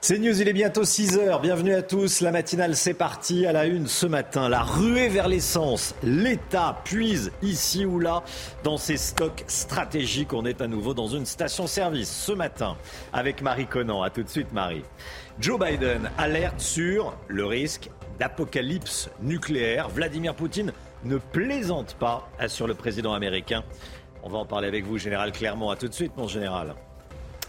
C'est News, il est bientôt 6h. Bienvenue à tous. La matinale, c'est parti. À la une ce matin, la ruée vers l'essence. L'État puise ici ou là dans ses stocks stratégiques. On est à nouveau dans une station-service ce matin avec Marie Conan. A tout de suite, Marie. Joe Biden alerte sur le risque d'apocalypse nucléaire. Vladimir Poutine ne plaisante pas, assure le président américain. On va en parler avec vous, général Clermont. À tout de suite, mon général.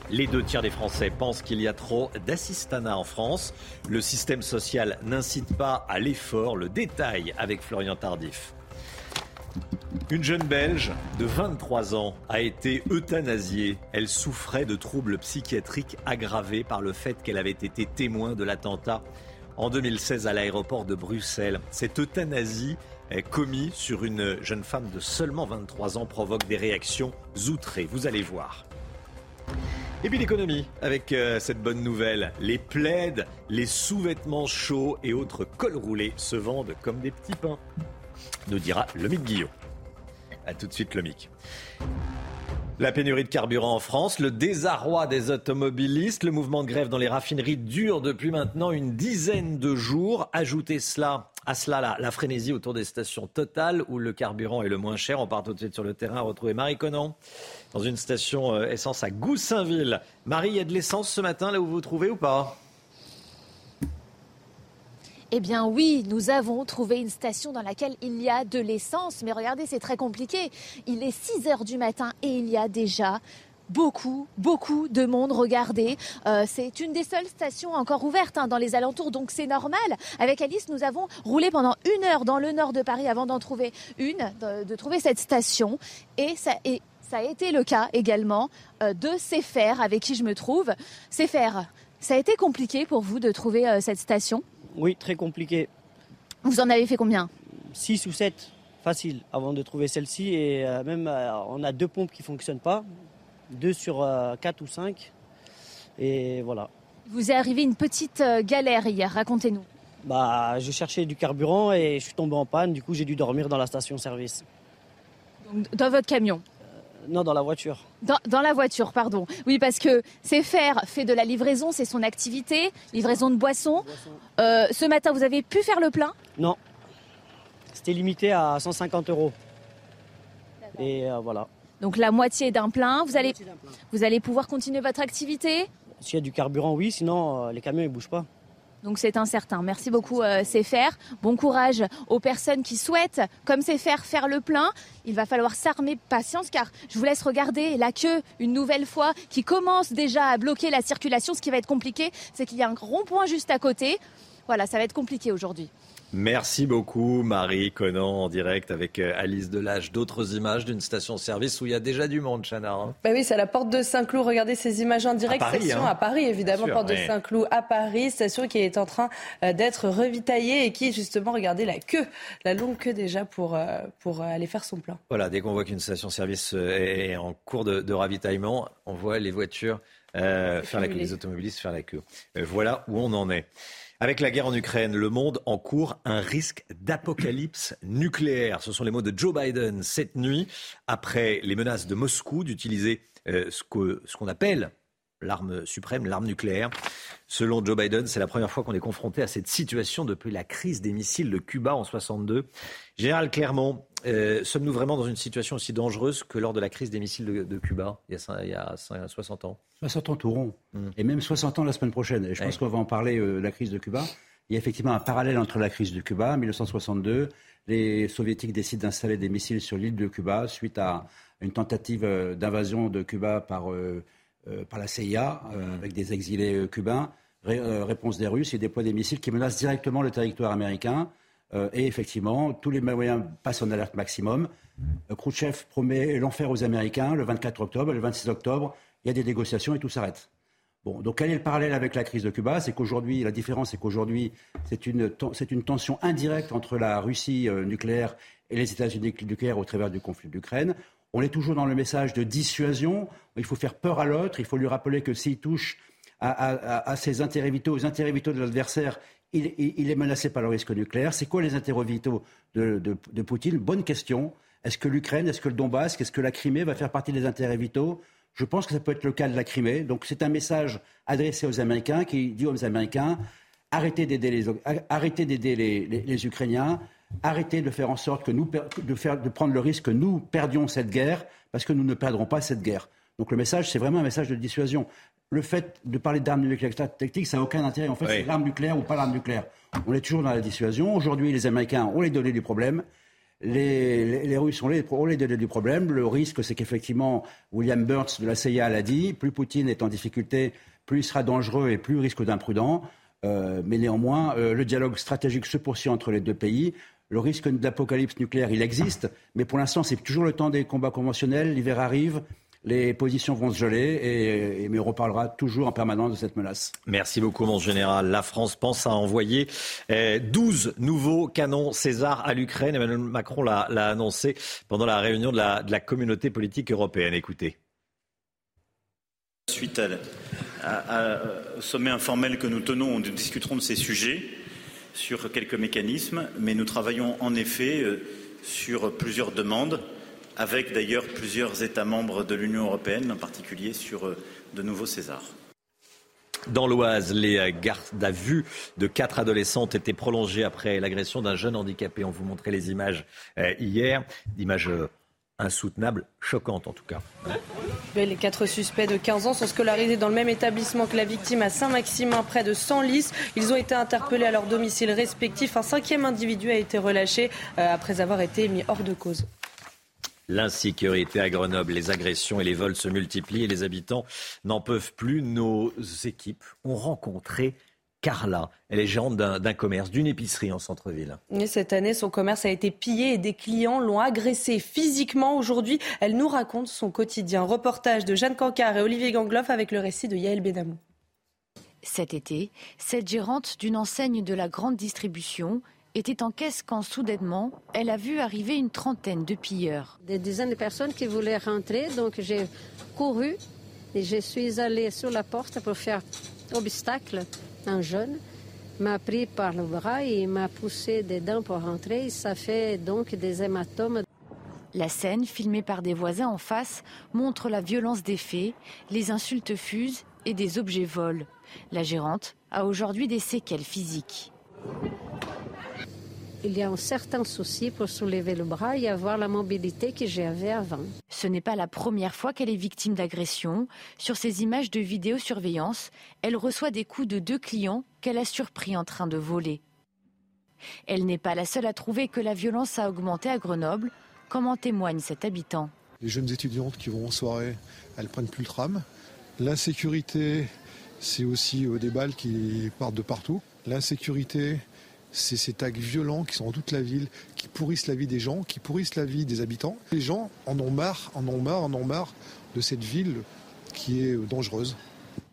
Les deux tiers des Français pensent qu'il y a trop d'assistanat en France. Le système social n'incite pas à l'effort. Le détail avec Florian Tardif. Une jeune Belge de 23 ans a été euthanasiée. Elle souffrait de troubles psychiatriques aggravés par le fait qu'elle avait été témoin de l'attentat en 2016 à l'aéroport de Bruxelles. Cette euthanasie commise sur une jeune femme de seulement 23 ans provoque des réactions outrées. Vous allez voir. Et puis l'économie, avec euh, cette bonne nouvelle. Les plaides, les sous-vêtements chauds et autres cols roulés se vendent comme des petits pains, nous dira Lomic Guillot. A tout de suite Lomic. La pénurie de carburant en France, le désarroi des automobilistes, le mouvement de grève dans les raffineries dure depuis maintenant une dizaine de jours. Ajoutez cela à cela la, la, frénésie autour des stations Total où le carburant est le moins cher. On part tout de suite sur le terrain retrouver Marie Conan dans une station euh, essence à Goussainville. Marie, il y a de l'essence ce matin là où vous vous trouvez ou pas? Eh bien oui, nous avons trouvé une station dans laquelle il y a de l'essence. Mais regardez, c'est très compliqué. Il est 6 heures du matin et il y a déjà beaucoup, beaucoup de monde. Regardez, euh, c'est une des seules stations encore ouvertes hein, dans les alentours, donc c'est normal. Avec Alice, nous avons roulé pendant une heure dans le nord de Paris avant d'en trouver une, de, de, trouver cette station. Et ça, et ça a été le cas également euh, de Céfer, avec qui je me trouve. Céfer, ça a été compliqué pour vous de trouver euh, cette station? Oui, très compliqué. Vous en avez fait combien? 6 ou 7, facile, avant de trouver celle-ci. Et euh, même, on a deux pompes qui ne fonctionnent pas. 2 sur 4 ou 5. Et voilà. Vous est arrivé une petite galère hier, racontez-nous. Bah, je cherchais du carburant et je suis tombé en panne, du coup j'ai dû dormir dans la station-service. Dans votre camion non, dans la voiture. Dans, dans, la voiture, pardon. Oui, parce que c'est faire fait de la livraison, c'est son activité, livraison de boissons. Boisson. Euh, ce matin, vous avez pu faire le plein? Non. C'était limité à 150 euros. Et euh, voilà. Donc la moitié d'un plein. Vous allez, plein. vous allez pouvoir continuer votre activité? S'il y a du carburant, oui. Sinon, euh, les camions ne bougent pas. Donc c'est incertain. Merci beaucoup euh. Bon courage aux personnes qui souhaitent, comme CFR, faire le plein. Il va falloir s'armer patience car je vous laisse regarder la queue une nouvelle fois qui commence déjà à bloquer la circulation. Ce qui va être compliqué, c'est qu'il y a un rond-point juste à côté. Voilà, ça va être compliqué aujourd'hui. Merci beaucoup Marie Conan en direct avec euh, Alice Delage. D'autres images d'une station-service où il y a déjà du monde, Chana. Hein? Bah oui, c'est à la porte de Saint-Cloud. Regardez ces images en direct. À Paris, station hein? à Paris, évidemment, Sûr, porte mais... de Saint-Cloud à Paris, station qui est en train euh, d'être revitaillée et qui, justement, regardez la queue, la longue queue déjà pour, euh, pour aller faire son plein. Voilà, dès qu'on voit qu'une station-service est en cours de, de, ravitaillement, on voit les voitures euh, faire la queue, les automobilistes faire la queue. Euh, voilà où on en est. Avec la guerre en Ukraine, le monde encourt un risque d'apocalypse nucléaire. Ce sont les mots de Joe Biden cette nuit, après les menaces de Moscou d'utiliser euh, ce qu'on ce appelle l'arme suprême, l'arme nucléaire. Selon Joe Biden, c'est la première fois qu'on est confronté à cette situation depuis la crise des missiles de Cuba en 62. Général Clermont, euh, sommes-nous vraiment dans une situation aussi dangereuse que lors de la crise des missiles de, de Cuba il y, a, il y, a, 60 ans? 60 ans tout rond. Mm. Et même 60 ans la semaine prochaine. Et je pense qu'on va en parler euh, la crise de Cuba. Il y a effectivement un parallèle entre la crise de Cuba, 1962. Les soviétiques décident d'installer des missiles sur l'île de Cuba suite à une tentative euh, d'invasion de Cuba par, euh, par la CIA mm. avec des exilés cubains. Ré réponse des Russes, ils déploient des missiles qui menacent directement le territoire américain. et effectivement, tous les moyens passent en alerte maximum. Khrouchtchev promet l'enfer aux Américains le 24 octobre, le 26 octobre, il y a des négociations et tout s'arrête. Bon, donc quel est le parallèle avec la crise de Cuba? C'est qu'aujourd'hui, la différence, c'est qu'aujourd'hui, c'est une, une, tension indirecte entre la Russie nucléaire et les États-Unis nucléaires au travers du conflit d'Ukraine. On est toujours dans le message de dissuasion. Il faut faire peur à l'autre. Il faut lui rappeler que s'il touche à, ses intérêts vitaux, aux intérêts vitaux de l'adversaire, il, est menacé par le risque nucléaire. C'est quoi les intérêts vitaux de, Poutine? Bonne question. Est-ce que l'Ukraine, est-ce que le Donbass, est-ce que la Crimée? Va faire partie des intérêts vitaux Je pense que ça peut être le cas de la Crimée. Donc c'est un message adressé aux Américains qui dit aux Américains arrêtez d'aider les, Ukrainiens, arrêtez de faire en sorte que nous, de, faire, de prendre le risque que nous perdions cette guerre, parce que nous ne perdrons pas cette guerre. Donc le message, c'est vraiment un message de dissuasion. Le fait de parler d'armes nucléaires tactiques, ça n'a aucun intérêt. En fait, c'est l'arme nucléaire ou pas l'arme nucléaire. On est toujours dans la dissuasion. Aujourd'hui, les Américains ont les données du problème. Les, Russes ont les, ont les données du problème. Le risque, c'est qu'effectivement, William Burns de la CIA l'a dit, plus Poutine est en difficulté, plus il sera dangereux et plus risque d'imprudent. Euh, mais néanmoins, euh, le dialogue stratégique se poursuit entre les deux pays. Le risque d'apocalypse nucléaire, il existe, mais pour l'instant, c'est toujours le temps des combats conventionnels. L'hiver arrive, les positions vont se geler, et, mais on reparlera toujours en permanence de cette menace. Merci beaucoup, mon général. La France pense à envoyer 12 eh, nouveaux canons César à l'Ukraine. Emmanuel Macron l'a annoncé pendant la réunion de la, de la communauté politique européenne. Écoutez. Suite au sommet informel que nous tenons, nous discuterons de ces sujets sur quelques mécanismes, mais nous travaillons en effet euh, sur plusieurs demandes, avec d'ailleurs plusieurs États membres de l'Union européenne, en particulier sur euh, de nouveaux Césars. Dans l'Oise, les gardes à vue de quatre adolescentes étaient prolongées après l'agression d'un jeune handicapé. On vous montrait les images euh, hier, insoutenable, choquante en tout cas. Les quatre suspects de 15 ans sont scolarisés dans le même établissement que la victime à Saint-Maximin, près de Senlis. Ils ont été interpellés à leur domicile respectif. Un cinquième individu a été relâché euh, après avoir été mis hors de cause. L'insécurité à Grenoble, les agressions et les vols se multiplient et les habitants n'en peuvent plus. Nos équipes ont rencontré Carla. Elle est gérante d'un commerce, d'une épicerie en centre-ville. cette année, son commerce a été pillé et des clients l'ont agressé physiquement. Aujourd'hui, elle nous raconte son quotidien. Reportage de Jeanne Cancard et Olivier Gangloff avec le récit de Yael Benamou. Cet été, cette gérante d'une enseigne de la grande distribution était en caisse quand soudainement, elle a vu arriver une trentaine de pilleurs. Des dizaines de personnes qui voulaient rentrer, donc j'ai couru et je suis allée sur la porte pour faire obstacle un jeune, m'a pris par le bras et m'a poussé dedans pour rentrer. Ça fait donc des hématomes. La scène, filmée par des voisins en face, montre la violence des faits, les insultes fusent et des objets volent. La gérante a aujourd'hui des séquelles physiques il y a un certain souci pour soulever le bras et avoir la mobilité que j'avais avant. Ce n'est pas la première fois qu'elle est victime d'agression. Sur ces images de vidéosurveillance, elle reçoit des coups de deux clients qu'elle a surpris en train de voler. Elle n'est pas la seule à trouver que la violence a augmenté à Grenoble, comme en témoigne cet habitant. Les jeunes étudiantes qui vont en soirée, elles prennent plus le tram. L'insécurité, c'est aussi euh, des balles qui partent de partout. L'insécurité, c'est ces tags violents qui sont dans toute la ville, qui pourrissent la vie des gens, qui pourrissent la vie des habitants. Les gens en ont marre, en ont marre, en ont marre de cette ville qui est dangereuse.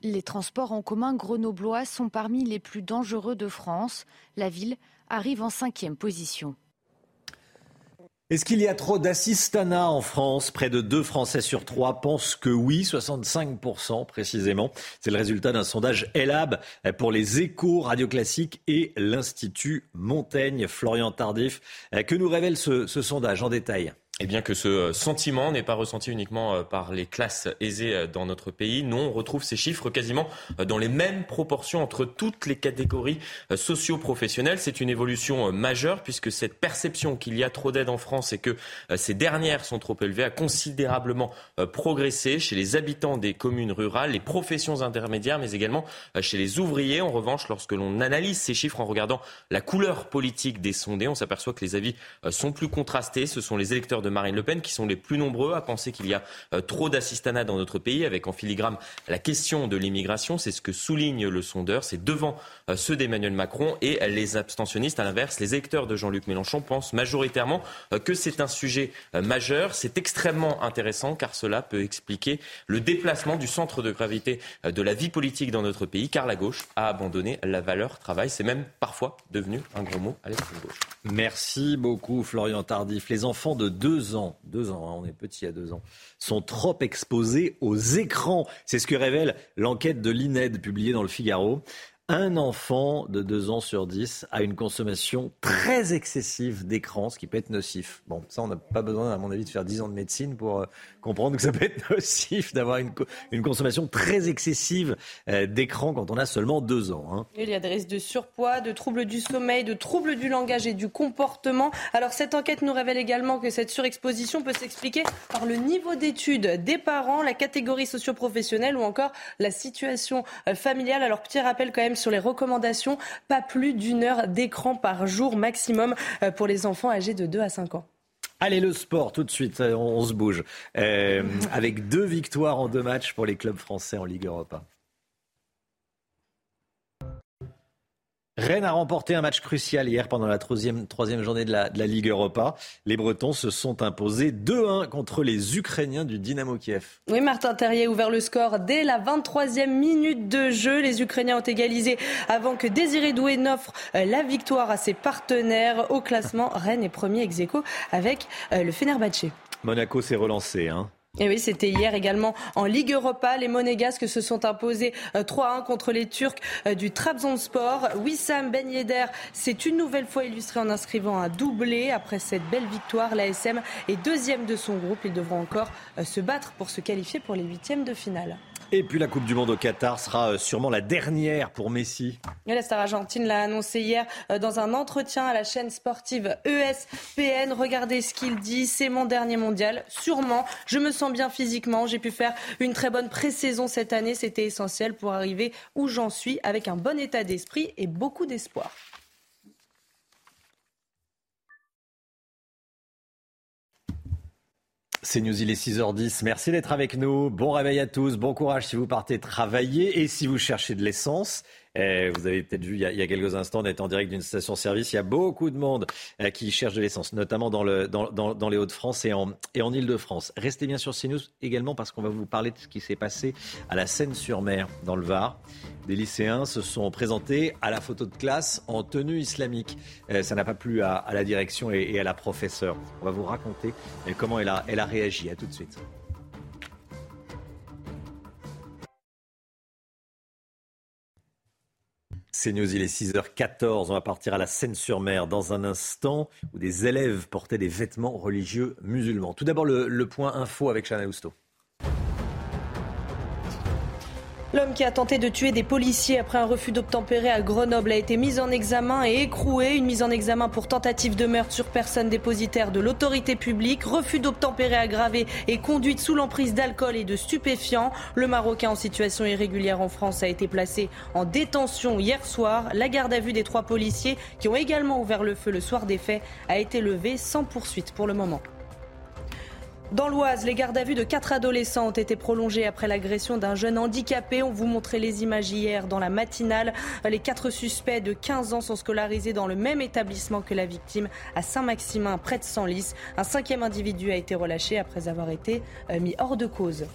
Les transports en commun grenoblois sont parmi les plus dangereux de France. La ville arrive en cinquième position. Est-ce qu'il y a trop d'assistanat en France? Près de deux Français sur trois pensent que oui, 65% précisément. C'est le résultat d'un sondage ELAB pour les échos radio classiques et l'Institut Montaigne. Florian Tardif, que nous révèle ce sondage en détail? Et bien que ce euh, sentiment n'est pas ressenti uniquement euh, par les classes aisées euh, dans notre pays, non, on retrouve ces chiffres quasiment dans les mêmes proportions entre toutes les catégories socio-professionnelles. C'est une évolution majeure puisque cette perception qu'il y a trop d'aide en France et que ces dernières sont trop élevées a considérablement progressé chez les habitants des communes rurales, les professions intermédiaires, mais également chez les ouvriers. En revanche, lorsque l'on analyse ces chiffres en regardant la couleur politique des sondés, on s'aperçoit que les avis sont plus contrastés. Ce sont les électeurs de Marine Le Pen qui sont les plus nombreux à penser qu'il y a trop d'assistanat dans notre pays, avec en filigrane la question de l'immigration. C'est ce que souligne le sondeur. C'est devant ceux d'Emmanuel Macron et les abstentionnistes. À l'inverse, les électeurs de Jean-Luc Mélenchon pensent majoritairement que c'est un sujet majeur. C'est extrêmement intéressant car cela peut expliquer le déplacement du centre de gravité de la vie politique dans notre pays, car la gauche a abandonné la valeur travail. C'est même parfois devenu un gros mot à l'extrême gauche. Merci beaucoup, Florian Tardif. Les enfants de deux ans, deux ans, hein, on est petit à deux ans, sont trop exposés aux écrans. C'est ce que révèle l'enquête de l'INED publiée dans le Figaro un enfant de 2 ans sur 10 a une consommation très excessive d'écran, ce qui peut être nocif. Bon, ça, on n'a pas besoin, à mon avis, de faire 10 ans de médecine pour euh, comprendre que ça peut être nocif d'avoir une, une, consommation très excessive euh, d'écran quand on a seulement 2 ans. Hein. Il y a des risques de surpoids, de troubles du sommeil, de troubles du langage et du comportement. Alors, cette enquête nous révèle également que cette surexposition peut s'expliquer par le niveau d'études des parents, la catégorie socio-professionnelle ou encore la situation euh, familiale. Alors, petit rappel quand même sur les recommandations, pas plus d'une heure d'écran par jour maximum euh, pour les enfants âgés de 2 à 5 ans. Allez, le sport, tout de suite, euh, on, se bouge. Euh, avec deux victoires en deux matchs pour les clubs français en Ligue Europa. Rennes a remporté un match crucial hier pendant la troisième, troisième journée de la, de la, Ligue Europa. Les Bretons se sont imposés 2-1 contre les Ukrainiens du Dynamo Kiev. Oui, Martin Terrier a ouvert le score dès la 23e minute de jeu. Les Ukrainiens ont égalisé avant que Désiré Doué n'offre euh, la victoire à ses partenaires. Au classement, Rennes est premier ex avec euh, le Fenerbahçe. Monaco s'est relancé. Hein. Et oui, c'était hier également en Ligue Europa. Les Monégasques se sont imposés 3-1 euh, contre les Turcs euh, du Trabzonspor. Wissam Ben Yedder s'est une nouvelle fois illustré en inscrivant un doublé. Après cette belle victoire, l'ASM est deuxième de son groupe. Ils devront encore euh, se battre pour se qualifier pour les huitièmes de finale. Et puis la Coupe du Monde au Qatar sera euh, sûrement la dernière pour Messi. la star argentine l'a annoncé hier euh, dans un entretien à la chaîne sportive ESPN. Regardez ce qu'il dit, c'est mon dernier mondial. Sûrement, je me sens bien physiquement. J'ai pu faire une très bonne pré-saison cette année. C'était essentiel pour arriver où j'en suis avec un bon état d'esprit et beaucoup d'espoir. C'est News, il est 6h10. Merci d'être avec nous. Bon réveil à tous. Bon courage si vous partez travailler et si vous cherchez de l'essence. Eh, vous avez peut-être vu il y, a, quelques instants, on est en direct d'une station-service. Il y a beaucoup de monde eh, qui cherche de l'essence, notamment dans, le, dans, dans, les Hauts-de-France et en, et en Ile-de-France. Restez bien sur CNews également parce qu'on va vous parler de ce qui s'est passé à la Seine-sur-Mer, dans le Var. Des lycéens se sont présentés à la photo de classe en tenue islamique. Eh, ça n'a pas plu à, la direction et, à la professeure. On va vous raconter comment elle a, elle a réagi. À tout de suite. C'est News, il est 6h14. On va partir à la Seine-sur-Mer dans un instant où des élèves portaient des vêtements religieux musulmans. Tout d'abord, le, point info avec Chana Housteau. L'homme qui a tenté de tuer des policiers après un refus d'obtempérer à Grenoble a été mis en examen et écroué. Une mise en examen pour tentative de meurtre sur personne dépositaire de l'autorité publique, refus d'obtempérer aggravé et conduite sous l'emprise d'alcool et de stupéfiants. Le Marocain en situation irrégulière en France a été placé en détention hier soir. La garde à vue des trois policiers qui ont également ouvert le feu le soir des faits a été levée sans poursuite pour le moment. Dans l'Oise, les gardes à vue de quatre adolescents ont été prolongés après l'agression d'un jeune handicapé. On vous montrait les images hier dans la matinale. Les quatre suspects de 15 ans sont scolarisés dans le même établissement que la victime à Saint-Maximin, près de Senlis. Un cinquième individu a été relâché après avoir été euh, mis hors de cause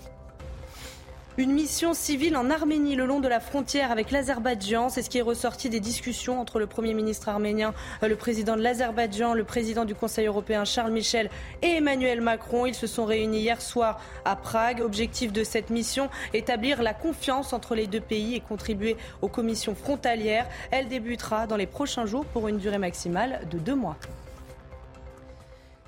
une mission civile en Arménie le long de la frontière avec l'Azerbaïdjan. C'est ce qui est ressorti des discussions entre le Premier ministre arménien, le président de l'Azerbaïdjan, le président du Conseil européen Charles Michel et Emmanuel Macron. Ils se sont réunis hier soir à Prague. Objectif de cette mission, établir la confiance entre les deux pays et contribuer aux commissions frontalières. Elle débutera dans les prochains jours pour une durée maximale de deux mois.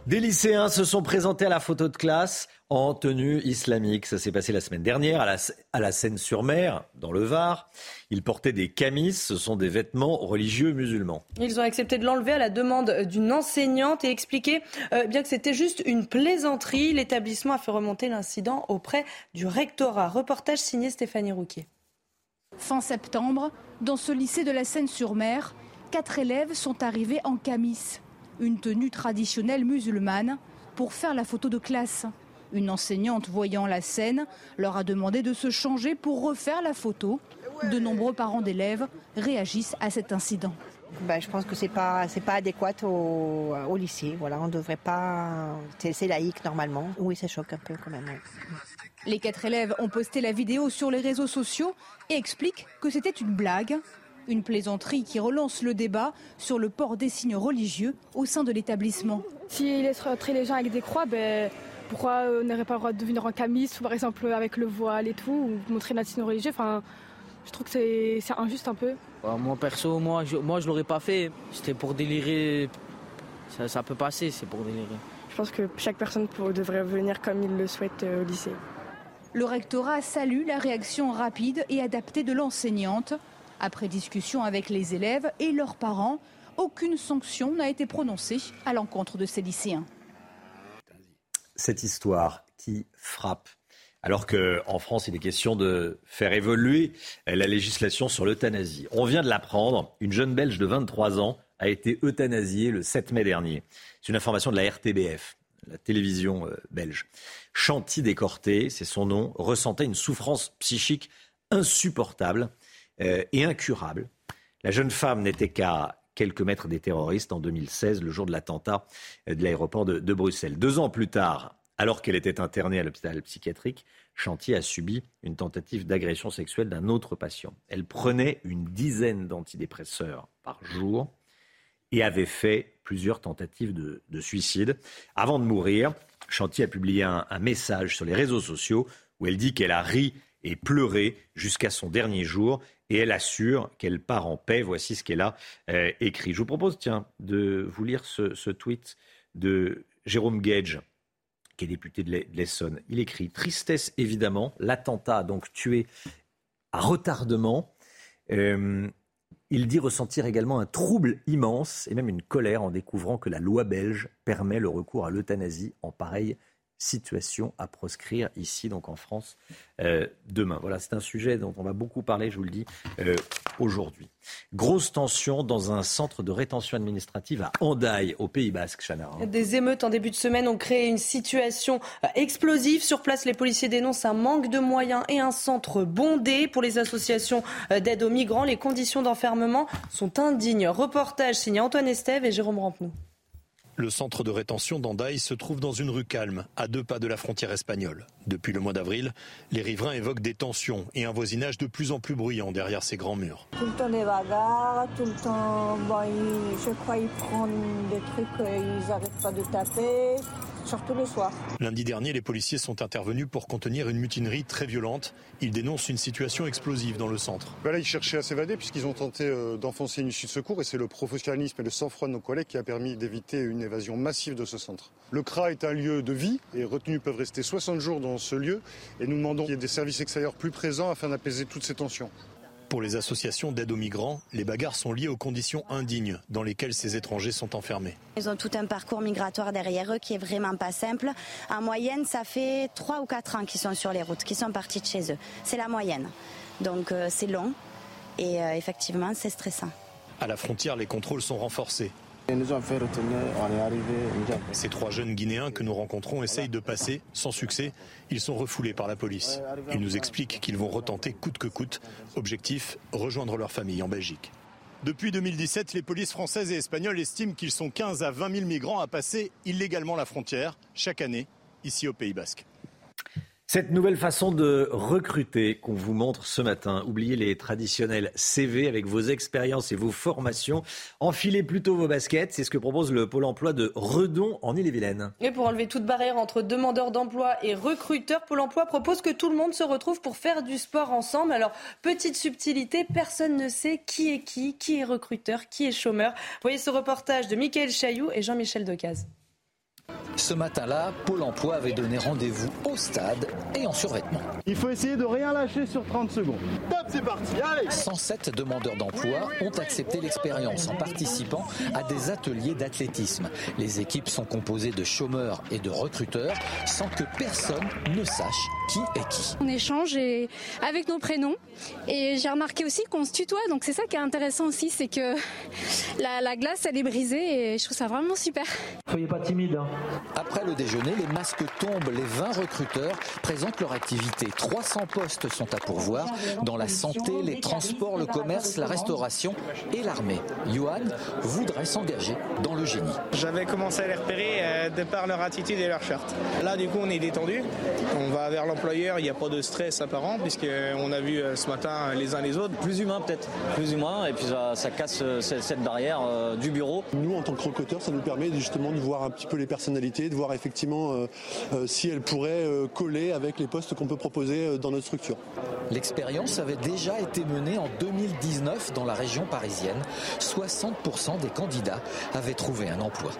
Des lycéens se sont présentés à la photo de classe en tenue islamique. Ça s'est passé la semaine dernière à la, à la Seine-sur-Mer, dans le Var. Ils portaient des camis, ce sont des vêtements religieux musulmans. Ils ont accepté de l'enlever à la demande d'une enseignante et expliqué, euh, bien que c'était juste une plaisanterie. L'établissement a fait remonter l'incident auprès du rectorat. Reportage signé Stéphanie Rouquier. Fin septembre, dans ce lycée de la Seine-sur-Mer, quatre élèves sont arrivés en camis une tenue traditionnelle musulmane pour faire la photo de classe. Une enseignante voyant la scène leur a demandé de se changer pour refaire la photo. De nombreux parents d'élèves réagissent à cet incident. Ben, je pense que c'est pas c'est pas adéquat au, au, lycée. Voilà, on devrait pas. C'est laïque normalement. Oui, ça choque un peu quand même. Les quatre élèves ont posté la vidéo sur les réseaux sociaux et expliquent que c'était une blague. Une plaisanterie qui relance le débat sur le port des signes religieux au sein de l'établissement. S'ils laissent rentrer les gens avec des croix, ben, pourquoi on n'aurait pas le droit de venir en camis, par exemple avec le voile et tout, ou montrer notre signe religieux enfin, Je trouve que c'est injuste un peu. moi perso, moi je, moi, je l'aurais pas fait. C'était pour délirer. Ça, ça peut passer, c'est pour délirer. Je pense que chaque personne devrait venir comme il le souhaite euh, au lycée. Le rectorat salue la réaction rapide et adaptée de l'enseignante. Après discussion avec les élèves et leurs parents, aucune sanction n'a été prononcée à l'encontre de ces lycéens. Cette histoire qui frappe alors qu'en France, il est question de faire évoluer la législation sur l'euthanasie. On vient de l'apprendre, une jeune Belge de 23 ans a été euthanasiée le 7 mai dernier. C'est une information de la RTBF, la télévision euh, belge. Chanty Décorté, c'est son nom, ressentait une souffrance psychique insupportable euh, et incurable. La jeune femme n'était qu'à quelques mètres des terroristes en 2016, le jour de l'attentat euh, de l'aéroport de, Bruxelles. Deux ans plus tard, alors qu'elle était internée à l'hôpital psychiatrique, Chantier a subi une tentative d'agression sexuelle d'un autre patient. Elle prenait une dizaine d'antidépresseurs par jour et avait fait plusieurs tentatives de, de suicide. Avant de mourir, Chantier a publié un, message sur les réseaux sociaux où elle dit qu'elle a ri et pleuré jusqu'à son dernier jour et elle assure qu'elle part en paix. Voici ce qu'elle a euh, écrit. Je vous propose, tiens, de vous lire ce, tweet de Jérôme Gage qui est député de l'Essonne. Il écrit Tristesse évidemment, l'attentat a donc tué à retardement. Euh, il dit ressentir également un trouble immense et même une colère en découvrant que la loi belge permet le recours à l'euthanasie en pareille situation à proscrire ici, donc en France, euh, demain. Voilà, c'est un sujet dont on va beaucoup parler, je vous le dis, euh, aujourd'hui. Grosse tension dans un centre de rétention administrative à Andaille, au Pays Basque, Chana. Des émeutes en début de semaine ont créé une situation euh, explosive. Sur place, les policiers dénoncent un manque de moyens et un centre bondé. Pour les associations d'aide aux migrants, les conditions d'enfermement sont indignes. Reportage signé Antoine Estève et Jérôme Rampenou. Le centre de rétention d'Andaï se trouve dans une rue calme, à deux pas de la frontière espagnole. Depuis le mois d'avril, les riverains évoquent des tensions et un voisinage de plus en plus bruyant derrière ces grands murs. Tout le temps des bagarres, tout le temps, ils, je crois qu'ils prennent des trucs qu'ils n'arrêtent pas de taper surtout le soir. Lundi dernier, les policiers sont intervenus pour contenir une mutinerie très violente. Ils dénoncent une situation explosive dans le centre. Là, ils cherchaient à s'évader puisqu'ils ont tenté euh, d'enfoncer une issue de secours et c'est le professionnalisme et le sang-froid de nos collègues qui a permis d'éviter une évasion massive de ce centre. Le CRA est un lieu de vie et retenus peuvent rester 60 jours dans ce lieu et nous demandons qu'il y ait des services extérieurs plus présents afin d'apaiser toutes ces tensions. Pour les associations d'aide aux migrants, les bagarres sont liées aux conditions indignes dans lesquelles ces étrangers sont enfermés. Ils ont tout un parcours migratoire derrière eux qui est vraiment pas simple. En moyenne, ça fait 3 ou 4 ans qu'ils sont sur les routes, qu'ils sont partis de chez eux. C'est la moyenne. Donc euh, c'est long et euh, effectivement, c'est stressant. À la frontière, les contrôles sont renforcés. Ils nous ont fait retourner, on est arrivé. Ces trois jeunes Guinéens que nous rencontrons essayent de passer, sans succès. Ils sont refoulés par la police. Ils nous expliquent qu'ils vont retenter coûte que coûte. Objectif, rejoindre leur famille en Belgique. Depuis 2017, les polices françaises et espagnoles estiment qu'ils sont 15 à 20 000 migrants à passer illégalement la frontière chaque année ici au Pays Basque. Cette nouvelle façon de recruter qu'on vous montre ce matin, oubliez les traditionnels CV avec vos expériences et vos formations, enfilez plutôt vos baskets, c'est ce que propose le Pôle emploi de Redon en Ille-et-Vilaine. Et pour enlever toute barrière entre demandeurs d'emploi et recruteurs, Pôle emploi propose que tout le monde se retrouve pour faire du sport ensemble. Alors, petite subtilité, personne ne sait qui est qui, qui est recruteur, qui est chômeur. Voyez ce reportage de Michael Chailloux et Jean-Michel Decaze. Ce matin-là, Pôle emploi avait donné rendez-vous au stade et en survêtement. Il faut essayer de rien lâcher sur 30 secondes. Top, c'est parti, allez 107 demandeurs d'emploi ont accepté l'expérience en participant à des ateliers d'athlétisme. Les équipes sont composées de chômeurs et de recruteurs sans que personne ne sache qui est qui. On échange et avec nos prénoms et j'ai remarqué aussi qu'on se tutoie, donc c'est ça qui est intéressant aussi, c'est que la, la, glace elle est brisée et je trouve ça vraiment super. Soyez pas timide. Hein. Après le déjeuner, les masques tombent, les 20 recruteurs présentent leur activité. 300 postes sont à pourvoir dans la santé, les transports, le commerce, la restauration et l'armée. Johan voudrait s'engager dans le génie. J'avais commencé à les repérer euh, de par leur attitude et leur shirt. Là, du coup, on est détendu. On va vers l'employeur, il n'y a pas de stress apparent, puisqu'on a vu euh, ce matin les uns les autres. Plus humain, peut-être. Plus humain, et puis ça, casse euh, cette barrière du bureau. Nous, en tant que recruteurs, ça nous permet justement de voir un petit peu les de voir effectivement si elles pourraient coller avec les postes qu'on peut proposer dans notre structure. L'expérience avait déjà été menée en 2019 dans la région parisienne. 60% des candidats avaient trouvé un emploi.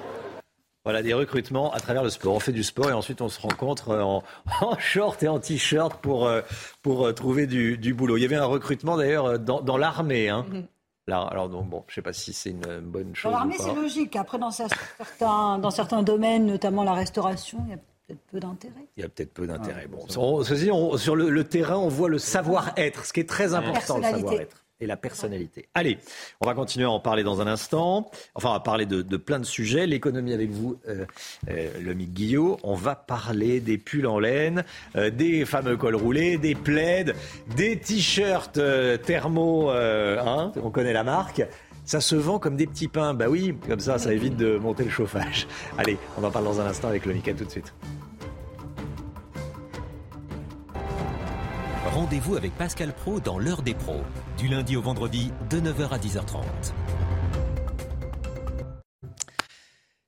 Voilà, des recrutements à travers le sport. On fait du sport et ensuite on se rencontre euh, en, short et en t-shirt pour, euh, pour euh, trouver du, boulot. Il y avait un recrutement d'ailleurs dans, l'armée. Hein. Mhm. Là, alors donc bon, je ne sais pas si c'est une bonne chose. Dans l'armée, c'est logique. Après, dans certains, dans certains domaines, notamment la restauration, il y a peut-être peu d'intérêt. Il y a peut-être peu d'intérêt. Bon, sur le, terrain, on voit le savoir-être, ce qui est très important, le savoir-être et la personnalité. Allez, on va continuer à en parler dans un instant. Enfin, on va parler de, plein de sujets. L'économie avec vous, euh, euh, le Mick Guillot. On va parler des pulls en laine, euh, des fameux cols roulés, des plaids, des t-shirts thermo. Hein, on connaît la marque. Ça se vend comme des petits pains. Bah oui, comme ça, ça évite de monter le chauffage. Allez, on va parler dans un instant avec le Mick. tout de suite. Rendez-vous avec Pascal Pro dans l'heure des pros, du lundi au vendredi de 9h à 10h30.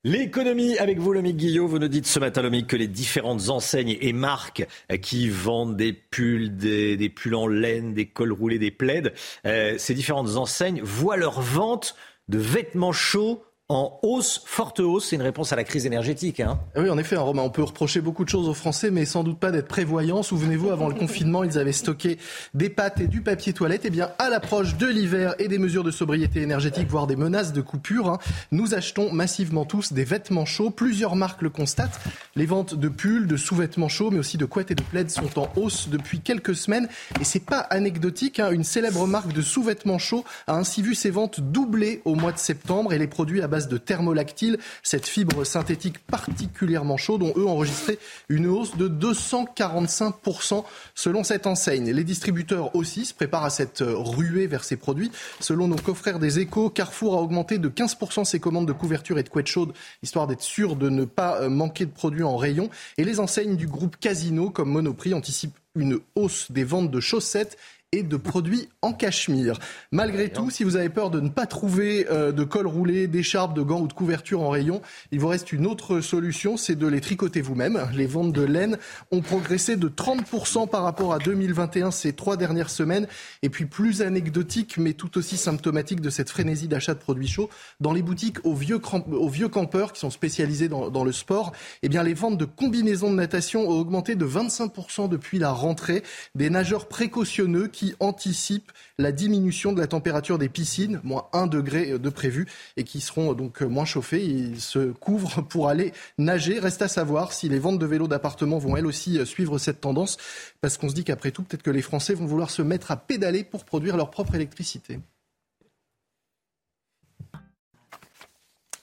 L'économie avec vous, Lomique Guillot. Vous nous dites ce matin, Lomique, que les différentes enseignes et marques qui vendent des pulls, des, pulls en laine, des cols roulés, des plaids, euh, ces différentes enseignes voient leur vente de vêtements chauds en hausse, forte hausse. C'est une réponse à la crise énergétique. Hein. Oui, en effet, hein, Romain, on peut reprocher beaucoup de choses aux Français, mais sans doute pas d'être prévoyants. Souvenez-vous, avant le confinement, ils avaient stocké des pâtes et du papier toilette. Et eh bien, à l'approche de l'hiver et des mesures de sobriété énergétique, voire des menaces de coupure, hein, nous achetons massivement tous des vêtements chauds. Plusieurs marques le constatent. Les ventes de pulls, de sous-vêtements chauds, mais aussi de couettes et de plaids sont en hausse depuis quelques semaines. Et c'est pas anecdotique. Hein. Une célèbre marque de sous-vêtements chauds a ainsi vu ses ventes doubler au mois de septembre et les produits à de thermolactyle, cette fibre synthétique particulièrement chaude, ont eux enregistré une hausse de 245% selon cette enseigne. Les distributeurs aussi se préparent à cette ruée vers ces produits. Selon nos confrères des échos, Carrefour a augmenté de 15% ses commandes de couverture et de couettes chaudes, histoire d'être sûr de ne pas euh, manquer de produits en rayon. Et les enseignes du groupe Casino, comme Monoprix, anticipent une hausse des ventes de chaussettes et de produits en cachemire. Malgré tout, si vous avez peur de ne pas trouver euh, de col roulé, d'écharpe, de gants ou de couverture en rayon, il vous reste une autre solution, c'est de les tricoter vous-même. Les ventes de laine ont progressé de 30% par rapport à 2021 ces trois dernières semaines. Et puis plus anecdotique, mais tout aussi symptomatique de cette frénésie d'achat de produits chauds, dans les boutiques aux vieux, aux vieux campeurs qui sont spécialisés dans, dans le sport, eh bien les ventes de combinaisons de natation ont augmenté de 25% depuis la rentrée. Des nageurs précautionneux qui qui anticipe la diminution de la température des piscines, moins 1 degré de prévu, et qui seront donc moins chauffés. Ils se couvrent pour aller nager. Reste à savoir si les ventes de vélos d'appartement vont elles aussi suivre cette tendance, parce qu'on se dit qu'après tout, peut-être que les Français vont vouloir se mettre à pédaler pour produire leur propre électricité.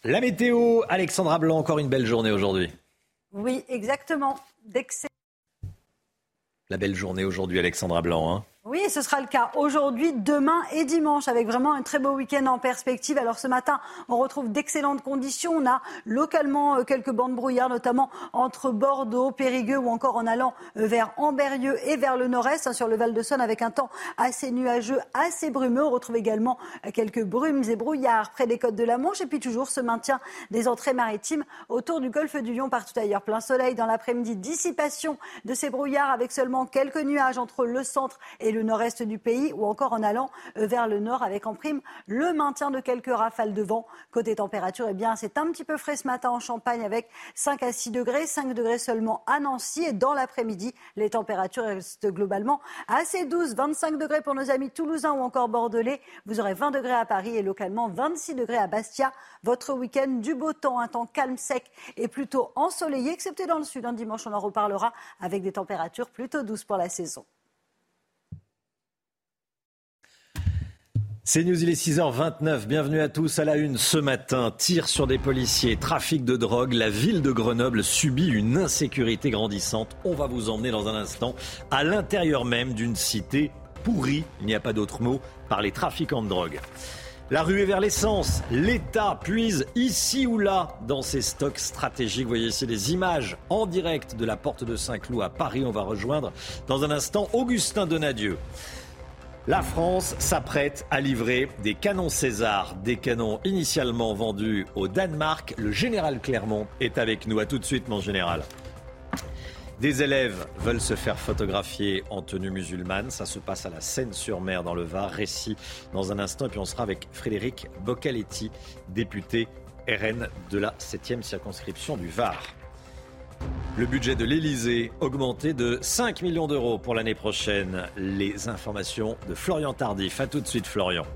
La météo, Alexandra Blanc, encore une belle journée aujourd'hui. Oui, exactement. La belle journée aujourd'hui, Alexandra Blanc. Hein. Oui, ce sera le cas aujourd'hui, demain et dimanche, avec vraiment un très beau week-end en perspective. Alors ce matin, on retrouve d'excellentes conditions. On a localement euh, quelques bandes brouillard, notamment entre Bordeaux, Périgueux ou encore en allant euh, vers Amberieux et vers le nord-est, hein, sur le Val de Saône, avec un temps assez nuageux, assez brumeux. On retrouve également euh, quelques brumes et brouillards près des côtes de la Manche. Et puis toujours ce maintien des entrées maritimes autour du golfe du Lion, partout ailleurs. Plein soleil dans l'après-midi, dissipation de ces brouillards avec seulement quelques nuages entre le centre et le le nord-est du pays ou encore en allant vers le nord avec en prime le maintien de quelques rafales de vent. Côté température, eh bien, c'est un petit peu frais ce matin en Champagne avec 5 à 6 degrés, 5 degrés seulement à Nancy. Et dans l'après-midi, les températures restent globalement assez douces. 25 degrés pour nos amis toulousains ou encore bordelais. Vous aurez 20 degrés à Paris et localement 26 degrés à Bastia. Votre week-end, du beau temps, un temps calme, sec et plutôt ensoleillé, excepté dans le sud. Un dimanche, on en reparlera avec des températures plutôt douces pour la saison. C'est News, il est 6h29. Bienvenue à tous à la une ce matin. Tir sur des policiers, trafic de drogue. La ville de Grenoble subit une insécurité grandissante. On va vous emmener dans un instant à l'intérieur même d'une cité pourrie, il n'y a pas d'autre mot, par les trafiquants de drogue. La ruée vers l'essence, l'État puise ici ou là dans ses stocks stratégiques. Voyez ici les images en direct de la porte de Saint-Cloud à Paris. On va rejoindre dans un instant Augustin Donadieu. La France s'apprête à livrer des canons César, des canons initialement vendus au Danemark. Le général Clermont est avec nous. À tout de suite, mon général. Des élèves veulent se faire photographier en tenue musulmane. Ça se passe à la Seine-sur-Mer dans le Var. Récit dans un instant. Et puis on sera avec Frédéric Boccaletti, député RN de la 7e circonscription du Var. Le budget de l'Elysée augmenté de 5 millions d'euros pour l'année prochaine. Les informations de Florian Tardif. A tout de suite, Florian.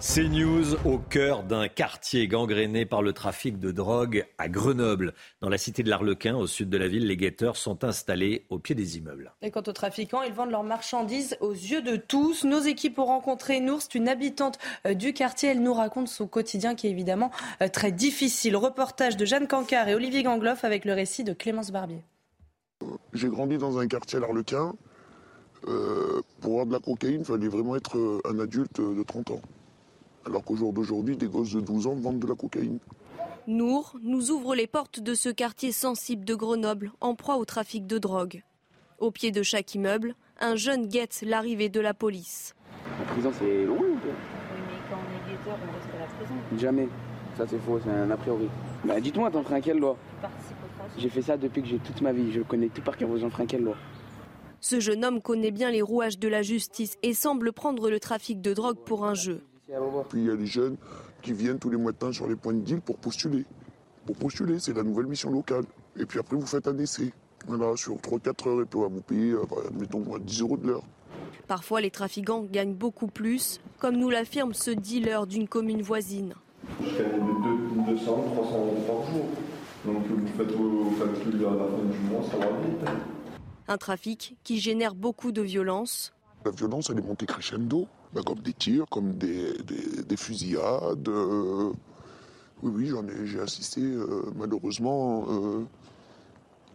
CNews au cœur d'un quartier gangréné par le trafic de drogue à Grenoble. Dans la cité de l'Arlequin, au sud de la ville, les guetteurs sont installés au pied des immeubles. Et quant aux trafiquants, ils vendent leurs marchandises aux yeux de tous. Nos équipes ont rencontré Nours, une habitante euh, du quartier. Elle nous raconte son quotidien qui est évidemment euh, très difficile. Reportage de Jeanne Cancard et Olivier Gangloff avec le récit de Clémence Barbier. J'ai grandi dans un quartier à l'Arlequin. Euh, pour avoir de la cocaïne, il fallait vraiment être un adulte de 30 ans. Alors qu'au jour d'aujourd'hui, des gosses de 12 ans vendent de la cocaïne. Nour nous ouvre les portes de ce quartier sensible de Grenoble, en proie au trafic de drogue. Au pied de chaque immeuble, un jeune guette l'arrivée de la police. La prison, c'est loin. Oui, mais quand on est guetteur, on reste à la prison. Jamais. Ça, c'est faux, c'est un a priori. Bah, dites-moi, t'enfreins quelle loi? J'ai fait ça depuis que j'ai toute ma vie. Je connais tout par cœur. Vous enfreins quelle loi? Ce jeune homme connaît bien les rouages de la justice et semble prendre le trafic de drogue pour un jeu. Puis il y a les jeunes qui viennent tous les matins sur les points de deal pour postuler. Pour postuler, c'est la nouvelle mission locale. Et puis après, vous faites un essai. Voilà, sur 3-4 heures, et puis on va vous payer, euh, mettons, 10 euros de l'heure. Parfois, les trafiquants gagnent beaucoup plus, comme nous l'affirme ce dealer d'une commune voisine. Je gagne 200, 300 euros par jour. Donc vous faites vos calculs à la fin du mois, ça va vite. Hein. Un trafic qui génère beaucoup de violence. La violence, elle est montée crescendo. Ben, comme des tirs, comme des, des, fusillades. Euh, oui, oui, j'en ai, j'ai assisté euh, malheureusement euh,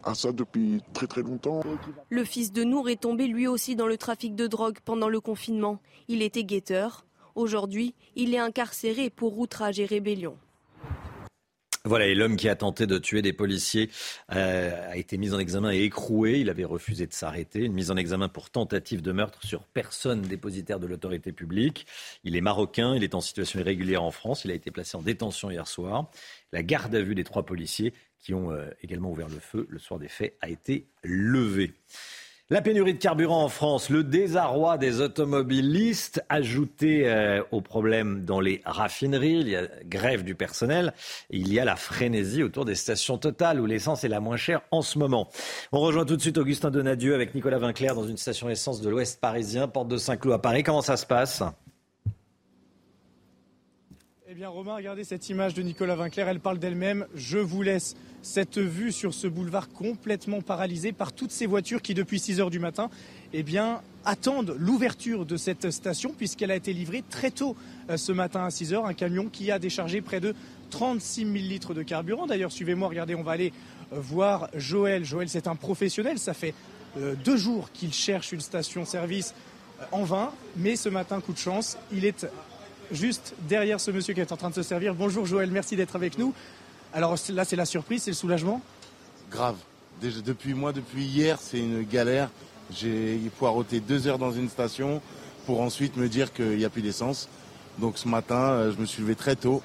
à ça depuis très très longtemps. Le fils de Nour est tombé lui aussi dans le trafic de drogue pendant le confinement. Il était guetteur. Aujourd'hui, il est incarcéré pour outrage et rébellion. Voilà, et l'homme qui a tenté de tuer des policiers euh, a été mis en examen et écroué. Il avait refusé de s'arrêter. Une mise en examen pour tentative de meurtre sur personne dépositaire de l'autorité publique. Il est marocain, il est en situation irrégulière en France. Il a été placé en détention hier soir. La garde à vue des trois policiers qui ont euh, également ouvert le feu le soir des faits a été levée. La pénurie de carburant en France, le désarroi des automobilistes, ajouté euh, au problème dans les raffineries, il y a grève du personnel, il y a la frénésie autour des stations totales où l'essence est la moins chère en ce moment. On rejoint tout de suite Augustin Donadieu avec Nicolas Vinclair dans une station essence de l'Ouest parisien, porte de Saint-Cloud à Paris. Comment ça se passe? Bien, Romain, regardez cette image de Nicolas Vinclair. Elle parle d'elle-même. Je vous laisse cette vue sur ce boulevard complètement paralysé par toutes ces voitures qui, depuis 6 heures du matin, eh bien, attendent l'ouverture de cette station puisqu'elle a été livrée très tôt euh, ce matin à 6 heures. Un camion qui a déchargé près de 36 000 litres de carburant. D'ailleurs, suivez-moi, regardez, on va aller euh, voir Joël. Joël, c'est un professionnel. Ça fait euh, deux jours qu'il cherche une station-service en vain. Mais ce matin, coup de chance, il est juste derrière ce monsieur qui est en train de se servir. Bonjour Joël, merci d'être avec nous. Alors là, c'est la surprise, c'est le soulagement Grave. Déjà, depuis moi, depuis hier, c'est une galère. J'ai poireauté deux heures dans une station pour ensuite me dire qu'il n'y a plus d'essence. Donc ce matin, euh, je me suis levé très tôt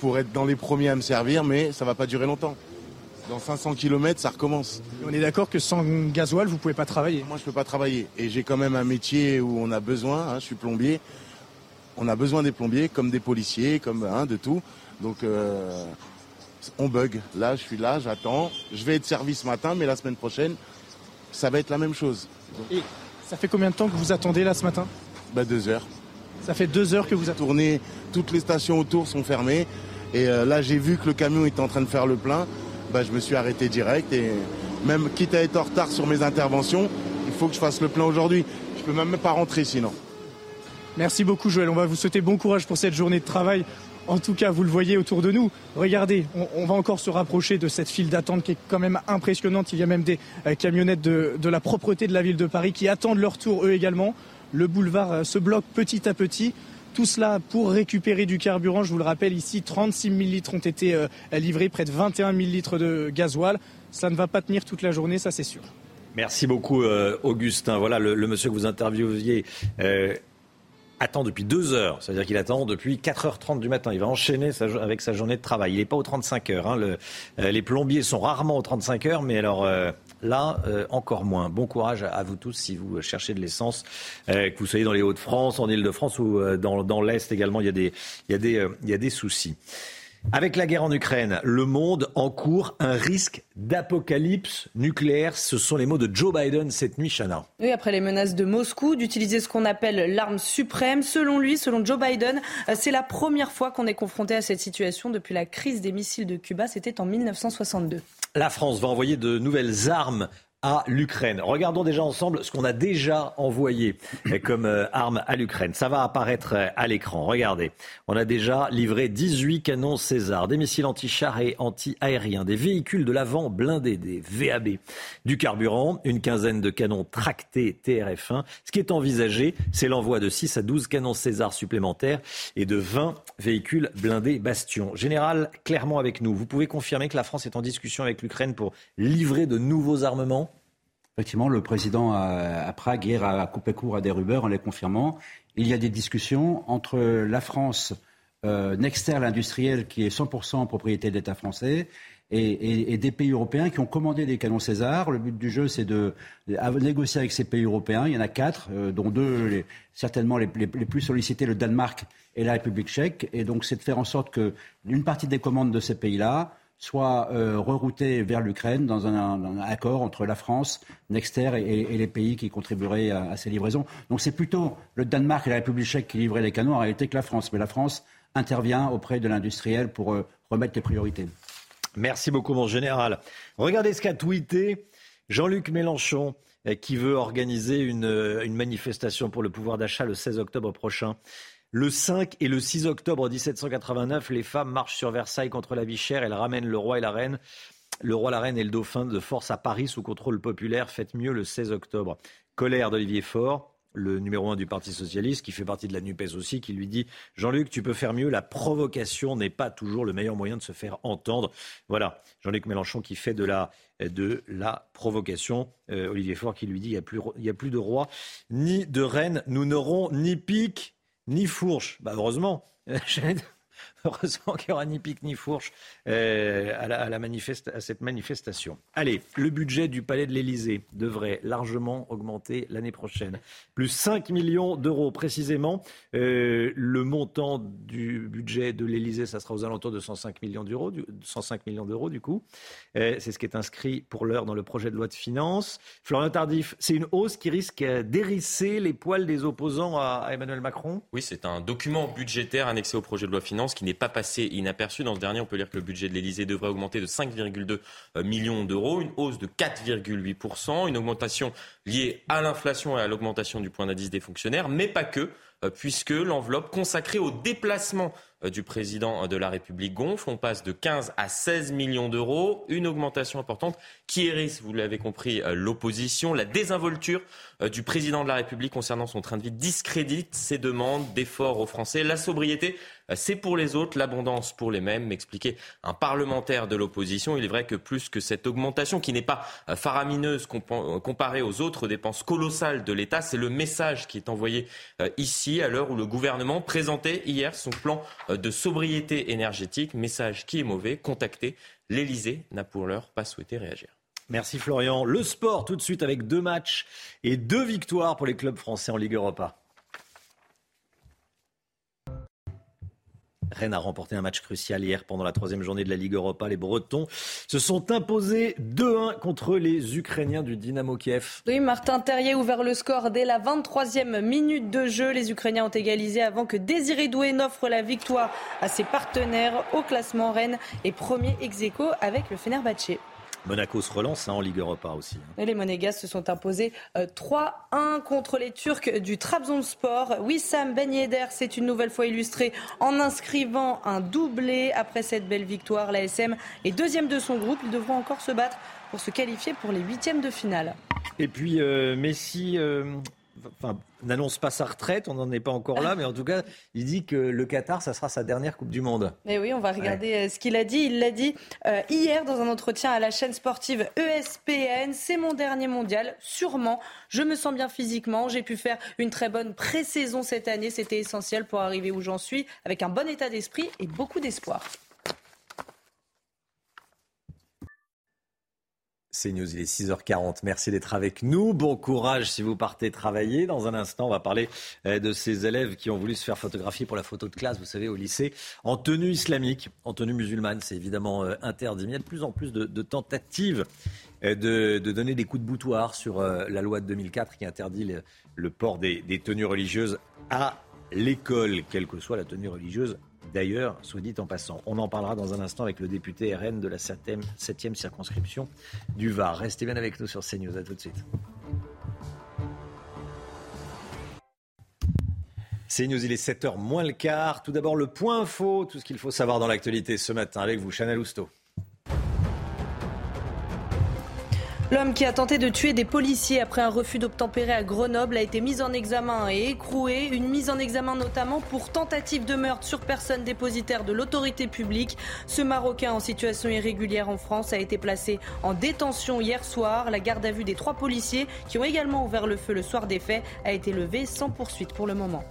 pour être dans les premiers à me servir, mais ça ne va pas durer longtemps. Dans 500 km, ça recommence. on est d'accord que sans gasoil, vous pouvez pas travailler Moi, je peux pas travailler. Et j'ai quand même un métier où on a besoin, hein, je suis plombier. On a besoin des plombiers, comme des policiers, comme hein, de tout. Donc, euh, on bug. Là, je suis là, j'attends. Je vais être servi ce matin, mais la semaine prochaine, ça va être la même chose. Et ça fait combien de temps que vous attendez là ce matin? Bah, Deux heures. Ça fait deux heures que vous attendez Toutes les stations autour sont fermées. Et euh, là, j'ai vu que le camion était en train de faire le plein. Bah, je me suis arrêté direct. Et même quitte à être en retard sur mes interventions, il faut que je fasse le plein aujourd'hui. Je peux même pas rentrer sinon. Merci beaucoup Joël. On va vous souhaiter bon courage pour cette journée de travail. En tout cas, vous le voyez autour de nous. Regardez, on, va encore se rapprocher de cette file d'attente qui est quand même impressionnante. Il y a même des euh, camionnettes de, la propreté de la ville de Paris qui attendent leur tour eux également. Le boulevard euh, se bloque petit à petit. Tout cela pour récupérer du carburant. Je vous le rappelle, ici, 36 000 litres ont été euh, livrés, près de 21 000 litres de gasoil. Ça ne va pas tenir toute la journée, ça c'est sûr. Merci beaucoup, Augustin. Voilà le, monsieur que vous interviewiez attend depuis deux heures. C'est-à-dire qu'il attend depuis 4h30 du matin. Il va enchaîner avec sa journée de travail. Il n'est pas aux 35 heures. Hein. Euh, les plombiers sont rarement aux 35 heures, mais alors euh, là, euh, encore moins. Bon courage à, vous tous si vous cherchez de l'essence, que vous soyez dans les Hauts-de-France, en Ile-de-France ou dans, l'Est également. Il y a des, il y a des, il y a des soucis. Avec la guerre en Ukraine, le monde encourt un risque d'apocalypse nucléaire. Ce sont les mots de Joe Biden cette nuit, Chana. Oui, après les menaces de Moscou d'utiliser ce qu'on appelle l'arme suprême. Selon lui, selon Joe Biden, euh, c'est la première fois qu'on est confronté à cette situation depuis la crise des missiles de Cuba. C'était en 1962. La France va envoyer de nouvelles armes à l'Ukraine. Regardons déjà ensemble ce qu'on a déjà envoyé comme euh, arme à l'Ukraine. Ça va apparaître euh, à l'écran. Regardez, on a déjà livré 18 canons César, des missiles anti-chars et anti-aériens, des véhicules de l'avant blindés, des VAB, du carburant, une quinzaine de canons tractés TRF-1. Ce qui est envisagé, c'est l'envoi de 6 à 12 canons César supplémentaires et de 20 véhicules blindés Bastion. Général, clairement avec nous, vous pouvez confirmer que la France est en discussion avec l'Ukraine pour livrer de nouveaux armements? Effectivement, le président à, Prague hier a coupé court à des rumeurs en les confirmant. Il y a des discussions entre la France, euh, Nexter, l'industriel, qui est 100% propriété de l'État français, et, des pays européens qui ont commandé des canons César. Le but du jeu, c'est de, négocier avec ces pays européens. Il y en a quatre, euh, dont deux, certainement les, les, plus sollicités, le Danemark et la République tchèque. Et donc, c'est de faire en sorte que une partie des commandes de ces pays-là soit euh, rerouté vers l'Ukraine dans un, accord entre la France, Nexter et, les pays qui contribueraient à, ces livraisons. Donc c'est plutôt le Danemark et la République tchèque qui livraient les canons en réalité que la France. Mais la France intervient auprès de l'industriel pour euh, remettre les priorités. Merci beaucoup, mon général. Regardez ce qu'a tweeté Jean-Luc Mélenchon euh, qui veut organiser une manifestation pour le pouvoir d'achat le 16 octobre prochain. Le 5 et le 6 octobre 1789, les femmes marchent sur Versailles contre la vie chère. Elles ramènent le roi et la reine. Le roi, la reine et le dauphin de force à Paris sous contrôle populaire. Faites mieux le 16 octobre. Colère d'Olivier Faure, le numéro un du Parti socialiste, qui fait partie de la NUPES aussi, qui lui dit Jean-Luc, tu peux faire mieux. La provocation n'est pas toujours le meilleur moyen de se faire entendre. Voilà, Jean-Luc Mélenchon qui fait de la, provocation. Euh, Olivier Faure qui lui dit il n'y a, a plus de roi ni de reine. Nous n'aurons ni pique ni fourche. Bah heureusement. Heureusement qu'il n'y aura ni pique ni fourche euh, à, cette manifestation. Allez, le budget du Palais de l'Élysée devrait largement augmenter l'année prochaine. Plus 5 millions d'euros précisément. Euh, le montant du budget de l'Élysée, ça sera aux alentours de 105 millions d'euros, 105 millions d'euros du coup. Euh, c'est ce qui est inscrit pour l'heure dans le projet de loi de finances. Florian Tardif, c'est une hausse qui risque d'hérisser les poils des opposants à, à Emmanuel Macron? Oui, c'est un document budgétaire annexé au projet de loi de finances qui n'est pas passé inaperçu. Dans ce dernier, on peut lire que le budget de l'Elysée devrait augmenter de 5,2 euh, millions d'euros, une hausse de 4,8%, une augmentation liée à l'inflation et à l'augmentation du point d'indice des fonctionnaires, mais pas que euh, puisque l'enveloppe consacrée au déplacement du président de la République gonfle. On passe de 15 à 16 millions d'euros, une augmentation importante qui hérisse, vous l'avez compris, l'opposition. La désinvolture du président de la République concernant son train de vie discrédite ses demandes d'efforts aux Français. La sobriété euh, c'est pour les autres, l'abondance pour les mêmes, m'expliquait un parlementaire de l'opposition. Il est vrai que plus que cette augmentation, qui n'est pas euh, faramineuse euh, comparée aux autres dépenses colossales de l'État, c'est le message qui est envoyé ici à l'heure où le gouvernement présentait hier son plan de sobriété énergétique. Message qui est mauvais. Contactez. L'Elysée n'a pour l'heure pas souhaité réagir. Merci Florian. Le sport tout de suite avec deux matchs et deux victoires pour les clubs français en Ligue Europa. Rennes a remporté un match crucial hier pendant la troisième journée de la Ligue Europa. Les Bretons se sont imposés 2-1 contre les Ukrainiens du Dynamo Kiev. Oui, Martin Terrier a ouvert le score dès la 23e minute de jeu. Les Ukrainiens ont égalisé avant que Désiré Doué n'offre la victoire à ses partenaires au classement. Rennes et premier ex avec le Fenerbahçe. Monaco se relance hein, en Ligue Europa aussi. Hein. Et les Monégas se sont imposés 3-1 euh, contre les Turcs du Trabzonspor. Wissam Ben Yedder s'est une nouvelle fois illustré en inscrivant un doublé. Après cette belle victoire, l'ASM est deuxième de son groupe. Ils devront encore se battre pour se qualifier pour les huitièmes de finale. Et puis euh, Messi euh, enfin, n'annonce pas sa retraite, on n'en est pas encore là, mais en tout cas, il dit que le Qatar, ça sera sa dernière Coupe du Monde. Mais oui, on va regarder euh, ce qu'il a dit. Il l'a dit euh, hier dans un entretien à la chaîne sportive ESPN. C'est mon dernier mondial, sûrement. Je me sens bien physiquement. J'ai pu faire une très bonne pré-saison cette année. C'était essentiel pour arriver où j'en suis, avec un bon état d'esprit et beaucoup d'espoir. C'est News, il est 6h40. Merci d'être avec nous. Bon courage si vous partez travailler. Dans un instant, on va parler euh, de ces élèves qui ont voulu se faire photographier pour la photo de classe, vous savez, au lycée, en tenue islamique, en tenue musulmane. C'est évidemment euh, interdit. Mais il y a de plus en plus de, tentatives euh, de, donner des coups de boutoir sur la loi de 2004 qui interdit le, port des, des tenues religieuses à l'école, quelle que soit la tenue religieuse d'ailleurs, soit dit en passant. On en parlera dans un instant avec le député RN de la 7e, circonscription du Var. Restez bien avec nous sur CNews. À tout de suite. CNews, il est 7h moins le quart. Tout d'abord, le point info, tout ce qu'il faut savoir dans l'actualité ce matin avec vous, Chanel Housteau. L'homme qui a tenté de tuer des policiers après un refus d'obtempérer à Grenoble a été mis en examen et écroué. Une mise en examen notamment pour tentative de meurtre sur personne dépositaire de l'autorité publique. Ce Marocain en situation irrégulière en France a été placé en détention hier soir. La garde à vue des trois policiers qui ont également ouvert le feu le soir des faits a été levée sans poursuite pour le moment.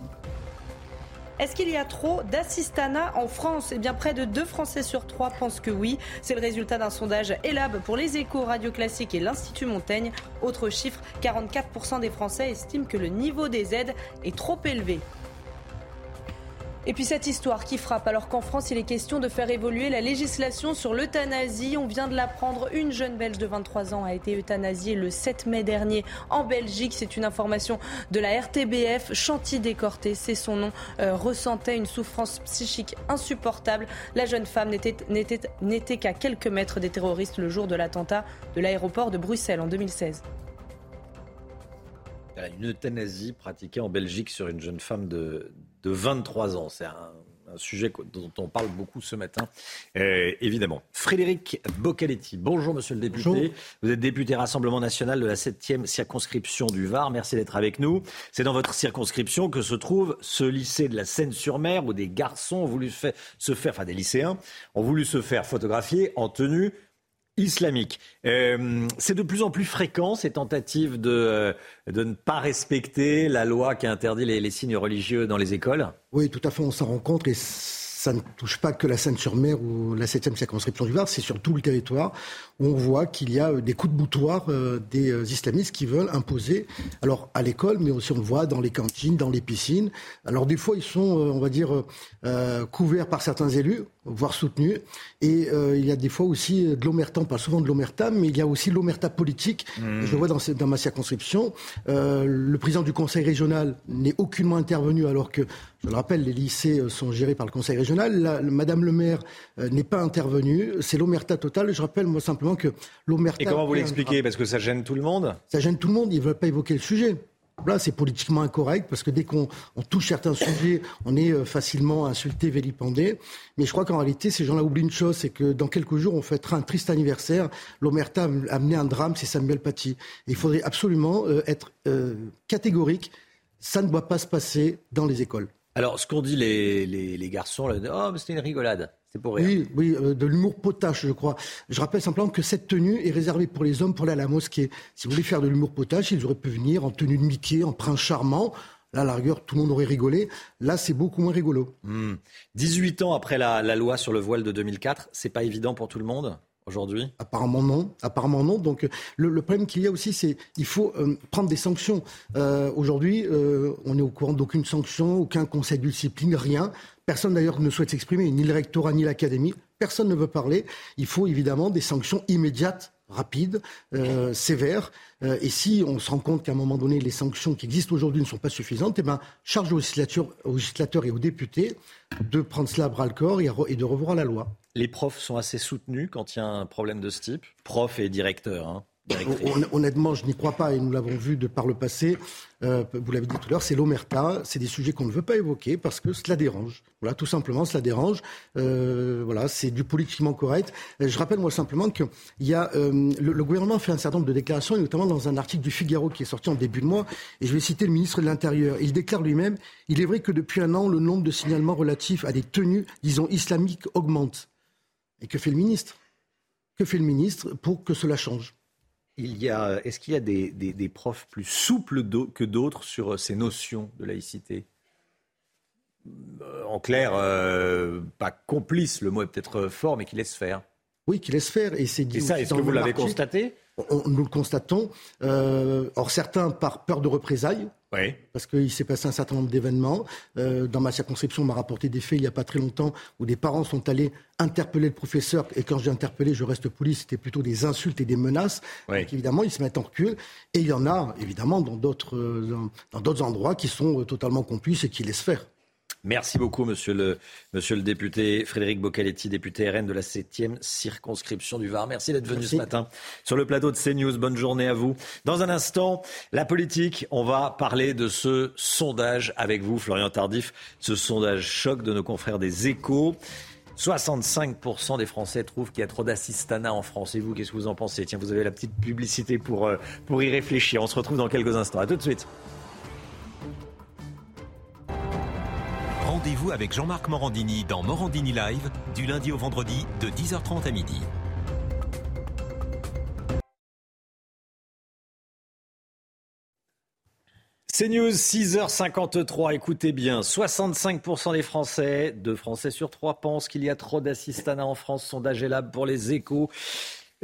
Est-ce qu'il y a trop d'assistanat en France? Eh bien, près de 2 Français sur 3 pensent que oui. C'est le résultat d'un sondage ELAB pour les échos Radio Classique et l'Institut Montaigne. Autre chiffre, 44% des Français estiment que le niveau des aides est trop élevé. Et puis cette histoire qui frappe alors qu'en France il est question de faire évoluer la législation sur l'euthanasie. On vient de l'apprendre, une jeune Belge de 23 ans a été euthanasiée le 7 mai dernier en Belgique. C'est une information de la RTBF. Chanty Décorté, c'est son nom, euh, ressentait une souffrance psychique insupportable. La jeune femme n'était qu'à quelques mètres des terroristes le jour de l'attentat de l'aéroport de Bruxelles en 2016. Une euthanasie pratiquée en Belgique sur une jeune femme de, de 23 ans. C'est un, sujet dont on parle beaucoup ce matin, euh, évidemment. Frédéric Boccaletti, bonjour monsieur le député. Vous êtes député Rassemblement national de la 7e circonscription du Var. Merci d'être avec nous. C'est dans votre circonscription que se trouve ce lycée de la Seine-sur-Mer où des garçons ont voulu se faire, enfin des lycéens, ont voulu se faire photographier en tenue islamique. Euh, c'est de plus en plus fréquent ces tentatives de, euh, de ne pas respecter la loi qui interdit les, signes religieux dans les écoles Oui, tout à fait, on s'en rend compte et ça ne touche pas que la Seine-sur-Mer ou la 7e circonscription du Var, c'est sur tout le territoire où on voit qu'il y a euh, des coups de boutoir euh, des islamistes qui veulent imposer, alors à l'école, mais aussi on le voit dans les cantines, dans les piscines. Alors des fois, ils sont, on va dire, couverts par certains élus, voire soutenus. Et il y a des fois aussi de l'omerta, on parle souvent de l'omerta, mais il y a aussi l'omerta politique. Mmh. Je le vois dans, dans ma circonscription. le président du conseil régional n'est aucunement intervenu alors que je le rappelle, les lycées sont gérés par le Conseil régional. Madame le maire n'est pas intervenue. C'est l'omerta totale. Je rappelle, moi, simplement que l'omerta. Et comment vous l'expliquez? Parce que ça gêne tout le monde? Ça gêne tout le monde. Ils ne veulent pas évoquer le sujet. Là, c'est politiquement incorrect parce que dès qu'on touche certains sujets, on est euh, facilement insulté, vilipendé. Mais je crois qu'en réalité, ces gens-là oublient une chose, c'est que dans quelques jours, on fêtera un triste anniversaire. L'Omerta a amené un drame, c'est Samuel Paty. Il faudrait absolument euh, être euh, catégorique. Ça ne doit pas se passer dans les écoles. Alors, ce qu'ont dit les, les, les garçons, là, oh, c'était une rigolade. Oui, oui euh, de l'humour potache, je crois. Je rappelle simplement que cette tenue est réservée pour les hommes pour aller à la mosquée. Si vous voulez faire de l'humour potache, ils auraient pu venir en tenue de Mickey, en prince charmant. Là, à la rigueur, tout le monde aurait rigolé. Là, c'est beaucoup moins rigolo. 18 hmm. ans après la, la loi sur le voile de 2004, c'est pas évident pour tout le monde? Aujourd'hui Apparemment non. Apparemment non. Donc le, problème qu'il y a aussi, c'est qu'il faut euh, prendre des sanctions. Euh, aujourd'hui, euh, on est au courant d'aucune sanction, aucun conseil de discipline, rien. Personne d'ailleurs ne souhaite s'exprimer, ni le rectorat ni l'académie. Personne ne veut parler. Il faut évidemment des sanctions immédiates rapides, sévères. et si on se rend compte qu'à un moment donné, les sanctions qui existent aujourd'hui ne sont pas suffisantes, eh ben, charge aux législateurs, et aux députés de prendre cela à bras le corps et de revoir la loi les profs sont assez soutenus quand il y a un problème de ce type Profs et directeurs. Hein, honnêtement, je n'y crois pas et nous l'avons vu de par le passé. Euh, vous l'avez dit tout à l'heure, c'est l'omerta. C'est des sujets qu'on ne veut pas évoquer parce que cela dérange. Voilà, tout simplement, cela dérange. Euh, voilà, c'est du politiquement correct. Euh, je rappelle moi simplement que y a, le, le, gouvernement fait un certain nombre de déclarations, et notamment dans un article du Figaro qui est sorti en début de mois. Et je vais citer le ministre de l'Intérieur. Il déclare lui-même il est vrai que depuis un an, le nombre de signalements relatifs à des tenues, disons, islamiques augmente. Et que fait le ministre? Que fait le ministre pour que cela change? Il y a, est-ce qu'il y a des, profs plus souples que d'autres sur ces notions de laïcité? En clair, euh, pas complice, le mot est peut-être fort, mais qui laisse faire. Oui, qui laisse faire. Et c'est ça, est-ce que vous l'avez constaté? Nous le constatons. Euh, or, certains par peur de représailles, parce qu'il s'est passé un certain nombre d'événements. Euh, dans ma circonscription, on m'a rapporté des faits il n'y a pas très longtemps où des parents sont allés interpeller le professeur. Et quand j'ai interpellé, je reste police, c'était plutôt des insultes et des menaces. Donc évidemment, ils se mettent en recul. Et il y en a, évidemment, dans d'autres, euh, dans d'autres endroits qui sont euh, totalement complices et qui laissent faire. Merci beaucoup, monsieur le, monsieur le député Frédéric Boccaletti, député RN de la 7e circonscription du Var. Merci d'être venu ce matin sur le plateau de CNews. Bonne journée à vous. Dans un instant, la politique, on va parler de ce sondage avec vous, Florian Tardif, ce sondage choc de nos confrères des échos. 65% des Français trouvent qu'il y a trop d'assistanat en France. Et vous, qu'est-ce que vous en pensez? Tiens, vous avez la petite publicité pour, euh, pour y réfléchir. On se retrouve dans quelques instants. À tout de suite. Rendez-vous avec Jean-Marc Morandini dans Morandini Live du lundi au vendredi de 10h30 à midi. C'est News, 6h53. Écoutez bien, 65% des Français, deux Français sur trois, pensent qu'il y a trop d'assistanats en France. Sondage est là pour les échos.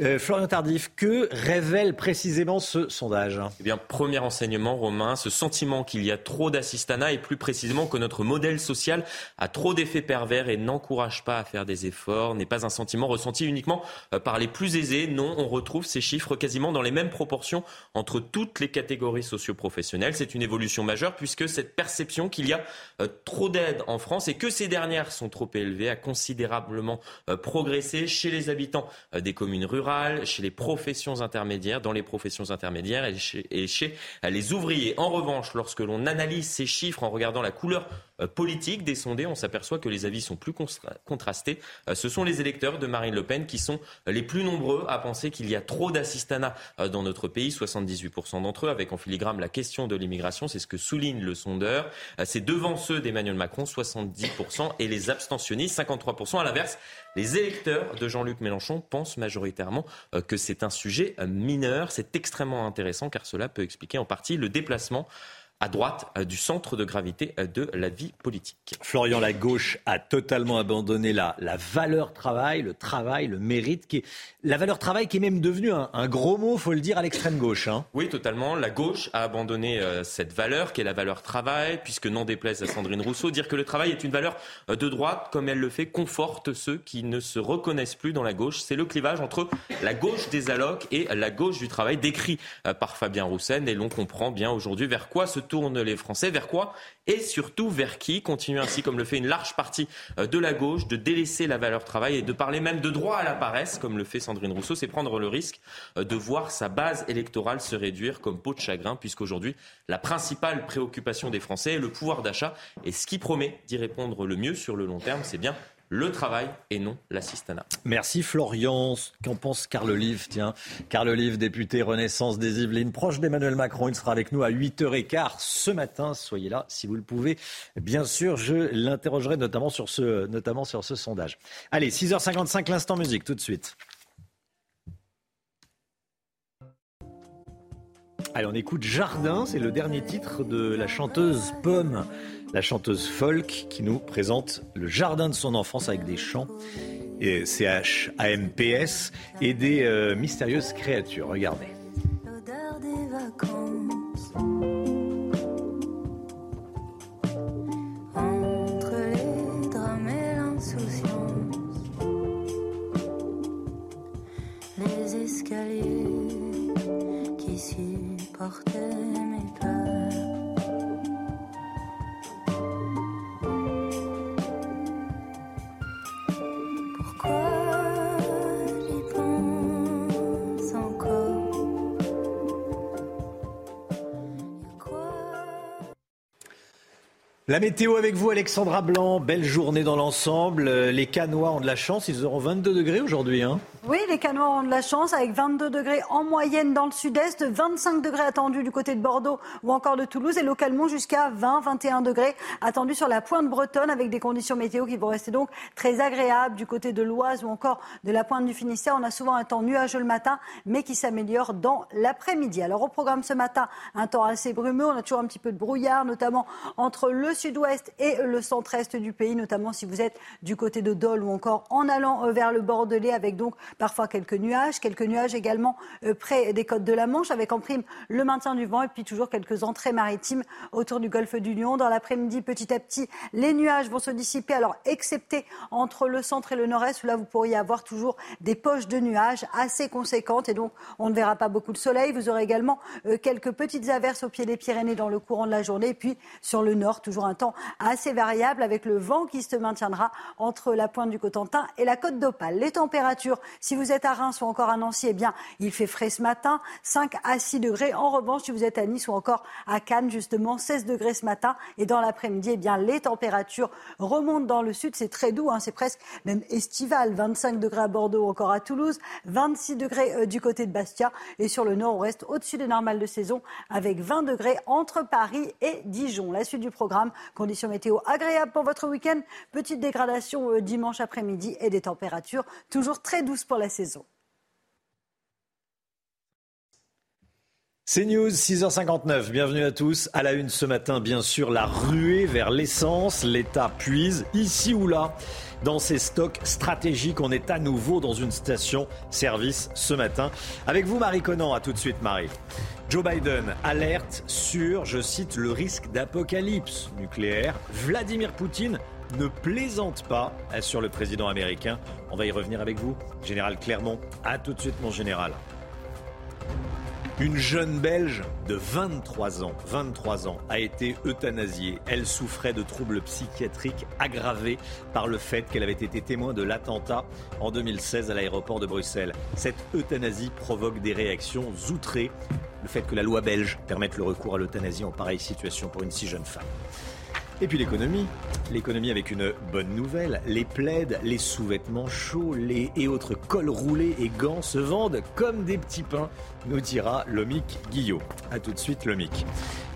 Euh, Florian Tardif, que révèle précisément ce sondage? Eh bien, premier enseignement, Romain, ce sentiment qu'il y a trop d'assistanat et plus précisément que notre modèle social a trop d'effets pervers et n'encourage pas à faire des efforts n'est pas un sentiment ressenti uniquement euh, par les plus aisés. Non, on retrouve ces chiffres quasiment dans les mêmes proportions entre toutes les catégories socioprofessionnelles. C'est une évolution majeure puisque cette perception qu'il y a euh, trop d'aides en France et que ces dernières sont trop élevées a considérablement progressé chez les habitants des communes rurales chez les professions intermédiaires, dans les professions intermédiaires et chez, les ouvriers. En revanche, lorsque l'on analyse ces chiffres en regardant la couleur politique des sondés, on s'aperçoit que les avis sont plus contrastés. Euh, ce sont les électeurs de Marine Le Pen qui sont les plus nombreux à penser qu'il y a trop d'assistanat euh, dans notre pays, 78% d'entre eux, avec en filigrane la question de l'immigration, c'est ce que souligne le sondeur. C'est devant ceux d'Emmanuel Macron, 70%, et les abstentionnistes, 53%. À l'inverse, les électeurs de Jean-Luc Mélenchon pensent majoritairement que c'est un sujet mineur. C'est extrêmement intéressant car cela peut expliquer en partie le déplacement à droite euh, du centre de gravité euh, de la vie politique. Florian, la gauche a totalement abandonné la, la valeur travail, le travail, le mérite, qui est, la valeur travail qui est même devenue un, un gros mot, faut le dire, à l'extrême gauche. Hein. Oui, totalement. La gauche a abandonné euh, cette valeur qui est la valeur travail, puisque n'en déplaise à Sandrine Rousseau, dire que le travail est une valeur de droite, comme elle le fait, conforte ceux qui ne se reconnaissent plus dans la gauche. C'est le clivage entre la gauche des allocs et la gauche du travail, décrit par Fabien Roussen, et l'on comprend bien aujourd'hui vers quoi se tournent les Français, vers quoi et surtout vers qui Continue ainsi, comme le fait une large partie euh, de la gauche, de délaisser la valeur travail et de parler même de droit à la paresse, comme le fait Sandrine Rousseau, c'est prendre le risque euh, de voir sa base électorale se réduire comme peau de chagrin, puisqu'aujourd'hui, la principale préoccupation des Français est le pouvoir d'achat. Et ce qui promet d'y répondre le mieux sur le long terme, c'est bien le travail et non l'assistanat. Merci Florian. Qu'en pense Carl Olive? Tiens, Carl Olive, député Renaissance des Yvelines, proche d'Emmanuel Macron. Il sera avec nous à 8h15 ce matin. Soyez là si vous le pouvez. Bien sûr, je l'interrogerai notamment sur ce, notamment sur ce sondage. Allez, 6h55, l'instant musique, tout de suite. Allez, on écoute Jardin, c'est le dernier titre de la chanteuse Pomme, la chanteuse folk qui nous présente le jardin de son enfance avec des chants et CH-AMPS et des euh, mystérieuses créatures. Regardez. L'odeur. Entre les drames et l'insouciance. Les escaliers qui mes La météo avec vous, Alexandra Blanc. Belle journée dans l'ensemble. Euh, Les Canois ont de la chance. Ils auront 22 degrés aujourd'hui. Hein. Oui, les Canois ont de la chance avec 22 degrés en moyenne dans le sud-est, 25 degrés attendus du côté de Bordeaux ou encore de Toulouse et localement jusqu'à 20-21 degrés attendus sur la pointe bretonne avec des conditions météo qui vont rester donc très agréables du côté de l'Oise ou encore de la pointe du Finistère. On a souvent un temps nuageux le matin mais qui s'améliore dans l'après-midi. Alors au programme ce matin, un temps assez brumeux. On a toujours un petit peu de brouillard, notamment entre le sud-ouest et le centre-est du pays, notamment si vous êtes du côté de Dole ou encore en allant euh, vers le Bordelais avec donc parfois quelques nuages, quelques nuages également euh, près des côtes de la Manche avec en prime le maintien du vent et puis toujours quelques entrées maritimes autour du golfe du Lion. Dans l'après-midi, petit à petit, les nuages vont se dissiper, alors excepté entre le centre et le nord-est où là vous pourriez avoir toujours des poches de nuages assez conséquentes et donc on ne verra pas beaucoup de soleil. Vous aurez également euh, quelques petites averses au pied des Pyrénées dans le courant de la journée et puis sur le nord, toujours un temps assez variable avec le vent qui se maintiendra entre la pointe du Cotentin et la côte d'Opale. Les températures, si vous êtes à Reims ou encore à Nancy, eh bien, il fait frais ce matin, 5 à 6 degrés. En revanche, si vous êtes à Nice ou encore à Cannes, justement, 16 degrés ce matin. Et dans l'après-midi, eh bien, les températures remontent dans le sud. C'est très doux, hein, c'est presque même estival. 25 degrés à Bordeaux encore à Toulouse, 26 degrés euh, du côté de Bastia. Et sur le nord, on reste au-dessus des normales de saison avec 20 degrés entre Paris et Dijon. La suite du programme, conditions météo agréables pour votre week-end. Petite dégradation euh, dimanche après-midi et des températures toujours très douces la saison. C'est News, 6h59. Bienvenue à tous. À la une ce matin, bien sûr, la ruée vers l'essence. L'État puise ici ou là dans ses stocks stratégiques. On est à nouveau dans une station-service ce matin. Avec vous, Marie Conan. À tout de suite, Marie. Joe Biden alerte sur, je cite, le risque d'apocalypse nucléaire. Vladimir Poutine ne plaisante pas sur le président américain. On va y revenir avec vous. Général Clermont, à tout de suite, mon général. Une jeune Belge de 23 ans, 23 ans, a été euthanasiée. Elle souffrait de troubles psychiatriques aggravés par le fait qu'elle avait été témoin de l'attentat en 2016 à l'aéroport de Bruxelles. Cette euthanasie provoque des réactions outrées. Le fait que la loi belge permette le recours à l'euthanasie en pareille situation pour une si jeune femme. Et puis l'économie. L'économie avec une bonne nouvelle. Les plaids, les sous-vêtements chauds, les et autres cols roulés et gants se vendent comme des petits pains, nous dira Lomic Guillot. A tout de suite Lomic.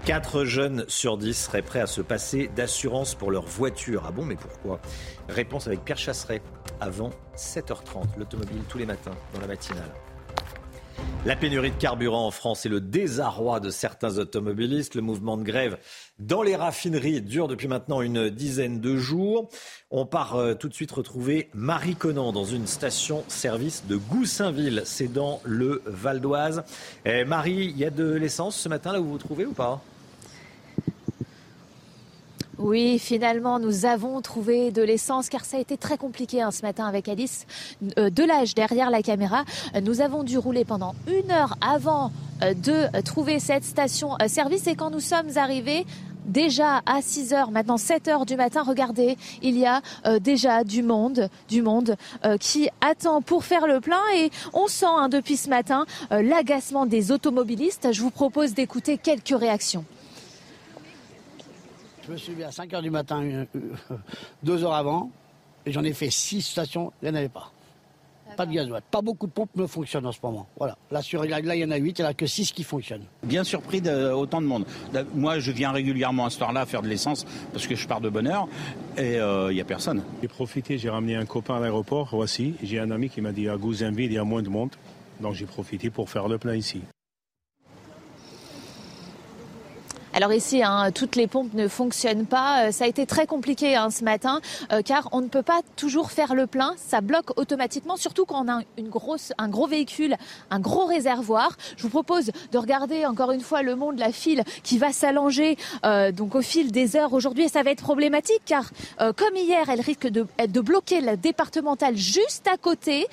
4 jeunes sur 10 seraient prêts à se passer d'assurance pour leur voiture. Ah bon, mais pourquoi? Réponse avec Pierre Chasseret avant 7h30, l'automobile tous les matins dans la matinale. La pénurie de carburant en France et le désarroi de certains automobilistes. Le mouvement de grève dans les raffineries dure depuis maintenant une dizaine de jours. On part euh, tout de suite retrouver Marie Conan dans une station-service de Goussainville. C'est dans le Val d'Oise. Eh, Marie, il y a de l'essence ce matin là où vous vous trouvez ou pas? Oui, finalement, nous avons trouvé de l'essence car ça a été très compliqué hein, ce matin avec Alice euh, Delage derrière la caméra. Euh, Nous avons dû rouler pendant une heure avant euh, de trouver cette station-service et quand nous sommes arrivés, déjà à 6 heures, maintenant 7 heures du matin, regardez, il y a euh, déjà du monde, du monde euh, qui attend pour faire le plein et on sent hein, depuis ce matin euh, l'agacement des automobilistes. Je vous propose d'écouter quelques réactions. Je me suis levé à 5 heures du matin, euh, euh, deux heures avant, et j'en ai fait six stations, il n'y en avait pas. Pas de gasoil. Pas beaucoup de pompes ne fonctionnent en ce moment. Voilà. Là, sur, là, là, il y en a 8, il n'y en a que 6 qui fonctionnent. Bien surpris d'autant de monde. Moi, je viens régulièrement à ce heure-là faire de l'essence parce que je pars de bonne heure et il n'y a personne. J'ai profité, j'ai ramené un copain à l'aéroport, voici. J'ai un ami qui m'a dit à Gouzinville, il y a moins de monde. Donc j'ai profité pour faire le plein ici. Alors ici, hein, toutes les pompes ne fonctionnent pas. Euh, ça a été très compliqué hein, ce matin, euh, car on ne peut pas toujours faire le plein. Ça bloque automatiquement, surtout quand on a une grosse, un gros véhicule, un gros réservoir. Je vous propose de regarder encore une fois le monde, la file qui va s'allonger euh, donc au fil des heures aujourd'hui. Ça va être problématique, car comme hier, elle risque de, de bloquer la départementale juste à côté.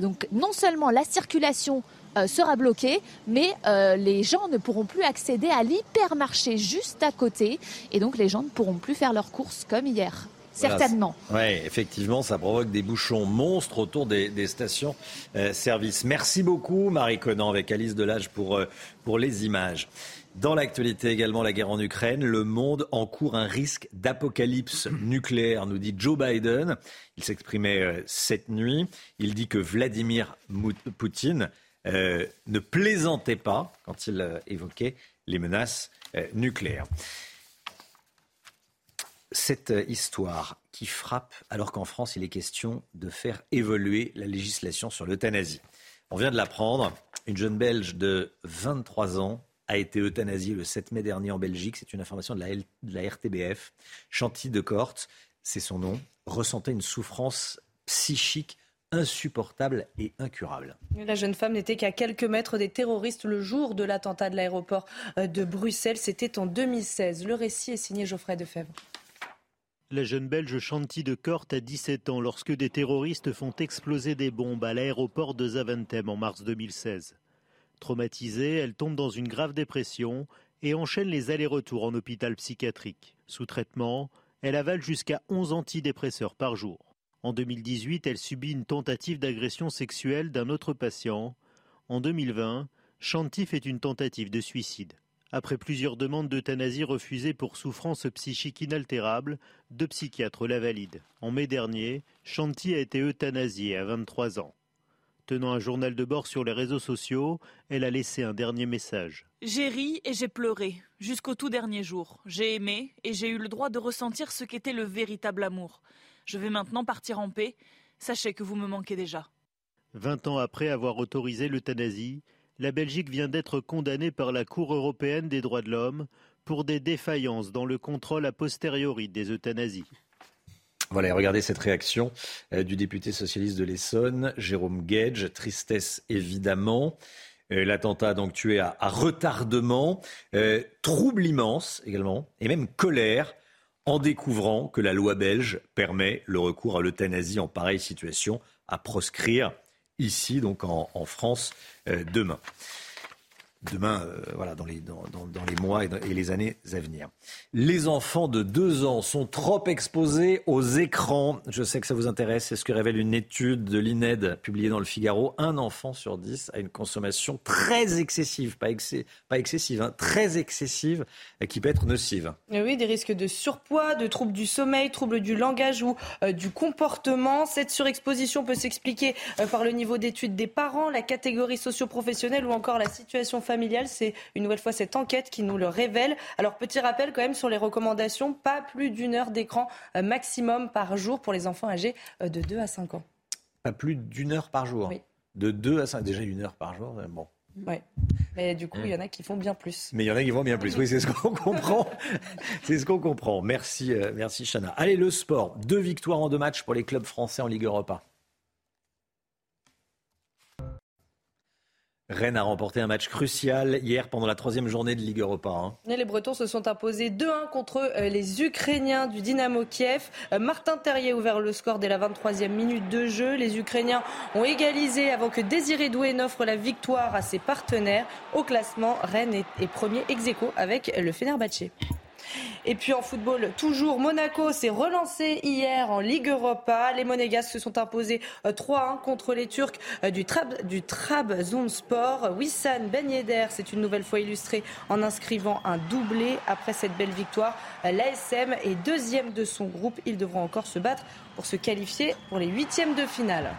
donc non seulement la circulation euh, sera bloqué, mais euh, les gens ne pourront plus accéder à l'hypermarché juste à côté, et donc les gens ne pourront plus faire leurs courses comme hier. Certainement. oui, effectivement, ça provoque des bouchons monstres autour des, stations euh, service. Merci beaucoup, Marie Conan, avec Alice Delage pour, pour les images. Dans l'actualité également, la guerre en Ukraine, le monde encourt un risque d'apocalypse nucléaire, nous dit Joe Biden. Il s'exprimait cette nuit. Il dit que Vladimir Poutine euh, ne plaisantait pas quand il euh, évoquait les menaces euh, nucléaires. Cette histoire qui frappe alors qu'en France il est question de faire évoluer la législation sur l'euthanasie. On vient de l'apprendre, une jeune Belge de 23 ans a été euthanasiée le 7 mai dernier en Belgique. C'est une information de la, de la RTBF. Chantilly de Corte, c'est son nom, ressentait une souffrance psychique insupportable et incurable. La jeune femme n'était qu'à quelques mètres des terroristes le jour de l'attentat de l'aéroport euh, de Bruxelles. C'était en 2016. Le récit est signé Geoffrey Defebvre. La jeune Belge Chanty de Corte a 17 ans lorsque des terroristes font exploser des bombes à l'aéroport de Zaventem en mars 2016. Traumatisée, elle tombe dans une grave dépression et enchaîne les allers-retours en hôpital psychiatrique. Sous traitement, elle avale jusqu'à 11 antidépresseurs par jour. En 2018, elle subit une tentative d'agression sexuelle d'un autre patient. En 2020, Chanty fait une tentative de suicide. Après plusieurs demandes d'euthanasie refusées pour souffrance psychique inaltérable, deux psychiatres la valident. En mai dernier, Chanty a été euthanasiée à 23 ans. Tenant un journal de bord sur les réseaux sociaux, elle a laissé un dernier message. J'ai ri et j'ai pleuré, jusqu'au tout dernier jour. J'ai aimé et j'ai eu le droit de ressentir ce qu'était le véritable amour. Je vais maintenant partir en paix. Sachez que vous me manquez déjà. Vingt ans après avoir autorisé l'euthanasie, la Belgique vient d'être condamnée par la Cour européenne des droits de l'homme pour des défaillances dans le contrôle a posteriori des euthanasies. Voilà, regardez cette réaction euh, du député socialiste de l'Essonne, Jérôme Gage. Tristesse évidemment. Euh, l'attentat a donc tué à, retardement. Euh, trouble immense également, et même colère en découvrant que la loi belge permet le recours à l'euthanasie en pareille situation à proscrire ici, donc en, France, euh, demain demain, euh, voilà, dans les, mois et, les années à venir. Les enfants de 2 ans sont trop exposés aux écrans. Je sais que ça vous intéresse. C'est ce que révèle une étude de l'INED publiée dans le Figaro. Un enfant sur 10 a une consommation très excessive, pas, excessive, hein, très excessive, qui peut être nocive. oui, des risques de surpoids, de troubles du sommeil, troubles du langage ou euh, du comportement. Cette surexposition peut s'expliquer euh, par le niveau d'études des parents, la catégorie socio-professionnelle ou encore la situation familiale c'est une nouvelle fois cette enquête qui nous le révèle. Alors, petit rappel quand même sur les recommandations, pas plus d'une heure d'écran euh, maximum par jour pour les enfants âgés euh, de 2 à 5 ans. Pas plus d'une heure par jour Oui. De 2 à 5, déjà une heure par jour, euh, bon. Ouais. Mais du coup, il y en a qui font bien plus. Mais il y en a qui font bien plus. Oui, c'est ce qu'on comprend. c'est ce qu'on comprend. Merci, merci Chana. Allez, le sport. Deux victoires en deux matchs pour les clubs français en Ligue Europa. Rennes a remporté un match crucial hier pendant la troisième journée de Ligue Europa. Hein. les Bretons se sont imposés 2-1 contre euh, les Ukrainiens du Dynamo Kiev. Euh, Martin Terrier a ouvert le score dès la 23e minute de jeu. Les Ukrainiens ont égalisé avant que Désiré Doué n'offre la victoire à ses partenaires. Au classement, Rennes est, premier ex avec le Fenerbahçe. Et puis en football, toujours Monaco s'est relancé hier en Ligue Europa. Les Monégasques se sont imposés 3-1 euh, contre les Turcs euh, du, Trab, Trabzonspor. Wissam Ben Yedder s'est une nouvelle fois illustré en inscrivant un doublé après cette belle victoire. L'ASM est deuxième de son groupe. Ils devront encore se battre pour se qualifier pour les huitièmes de finale.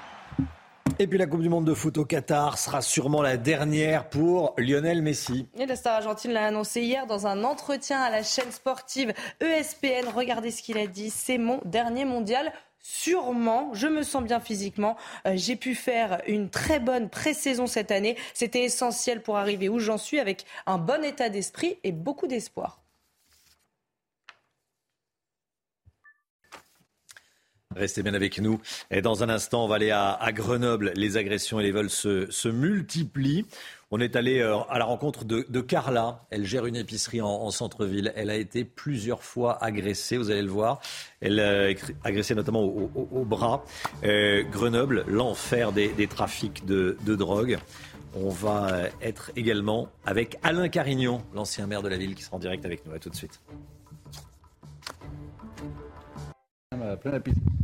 Et puis la Coupe du Monde de foot au Qatar sera sûrement la dernière pour Lionel Messi. Et la star argentine l'a annoncé hier dans un entretien à la chaîne sportive ESPN. Regardez ce qu'il a dit. C'est mon dernier mondial. Sûrement, je me sens bien physiquement. Euh, j'ai pu faire une très bonne pré-saison cette année. C'était essentiel pour arriver où j'en suis avec un bon état d'esprit et beaucoup d'espoir. Restez bien avec nous. Et dans un instant, on va aller à, Grenoble. Les agressions et les vols se, multiplient. On est allé euh, à la rencontre de, Carla. Elle gère une épicerie en, en centre-ville. Elle a été plusieurs fois agressée, vous allez le voir. Elle a agressé notamment au, bras. Euh, Grenoble, l'enfer des, trafics de, de drogue. On va euh, être également avec Alain Carignon, l'ancien maire de la ville, qui sera en direct avec nous. À tout de suite.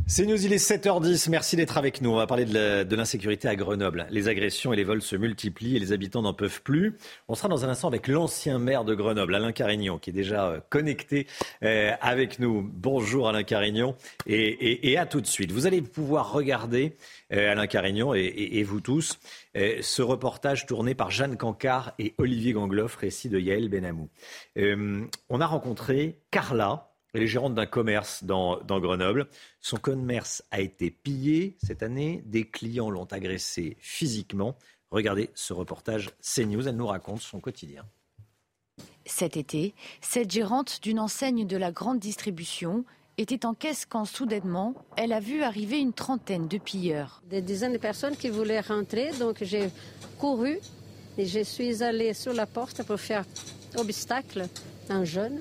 C'est News, il est 7h10. Merci d'être avec nous. On va parler de l'insécurité à Grenoble. Les agressions et les vols se multiplient et les habitants n'en peuvent plus. On sera dans un instant avec l'ancien maire de Grenoble, Alain Carignon, qui est déjà euh, connecté euh, avec nous. Bonjour Alain Carignon et, à tout de suite. Vous allez pouvoir regarder, euh, Alain Carignon et, vous tous, euh, ce reportage tourné par Jeanne Cancard et Olivier Gangloff, récit de Yael Benamou. Euh, on a rencontré Carla. Elle est gérante d'un commerce dans, dans Grenoble. Son commerce a été pillé cette année. Des clients l'ont agressé physiquement. Regardez ce reportage CNews. Elle nous raconte son quotidien. Cet été, cette gérante d'une enseigne de la grande distribution était en caisse quand soudainement, elle a vu arriver une trentaine de pilleurs. Des dizaines de personnes qui voulaient rentrer, donc j'ai couru et je suis allée sur la porte pour faire obstacle. Un jeune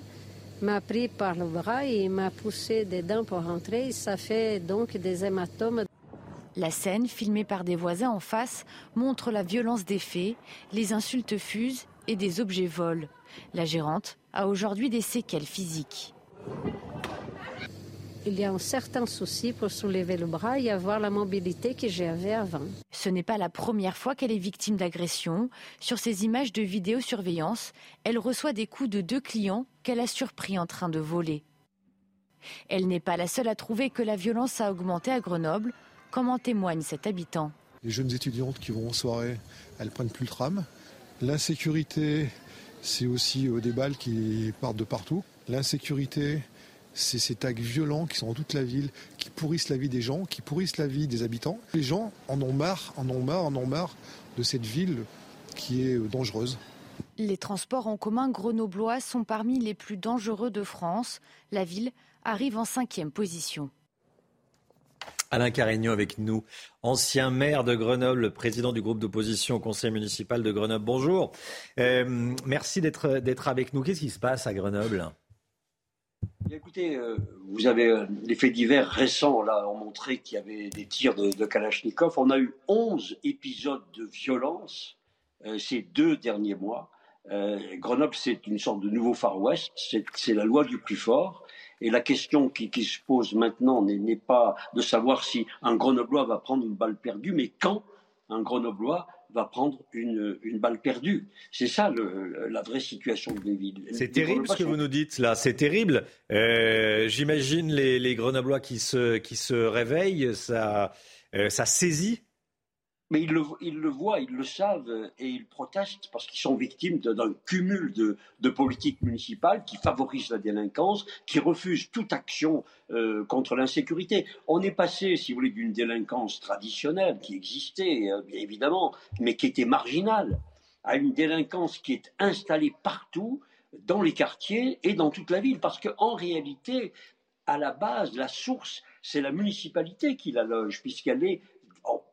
m'a pris par le bras et m'a poussé dedans pour rentrer. Ça fait donc des hématomes. La scène, filmée par des voisins en face, montre la violence des faits, les insultes fusent et des objets volent. La gérante a aujourd'hui des séquelles physiques. Il y a un certain souci pour soulever le bras et avoir la mobilité que j'avais avant. Ce n'est pas la première fois qu'elle est victime d'agression. Sur ces images de vidéosurveillance, elle reçoit des coups de deux clients qu'elle a surpris en train de voler. Elle n'est pas la seule à trouver que la violence a augmenté à Grenoble, comme en témoigne cet habitant. Les jeunes étudiantes qui vont en soirée, elles prennent plus le tram. L'insécurité, c'est aussi euh, des balles qui partent de partout. L'insécurité, c'est ces tags violents qui sont dans toute la ville, qui pourrissent la vie des gens, qui pourrissent la vie des habitants. Les gens en ont marre, en ont marre, en ont marre de cette ville qui est euh, dangereuse. Les transports en commun grenoblois sont parmi les plus dangereux de France. La ville arrive en cinquième position. Alain Carignon avec nous, ancien maire de Grenoble, président du groupe d'opposition au conseil municipal de Grenoble. Bonjour. Euh, merci d'être d'être avec nous. Qu'est-ce qui se passe à Grenoble? Écoutez, euh, vous avez euh, les faits divers récents là ont montré qu'il y avait des tirs de, Kalachnikov. On a eu 11 épisodes de violence euh, ces deux derniers mois. Grenoble, c'est une sorte de nouveau Far West. C'est la loi du plus fort. Et la question qui, qui se pose maintenant n'est pas de savoir si un Grenoblois va prendre une balle perdue, mais quand un Grenoblois va prendre une, une balle perdue. C'est ça le- la vraie situation des villes. C'est terrible ce que vous nous dites là, c'est terrible. Euh, J'imagine les, les Grenoblois qui se, qui se réveillent, ça, euh, ça saisit. Mais ils le, voient, ils le savent euh, et ils protestent parce qu'ils sont victimes d'un cumul de, politiques municipales qui favorisent la délinquance, qui refusent toute action euh, contre l'insécurité. On est passé, si vous voulez, d'une délinquance traditionnelle qui existait, euh, bien évidemment, mais qui était marginale, à une délinquance qui est installée partout, dans les quartiers et dans toute la ville. Parce qu'en réalité, à la base, la source, c'est la municipalité qui la loge, puisqu'elle est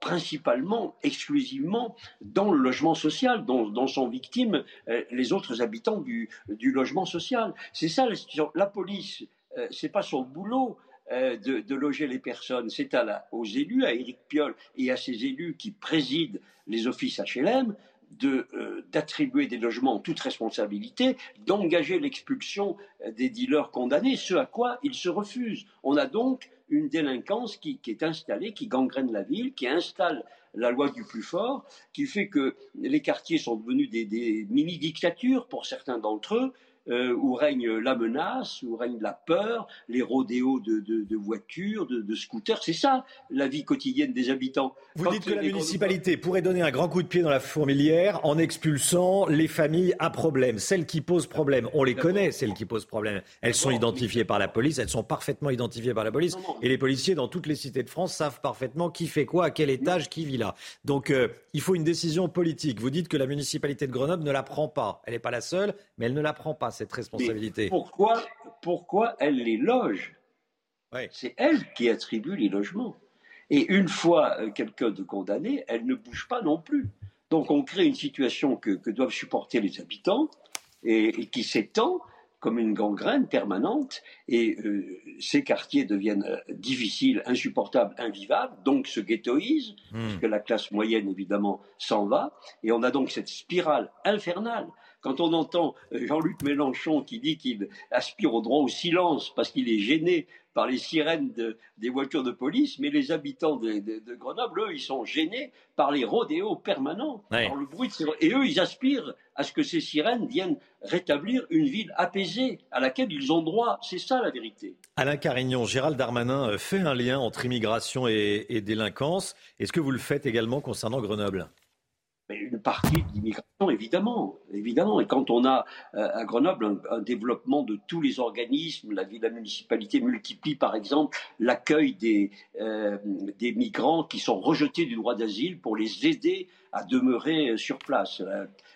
principalement, exclusivement dans le logement social, dont, sont victimes euh, les autres habitants du, logement social. C'est ça la police, euh, c'est pas son boulot. euh, de, loger les personnes, c'est à la- aux élus, à Éric Piolle et à ces élus qui président les offices HLM, de, euh, d'attribuer des logements en toute responsabilité, d'engager l'expulsion des dealers condamnés, ce à quoi ils se refusent. On a donc une délinquance qui, est installée, qui gangrène la ville, qui installe la loi du plus fort, qui fait que les quartiers sont devenus des, des mini-dictatures pour certains d'entre eux, euh, où règne la menace, où règne la peur, les rodéos de, de- de voitures, de, de scooters. C'est ça la vie quotidienne des habitants. Vous Quand dites que la municipalité pourrait donner un grand coup de pied dans la fourmilière en expulsant les familles à problème. Celles qui posent problème, on les connaît, celles qui posent problème. Elles sont identifiées par la police, elles sont parfaitement identifiées par la police. Et les policiers dans toutes les cités de France savent parfaitement qui fait quoi, à quel étage, qui vit là. Donc euh, il faut une décision politique. Vous dites que la municipalité de Grenoble ne la prend pas. Elle n'est pas la seule, mais elle ne la prend pas, cette Mais responsabilité. pourquoi, pourquoi elle les loge C'est elle qui attribue les logements. Et une fois euh, quelqu'un de condamné, elle ne bouge pas non plus. Donc on crée une situation que, que doivent supporter les habitants et, et qui s'étend comme une gangrène permanente et euh, ces quartiers deviennent euh, difficiles, insupportables, invivables, donc se ghettoisent, Hmm. puisque la classe moyenne évidemment s'en va, et on a donc cette spirale infernale. Quand on entend euh, Jean-Luc Mélenchon qui dit qu'il aspire au droit au silence parce qu'il est gêné par les sirènes de- des voitures de police, mais les habitants de, de- de Grenoble, eux, ils sont gênés par les rodéos permanents, Ouais. par le bruit de ces... Et eux, ils aspirent à ce que ces sirènes viennent rétablir une ville apaisée à laquelle ils ont droit. C'est ça la vérité. Alain Carignon, Gérald Darmanin euh, fait un lien entre immigration et, et délinquance. Est-ce que vous le faites également concernant Grenoble? Une partie de l'immigration, évidemment, évidemment. Et quand on a euh, à Grenoble un, développement de tous les organismes, la, la municipalité multiplie par exemple l'accueil des, euh, des migrants qui sont rejetés du droit d'asile pour les aider à demeurer euh, sur place.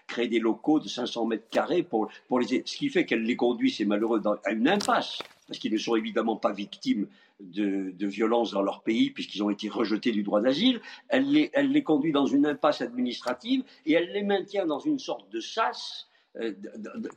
Créer des locaux de 500 mètres carrés pour, pour les. Ce qui fait qu'elle les conduit, c'est malheureux, à une impasse, parce qu'ils ne sont évidemment pas victimes de, de violences dans leur pays puisqu'ils ont été rejetés du droit d'asile. Elle les, conduit dans une impasse administrative et elle les maintient dans une sorte de sas euh,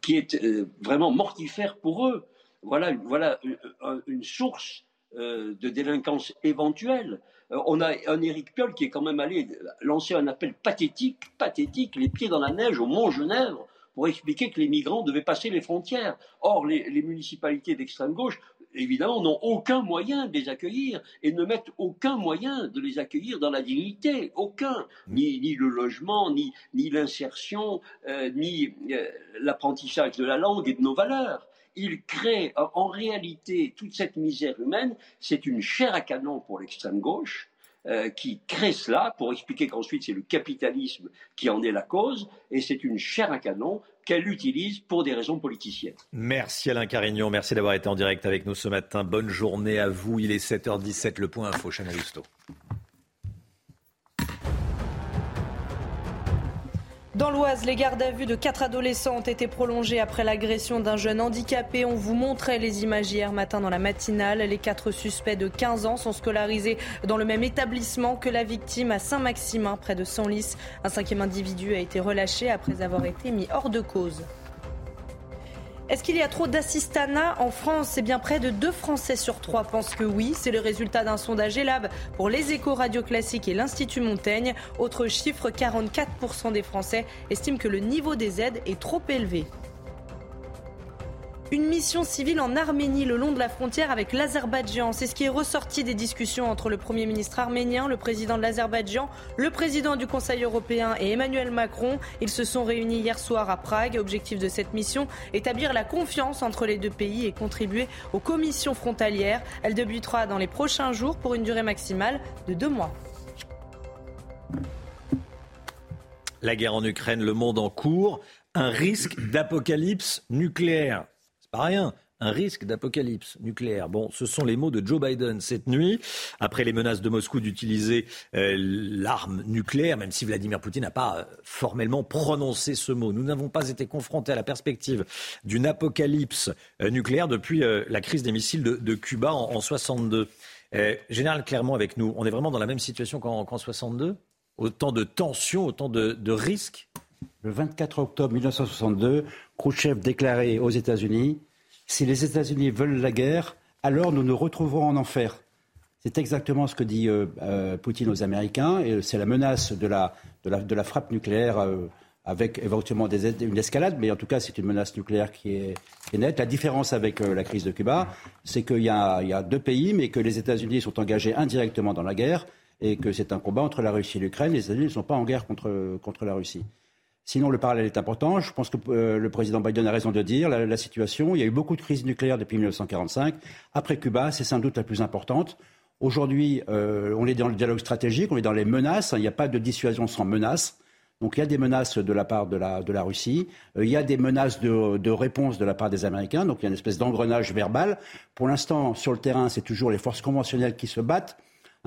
qui est euh, vraiment mortifère pour eux. Voilà, voilà une, un- une source euh, de délinquance éventuelle. Euh, on a un Éric Piolle qui est quand même allé lancer un appel pathétique, pathétique, les pieds dans la neige au Mont Genèvre pour expliquer que les migrants devaient passer les frontières. Or, les municipalités d'extrême gauche, évidemment, n'ont aucun moyen de les accueillir et ne mettent aucun moyen de les accueillir dans la dignité, aucun, ni, ni le logement, ni, ni l'insertion, euh, ni euh, l'apprentissage de la langue et de nos valeurs. Ils créent en- en réalité toute cette misère humaine, c'est une chair à canon pour l'extrême gauche euh, qui crée cela pour expliquer qu'ensuite c'est le capitalisme qui en est la cause, et c'est une chair à canon qu'elle utilise pour des raisons politiciennes. Merci Alain Carignon, merci d'avoir été en direct avec nous ce matin. Bonne journée à vous. Il est 7h17, le point info, Chanel Dans l'Oise, les gardes à vue de quatre adolescents ont été prolongés après l'agression d'un jeune handicapé. On vous montrait les images hier matin dans la matinale. Les quatre suspects de 15 ans sont scolarisés dans le même établissement que la victime à Saint-Maximin, près de Senlis. Un cinquième individu a été relâché après avoir été mis hors de cause. Est-ce qu'il y a trop d'assistanat en France? C'est bien près de 2 Français sur 3 pensent que oui. C'est le résultat d'un sondage ELAB pour les échos radio classiques et l'Institut Montaigne. Autre chiffre, 44% des Français estiment que le niveau des aides est trop élevé. Une mission civile en Arménie le long de la frontière avec l'Azerbaïdjan. C'est ce qui est ressorti des discussions entre le Premier ministre arménien, le président de l'Azerbaïdjan, le président du Conseil européen et Emmanuel Macron. Ils se sont réunis hier soir à Prague. Objectif de cette mission, établir la confiance entre les deux pays et contribuer aux commissions frontalières. Elle débutera dans les prochains jours pour une durée maximale de deux mois. La guerre en Ukraine, le monde en cours, un risque d'apocalypse nucléaire. Pas rien. Un risque d'apocalypse nucléaire. Bon, ce sont les mots de Joe Biden cette nuit, après les menaces de Moscou d'utiliser euh, l'arme nucléaire, même si Vladimir Poutine n'a pas euh, formellement prononcé ce mot. Nous n'avons pas été confrontés à la perspective d'une apocalypse euh, nucléaire depuis la crise des missiles de, Cuba en, en 62. Euh, Général Clermont avec nous, on est vraiment dans la même situation qu'en qu'en 62 Autant de tensions, autant de risques? Le 24 octobre 1962, Khrouchtchev déclarait aux États-Unis Si les États-Unis veulent la guerre, alors nous nous retrouverons en enfer. C'est exactement ce que dit euh, euh, Poutine aux Américains, et c'est la menace de la, frappe nucléaire euh, avec éventuellement des, une escalade, mais en tout cas c'est une menace nucléaire qui est, nette. La différence avec la crise de Cuba, c'est qu'il y, a- deux pays, mais que les États-Unis sont engagés indirectement dans la guerre, et que c'est un combat entre la Russie et l'Ukraine. Les États-Unis ne sont pas en guerre contre la Russie. Sinon, le parallèle est important. Je pense que euh, le président Biden a raison de dire la, la situation. Il y a eu beaucoup de crises nucléaires depuis 1945. Après Cuba, c'est sans doute la plus importante. Aujourd'hui, euh, on est dans le dialogue stratégique, on est dans les menaces. Il n'y a pas de dissuasion sans menace. Donc il y a des menaces de la part de la, Russie, Euh, il y a des menaces de, de réponse de la part des Américains, donc il y a une espèce d'engrenage verbal. Pour l'instant, sur le terrain, c'est toujours les forces conventionnelles qui se battent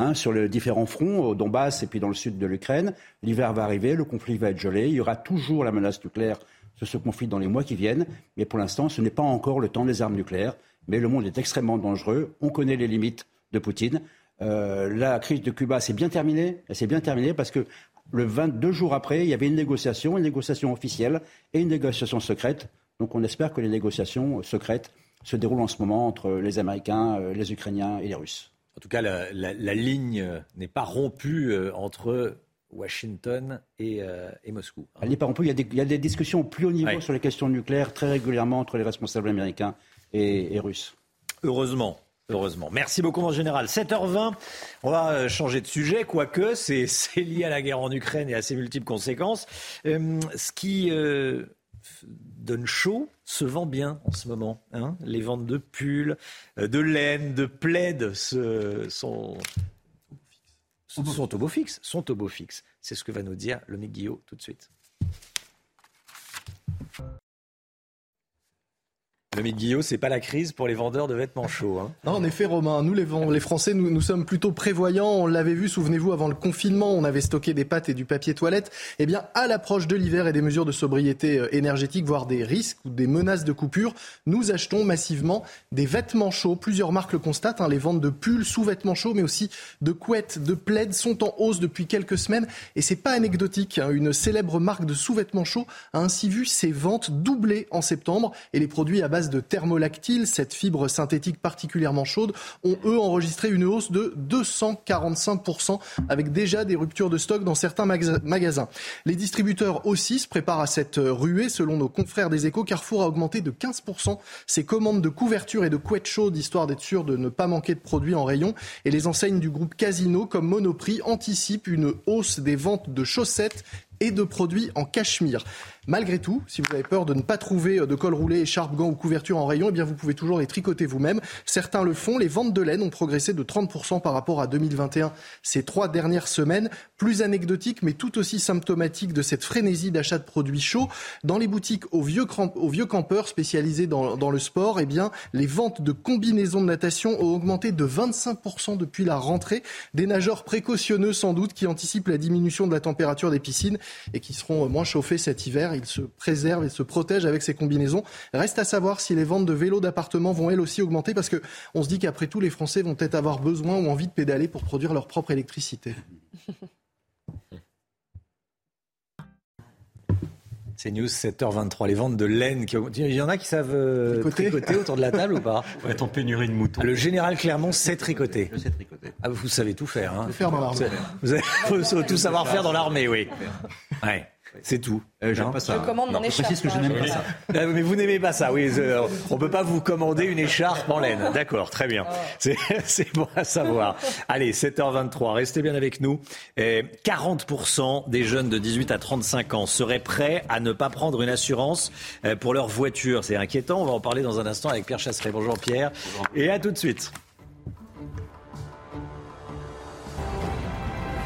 hein, sur les différents fronts, au Donbass et puis dans le sud de l'Ukraine. L'hiver va arriver, le conflit va être gelé, il y aura toujours la menace nucléaire sur ce conflit dans les mois qui viennent. Mais pour l'instant, ce n'est pas encore le temps des armes nucléaires. Mais le monde est extrêmement dangereux. On connaît les limites de Poutine. Euh, la crise de Cuba s'est bien terminée. Elle s'est bien terminée parce que le 22 jours après, il y avait une négociation, une négociation officielle et une négociation secrète. Donc on espère que les négociations secrètes se déroulent en ce moment entre les Américains, euh, les Ukrainiens et les Russes. En tout cas, la, la- la ligne n'est pas rompue euh, entre Washington et, euh, et Moscou. Elle n'est pas rompue. Il y, a des, il y a des discussions au plus haut niveau Ouais. sur les questions nucléaires très régulièrement entre les responsables américains et, et russes. Heureusement. Heureusement. Merci beaucoup, mon général. 7h20, on va euh, changer de sujet, quoique c'est lié à la guerre en Ukraine et à ses multiples conséquences. Euh, ce qui euh, donne chaud se vend bien en ce moment. hein. Les ventes de pulls, euh, de laine, de plaids se- sont, sont au beau fixe. Sont au beau fixe. C'est ce que va nous dire le Guillot tout de suite. Le Guillot, c'est pas la crise pour les vendeurs de vêtements chauds. hein. Non, en effet, Romain, nous les, Français, nous, nous sommes plutôt prévoyants. On l'avait vu, souvenez-vous, avant le confinement, on avait stocké des pâtes et du papier toilette. Eh bien, à l'approche de l'hiver et des mesures de sobriété euh, énergétique, voire des risques ou des menaces de coupure, nous achetons massivement des vêtements chauds. Plusieurs marques le constatent. hein, les ventes de pulls, sous-vêtements chauds, mais aussi de couettes, de plaids sont en hausse depuis quelques semaines. Et c'est pas anecdotique. hein. Une célèbre marque de sous-vêtements chauds a ainsi vu ses ventes doubler en septembre. Et les produits à base de thermolactyle, cette fibre synthétique particulièrement chaude, ont eux enregistré une hausse de 245% avec déjà des ruptures de stock dans certains magas- magasins. Les distributeurs aussi se préparent à cette ruée. Selon nos confrères des échos, Carrefour a augmenté de 15% ses commandes de couvertures et de couettes chaudes histoire d'être sûr de ne pas manquer de produits en rayon. Et les enseignes du groupe Casino comme Monoprix anticipent une hausse des ventes de chaussettes et de produits en cachemire. Malgré tout, si vous avez peur de ne pas trouver de col roulé, écharpe, gants ou couverture en rayon, eh bien vous pouvez toujours les tricoter vous-même. Certains le font. Les ventes de laine ont progressé de 30% par rapport à 2021 ces trois dernières semaines. Plus anecdotique, mais tout aussi symptomatique de cette frénésie d'achat de produits chauds. Dans les boutiques aux vieux, cramp- campeurs spécialisés dans, dans le sport, eh bien, les ventes de combinaisons de natation ont augmenté de 25% depuis la rentrée. Des nageurs précautionneux sans doute qui anticipent la diminution de la température des piscines et qui seront moins chauffés cet hiver. Ils se préservent et se protègent avec ces combinaisons. Reste à savoir si les ventes de vélos d'appartement vont elles aussi augmenter parce que on se dit qu'après tout, les Français vont peut-être avoir besoin ou envie de pédaler pour produire leur propre électricité. C'est News 7h23, les ventes de laine. Qui... Il y en a qui savent euh, Tricoter. tricoter autour de la table ou pas? On va être en pénurie de moutons. Le général Clermont sait tricoter. Je sais tricoter. Ah, vous savez tout faire. Hein. Tout faire dans l'armée. Vous avez faut tout savoir faire dans l'armée, oui. Ouais, c'est tout. Euh, j'aime pas ça. Je commande mon je écharpe, précise que je hein, n'aime pas ça. Ah, Mais vous n'aimez pas ça, oui. euh, On peut pas vous commander une écharpe en laine. D'accord, très bien. C'est c'est bon à savoir. Allez, 7h23, restez bien avec nous. Eh, 40% des jeunes de 18 à 35 ans seraient prêts à ne pas prendre une assurance euh, pour leur voiture. C'est inquiétant. On va en parler dans un instant avec Pierre Chasseret. Bonjour Pierre. Et à tout de suite.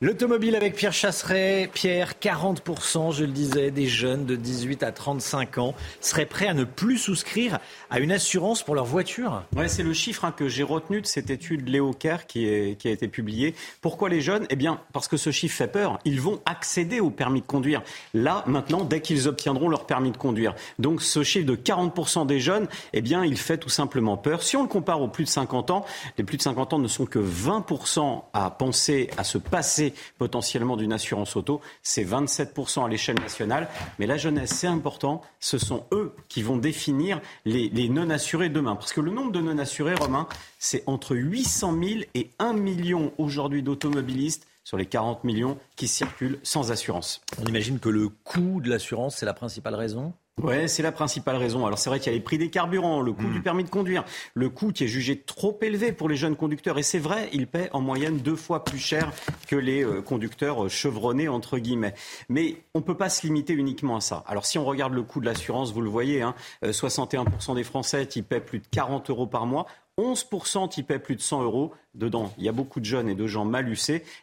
L'automobile avec Pierre Chasseret. Pierre, 40%, je le disais, des jeunes de 18 à 35 ans seraient prêts à ne plus souscrire à une assurance pour leur voiture. C'est le chiffre hein, que j'ai retenu de cette étude Léo Kerr qui, qui a été publiée. Pourquoi les jeunes? Eh bien, parce que ce chiffre fait peur. Ils vont accéder au permis de conduire. Là, maintenant, dès qu'ils obtiendront leur permis de conduire. Donc, ce chiffre de 40% des jeunes, eh bien, il fait tout simplement peur. Si on le compare aux plus de 50 ans, les plus de 50 ans ne sont que 20% à penser à se passer potentiellement d'une assurance auto. C'est 27% à l'échelle nationale. Mais la jeunesse, c'est important. Ce sont eux qui vont définir les, les non-assurés demain. Parce que le nombre de non-assurés, Romain, c'est entre 800 000 et 1 million aujourd'hui d'automobilistes sur les 40 millions qui circulent sans assurance. On imagine que le coût de l'assurance, c'est la principale raison? Ouais, c'est la principale raison. Alors c'est vrai qu'il y a les prix des carburants, le coût du permis de conduire, le coût qui est jugé trop élevé pour les jeunes conducteurs. Et c'est vrai, ils paient en moyenne deux fois plus cher que les euh, conducteurs euh, chevronnés entre guillemets. Mais on peut pas se limiter uniquement à ça. Alors si on regarde le coût de l'assurance, vous le voyez, hein, euh, 61% des Français qui paient plus de 40 euros par mois. 11% qui paient plus de 100 euros. Dedans, il y a beaucoup de jeunes et de gens mal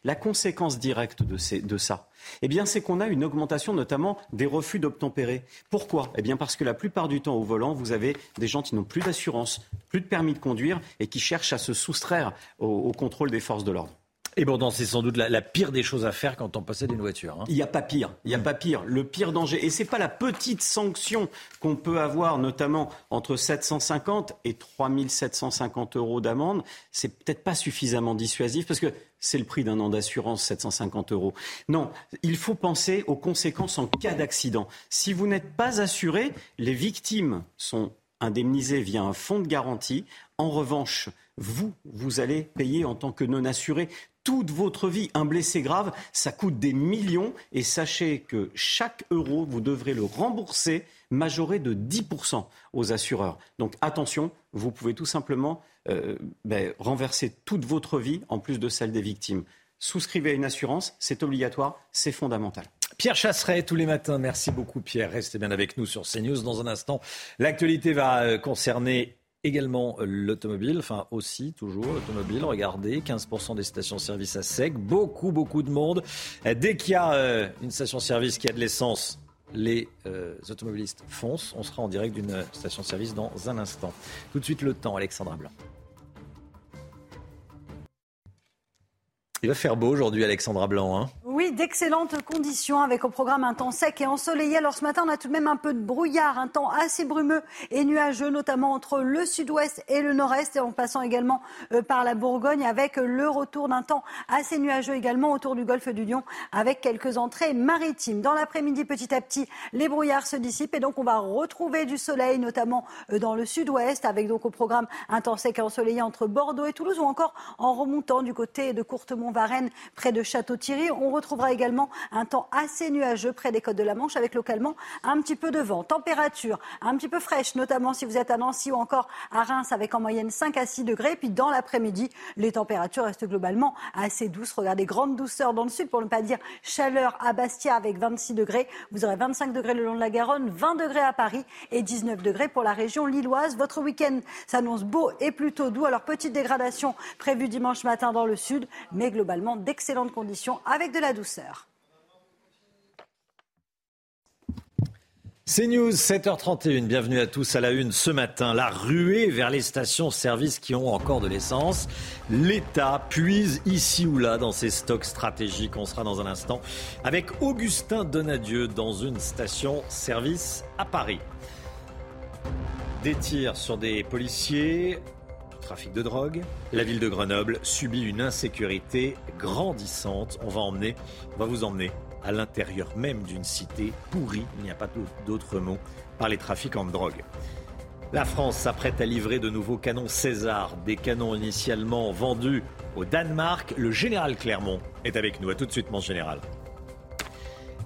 La conséquence directe de ça, eh bien, c'est qu'on a une augmentation notamment des refus d'obtempérer. Pourquoi? Eh bien, parce que la plupart du temps au volant, vous avez des gens qui n'ont plus d'assurance, plus de permis de conduire et qui cherchent à se soustraire au contrôle des forces de l'ordre. Et bon, c'est sans doute la, pire des choses à faire quand on possède une voiture. Hein. Il n'y a pas pire. Il n'y a pas pire. Le pire danger. Et c'est pas la petite sanction qu'on peut avoir, notamment entre 750 et 3750 euros d'amende. C'est peut-être pas suffisamment dissuasif parce que c'est le prix d'un an d'assurance, 750 euros. Non, il faut penser aux conséquences en cas d'accident. Si vous n'êtes pas assuré, les victimes sont indemnisées via un fonds de garantie. En revanche, vous, vous allez payer en tant que non assuré toute votre vie. Un blessé grave, ça coûte des millions et sachez que chaque euro, vous devrez le rembourser majoré de 10% aux assureurs. Donc attention, vous pouvez tout simplement euh, ben, renverser toute votre vie en plus de celle des victimes. Souscrivez à une assurance, c'est obligatoire, c'est fondamental. Pierre Chasseret, tous les matins. Merci beaucoup, Pierre. Restez bien avec nous sur CNews. Dans un instant, l'actualité va euh, concerner également euh, l'automobile, enfin aussi toujours l'automobile. Regardez, 15% des stations-service à sec, beaucoup beaucoup de monde. Euh, dès qu'il y a euh, une station-service qui a de l'essence, les automobilistes foncent. On sera en direct d'une station-service dans un instant. Tout de suite le temps, Alexandra Blanc. Il va faire beau aujourd'hui, Alexandra Blanc. Hein oui, d'excellentes conditions avec au programme un temps sec et ensoleillé. Alors ce matin, on a tout de même un peu de brouillard, un temps assez brumeux et nuageux, notamment entre le sud-ouest et le nord-est, et en passant également euh, par la Bourgogne, avec le retour d'un temps assez nuageux également autour du golfe du Lion, avec quelques entrées maritimes. Dans l'après-midi, petit à petit, les brouillards se dissipent et donc on va retrouver du soleil, notamment euh, dans le sud-ouest, avec donc au programme un temps sec et ensoleillé entre Bordeaux et Toulouse, ou encore en remontant du côté de Courtemont-Varennes, près de Château-Thierry. Trouvera également un temps assez nuageux près des côtes de la Manche avec localement un petit peu de vent. Température un petit peu fraîche, notamment si vous êtes à Nancy ou encore à Reims avec en moyenne 5 à 6 degrés. Puis dans l'après-midi, les températures restent globalement assez douces. Regardez, grande douceur dans le sud pour ne pas dire chaleur à Bastia avec 26 degrés. Vous aurez 25 degrés le long de la Garonne, 20 degrés à Paris et 19 degrés pour la région lilloise. Votre week-end s'annonce beau et plutôt doux. Alors petite dégradation prévue dimanche matin dans le sud, mais globalement d'excellentes conditions avec de la douceur. C'est News, 7h31. Bienvenue à tous à la une ce matin. La ruée vers les stations-service qui ont encore de l'essence. L'État puise ici ou là dans ses stocks stratégiques. On sera dans un instant avec Augustin Donadieu dans une station-service à Paris. Des tirs sur des policiers, trafic de drogue. La ville de Grenoble subit une insécurité grandissante. On va emmener, on va vous emmener à l'intérieur même d'une cité pourrie, il n'y a pas d'autre mot, par les trafiquants de drogue. La France s'apprête à livrer de nouveaux canons César, des canons initialement vendus au Danemark. Le général Clermont est avec nous. À tout de suite, mon général.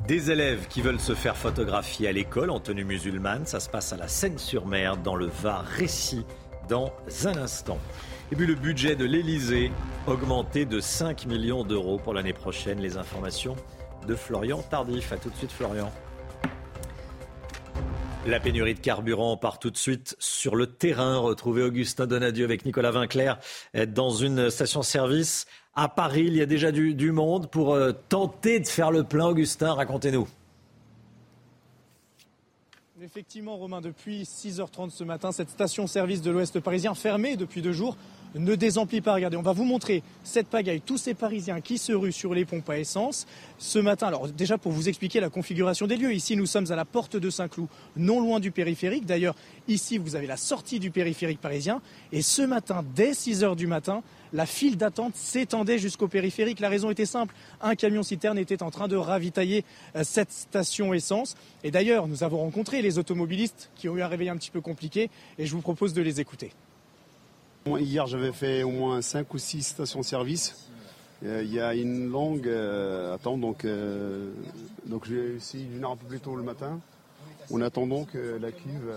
Des élèves qui veulent se faire photographier à l'école en tenue musulmane, ça se passe à la Seine-sur-Mer, dans le Var. Récit dans un instant. Et puis le budget de l'Elysée augmenté de 5 millions d'euros pour l'année prochaine. Les informations de Florian Tardif. A tout de suite Florian. La pénurie de carburant part tout de suite sur le terrain. Retrouver Augustin Donadieu avec Nicolas Vinclair dans une station-service à Paris. Il y a déjà du, du monde pour euh, tenter de faire le plein. Augustin, racontez-nous. Effectivement, Romain, depuis 6h30 ce matin, cette station-service de l'Ouest parisien, fermée depuis deux jours, ne désemplit pas. Regardez, on va vous montrer cette pagaille, tous ces Parisiens qui se ruent sur les pompes à essence. Ce matin, alors déjà pour vous expliquer la configuration des lieux, ici nous sommes à la porte de Saint-Cloud, non loin du périphérique. D'ailleurs, ici vous avez la sortie du périphérique parisien. Et ce matin, dès 6h du matin, la file d'attente s'étendait jusqu'au périphérique. La raison était simple, un camion citerne était en train de ravitailler euh, cette station essence. Et d'ailleurs, nous avons rencontré les automobilistes qui ont eu un réveil un petit peu compliqué et je vous propose de les écouter. Hier, j'avais fait au moins 5 ou 6 stations-service. Euh, il y a une longue euh, attente, donc, euh, donc j'ai essayé d'une heure un peu plus tôt le matin. On attend donc que la cuve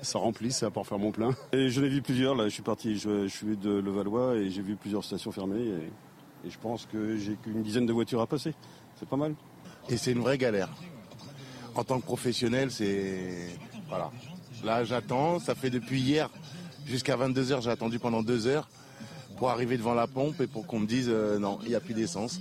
ça remplisse pour faire mon plein. Et je l'ai vu plusieurs, là, je suis parti, je, suis de Levallois et j'ai vu plusieurs stations fermées et, et je pense que j'ai qu'une dizaine de voitures à passer. C'est pas mal. Et c'est une vraie galère. En tant que professionnel, c'est. Voilà. Là, j'attends, ça fait depuis hier Jusqu'à 22h, j'ai attendu pendant deux heures pour arriver devant la pompe et pour qu'on me dise euh, non, il n'y a plus d'essence.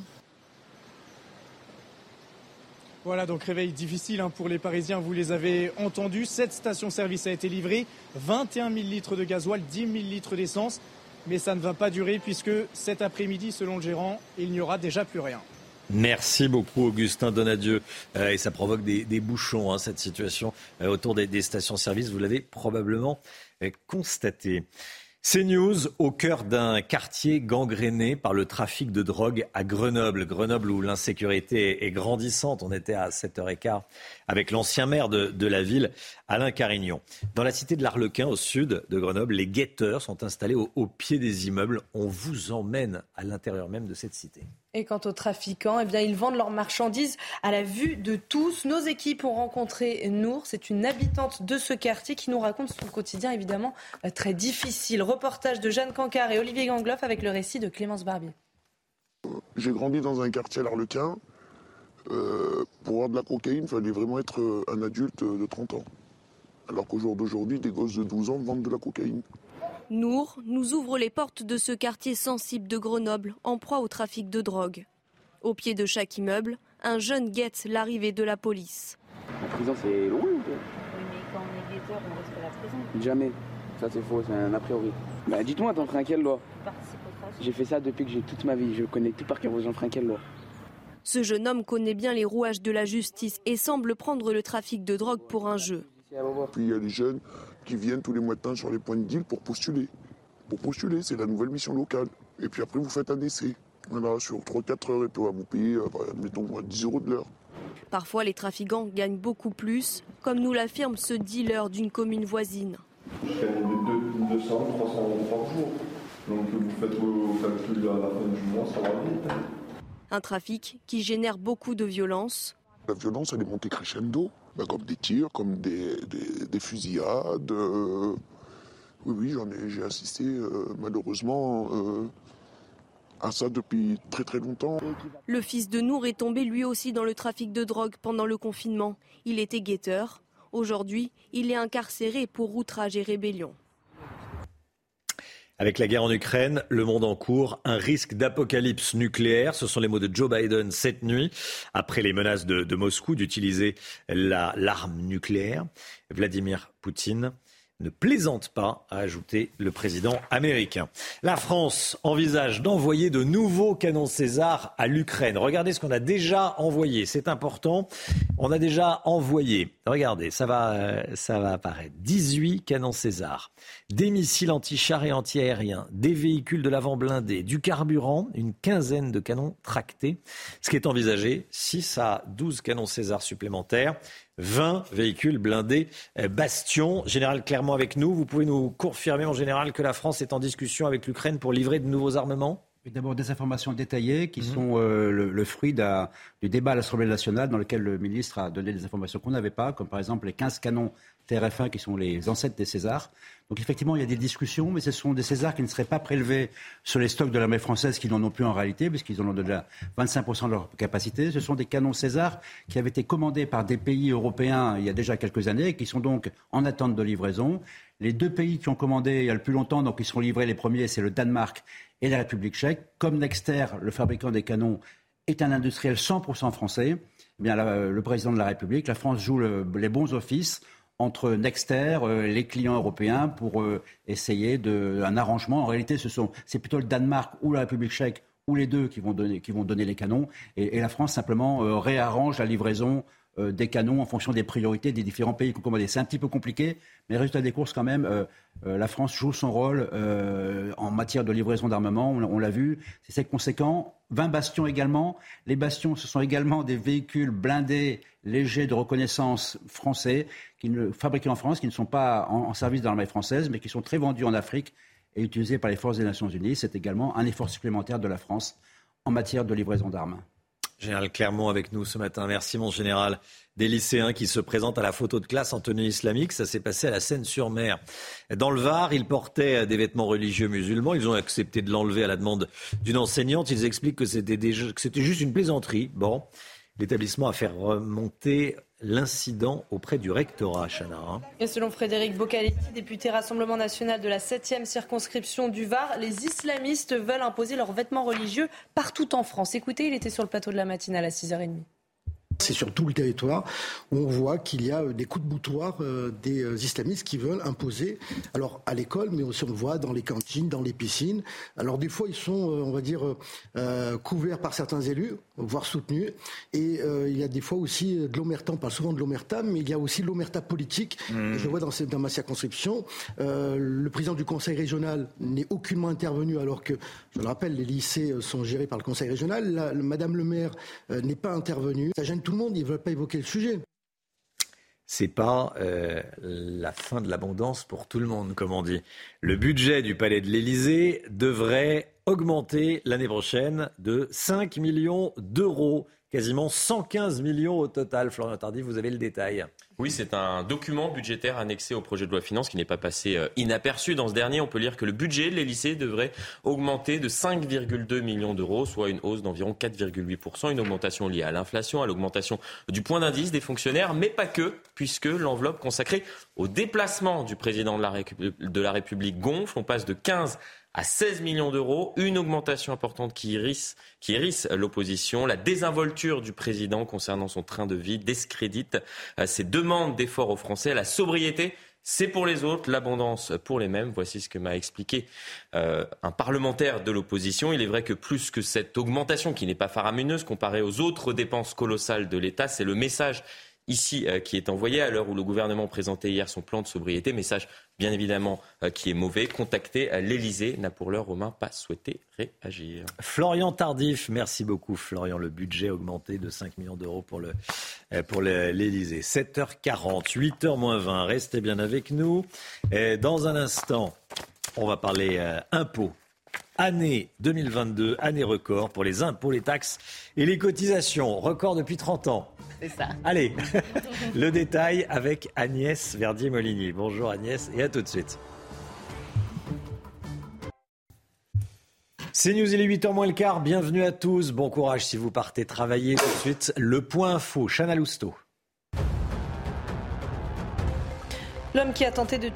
Voilà, donc réveil difficile hein, pour les Parisiens, vous les avez entendus. Cette station-service a été livrée, 21 000 litres de gasoil, 10 000 litres d'essence. Mais ça ne va pas durer puisque cet après-midi, selon le gérant, il n'y aura déjà plus rien. Merci beaucoup Augustin Donadieu. Euh, et ça provoque des, bouchons, hein, cette situation euh, autour des, des stations-service. Vous l'avez probablement euh, constaté. CNews au cœur d'un quartier gangréné par le trafic de drogue à Grenoble. Grenoble où l'insécurité est grandissante. On était à 7h15 avec l'ancien maire de, la ville, Alain Carignon. Dans la cité de l'Arlequin, au sud de Grenoble, les guetteurs sont installés au pied des immeubles. On vous emmène à l'intérieur même de cette cité. Et quant aux trafiquants, eh ils vendent leurs marchandises à la vue de tous. Nos équipes ont rencontré Nour. C'est une habitante de ce quartier qui nous raconte son quotidien évidemment euh, très difficile. Reportage de Jeanne Cancard et Olivier Gangloff avec le récit de Clémence Barbier. J'ai grandi dans un quartier à l'Arlequin. Euh, pour avoir de la cocaïne, il fallait vraiment être euh, un adulte de 30 ans. Alors qu'au jour d'aujourd'hui, des gosses de 12 ans vendent de la cocaïne. Nour nous ouvre les portes de ce quartier sensible de Grenoble, en proie au trafic de drogue. Au pied de chaque immeuble, un jeune guette l'arrivée de la police. La prison, c'est loin Oui, mais quand on est guetteur, on reste à la prison. Jamais. Ça, c'est faux, c'est un a priori. Bah, dites-moi, t'enfreins quelle loi? J'ai fait ça depuis que j'ai toute ma vie. Je connais tout par cœur. Vous enfreins quelle loi? Ce jeune homme connaît bien les rouages de la justice et semble prendre le trafic de drogue pour un jeu. Puis il y a les jeunes qui viennent tous les matins sur les points de deal pour postuler. Pour postuler, c'est la nouvelle mission locale. Et puis après, vous faites un essai. Voilà, sur 3-4 heures, et puis vous payer, euh, admettons, 10 euros de l'heure. Parfois, les trafiquants gagnent beaucoup plus, comme nous l'affirme ce dealer d'une commune voisine. Je gagne 200, 300 euros par jour. Donc vous faites vos calculs à la fin du mois, ça va vite. Un trafic qui génère beaucoup de violence. La violence, elle est montée crescendo. Ben, comme des tirs, comme des, fusillades. Euh, oui, oui, j'en ai, j'ai assisté euh, malheureusement euh, à ça depuis très très longtemps. Le fils de Nour est tombé lui aussi dans le trafic de drogue pendant le confinement. Il était guetteur. Aujourd'hui, il est incarcéré pour outrage et rébellion. Avec la guerre en Ukraine, le monde en cours, un risque d'apocalypse nucléaire. Ce sont les mots de Joe Biden cette nuit, après les menaces de, Moscou d'utiliser l'arme nucléaire. Vladimir Poutine ne plaisante pas, a ajouté le président américain. La France envisage d'envoyer de nouveaux canons César à l'Ukraine. Regardez ce qu'on a déjà envoyé, c'est important. On a déjà envoyé, regardez, ça va, ça va apparaître, 18 canons César, des missiles anti-chars et anti-aériens, des véhicules de l'avant blindé, du carburant, une quinzaine de canons tractés. Ce qui est envisagé, 6 à 12 canons César supplémentaires 20 véhicules blindés euh, Bastion. Général Clermont avec nous. Vous pouvez nous confirmer en général que la France est en discussion avec l'Ukraine pour livrer de nouveaux armements? D'abord des informations détaillées qui mhm. sont euh, le, fruit du débat à l'Assemblée nationale dans lequel le ministre a donné des informations qu'on n'avait pas, comme par exemple les 15 canons TRF1 qui sont les ancêtres des Césars. Donc effectivement, il y a des discussions, mais ce sont des Césars qui ne seraient pas prélevés sur les stocks de l'armée française qui n'en ont plus en réalité, puisqu'ils en ont déjà 25% de leur capacité. Ce sont des canons Césars qui avaient été commandés par des pays européens il y a déjà quelques années et qui sont donc en attente de livraison. Les deux pays qui ont commandé il y a le plus longtemps, donc ils seront livrés les premiers, c'est le Danemark et la République tchèque. Comme Nexter, le fabricant des canons, est un industriel 100% français, eh bien le président de la République, la France joue les bons offices entre Nexter, euh, les clients européens, pour euh, essayer de, un arrangement. En réalité, ce sont, c'est plutôt le Danemark ou la République tchèque ou les deux qui vont donner, qui vont donner les canons. Et, la France simplement euh, réarrange la livraison des canons en fonction des priorités des différents pays qui ont commandé. C'est un petit peu compliqué, mais résultat des courses, quand même, la France joue son rôle en matière de livraison d'armement. On, l'a vu, c'est conséquent. 20 bastions également. Les bastions, ce sont également des véhicules blindés légers de reconnaissance français, qui ne, fabriqués en France, qui ne sont pas en, service dans l'armée française, mais qui sont très vendus en Afrique et utilisés par les forces des Nations Unies. C'est également un effort supplémentaire de la France en matière de livraison d'armes. Général Clermont avec nous ce matin. Merci mon général. Des lycéens qui se présentent à la photo de classe en tenue islamique, ça s'est passé à la Seine-sur-Mer. Dans le Var, ils portaient des vêtements religieux musulmans. Ils ont accepté de l'enlever à la demande d'une enseignante. Ils expliquent que c'était, juste une plaisanterie. Bon. L'établissement a fait remonter l'incident auprès du rectorat, Chana. Hein. Et selon Frédéric Bocaletti, député Rassemblement national de la 7e circonscription du Var, les islamistes veulent imposer leurs vêtements religieux partout en France. Écoutez, il était sur le plateau de la matinale à 6h30. C'est sur tout le territoire où on voit qu'il y a euh, des coups de boutoir euh, des euh, islamistes qui veulent imposer, alors à l'école, mais aussi on le voit dans les cantines, dans les piscines. Alors des fois, ils sont, on va dire, couverts par certains élus, voire soutenus. Et il y a des fois aussi de l'omerta, on parle souvent de l'omerta, mais il y a aussi l'omerta politique. Mmh. Je vois dans, dans ma circonscription, le président du conseil régional n'est aucunement intervenu alors que, je le rappelle, les lycées sont gérés par le conseil régional. Madame le maire n'est pas intervenue. Ça gêne tout le monde, ils ne veulent pas évoquer le sujet. C'est pas euh, la fin de l'abondance pour tout le monde, comme on dit. Le budget du Palais de l'Élysée devrait augmenter l'année prochaine de 5 millions d'euros quasiment 115 millions au total. Florian Tardy, vous avez le détail. Oui, c'est un document budgétaire annexé au projet de loi finance qui n'est pas passé euh, inaperçu. Dans ce dernier, on peut lire que le budget de lycées devrait augmenter de 5,2 millions d'euros, soit une hausse d'environ 4,8%, une augmentation liée à l'inflation, à l'augmentation du point d'indice des fonctionnaires, mais pas que, puisque l'enveloppe consacrée au déplacement du président de la, de la République gonfle. On passe de 15 à 16 millions d'euros, une augmentation importante qui irrisse, qui hérisse l'opposition, la désinvolture du président concernant son train de vie discrédite euh, ses demandes d'efforts aux Français, la sobriété c'est pour les autres, l'abondance pour les mêmes. Voici ce que m'a expliqué euh, un parlementaire de l'opposition. Il est vrai que plus que cette augmentation, qui n'est pas faramineuse comparée aux autres dépenses colossales de l'État, c'est le message ici euh, qui est envoyé à l'heure où le gouvernement présentait hier son plan de sobriété. Message bien évidemment euh, qui est mauvais. Contacté à l'Elysée n'a pour l'heure Romain pas souhaité réagir. Florian Tardif, merci beaucoup Florian. Le budget augmenté de 5 millions d'euros pour le euh, pour l'Elysée. 7h40, 8h moins 20. Restez bien avec nous. dans un instant, on va parler impôts année 2022, année record pour les impôts, les taxes et les cotisations. Record depuis 30 ans. C'est ça. Allez, le détail avec Agnès Verdier-Molinier. Bonjour Agnès et à tout de suite. C'est News, il est 8h moins le quart. Bienvenue à tous. Bon courage si vous partez travailler tout de suite. Le point info, Chana Lousteau. L'homme qui a tenté de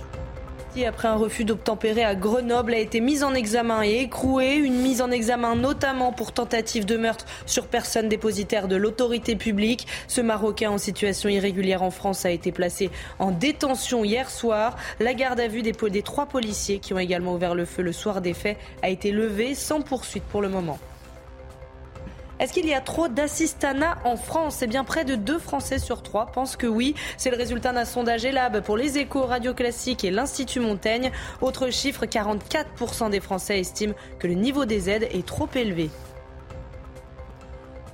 après un refus d'obtempérer à Grenoble a été mis en examen et écroué. Une mise en examen notamment pour tentative de meurtre sur personne dépositaire de l'autorité publique. Ce Marocain en situation irrégulière en France a été placé en détention hier soir. La garde à vue des trois policiers qui ont également ouvert le feu le soir des faits a été levée sans poursuite pour le moment. Est-ce qu'il y a trop d'assistanat en France? Eh bien, près de deux Français sur trois pensent que oui. C'est le résultat d'un sondage ELAB pour les échos radio classiques et l'Institut Montaigne. Autre chiffre, 44% des Français estiment que le niveau des aides est trop élevé.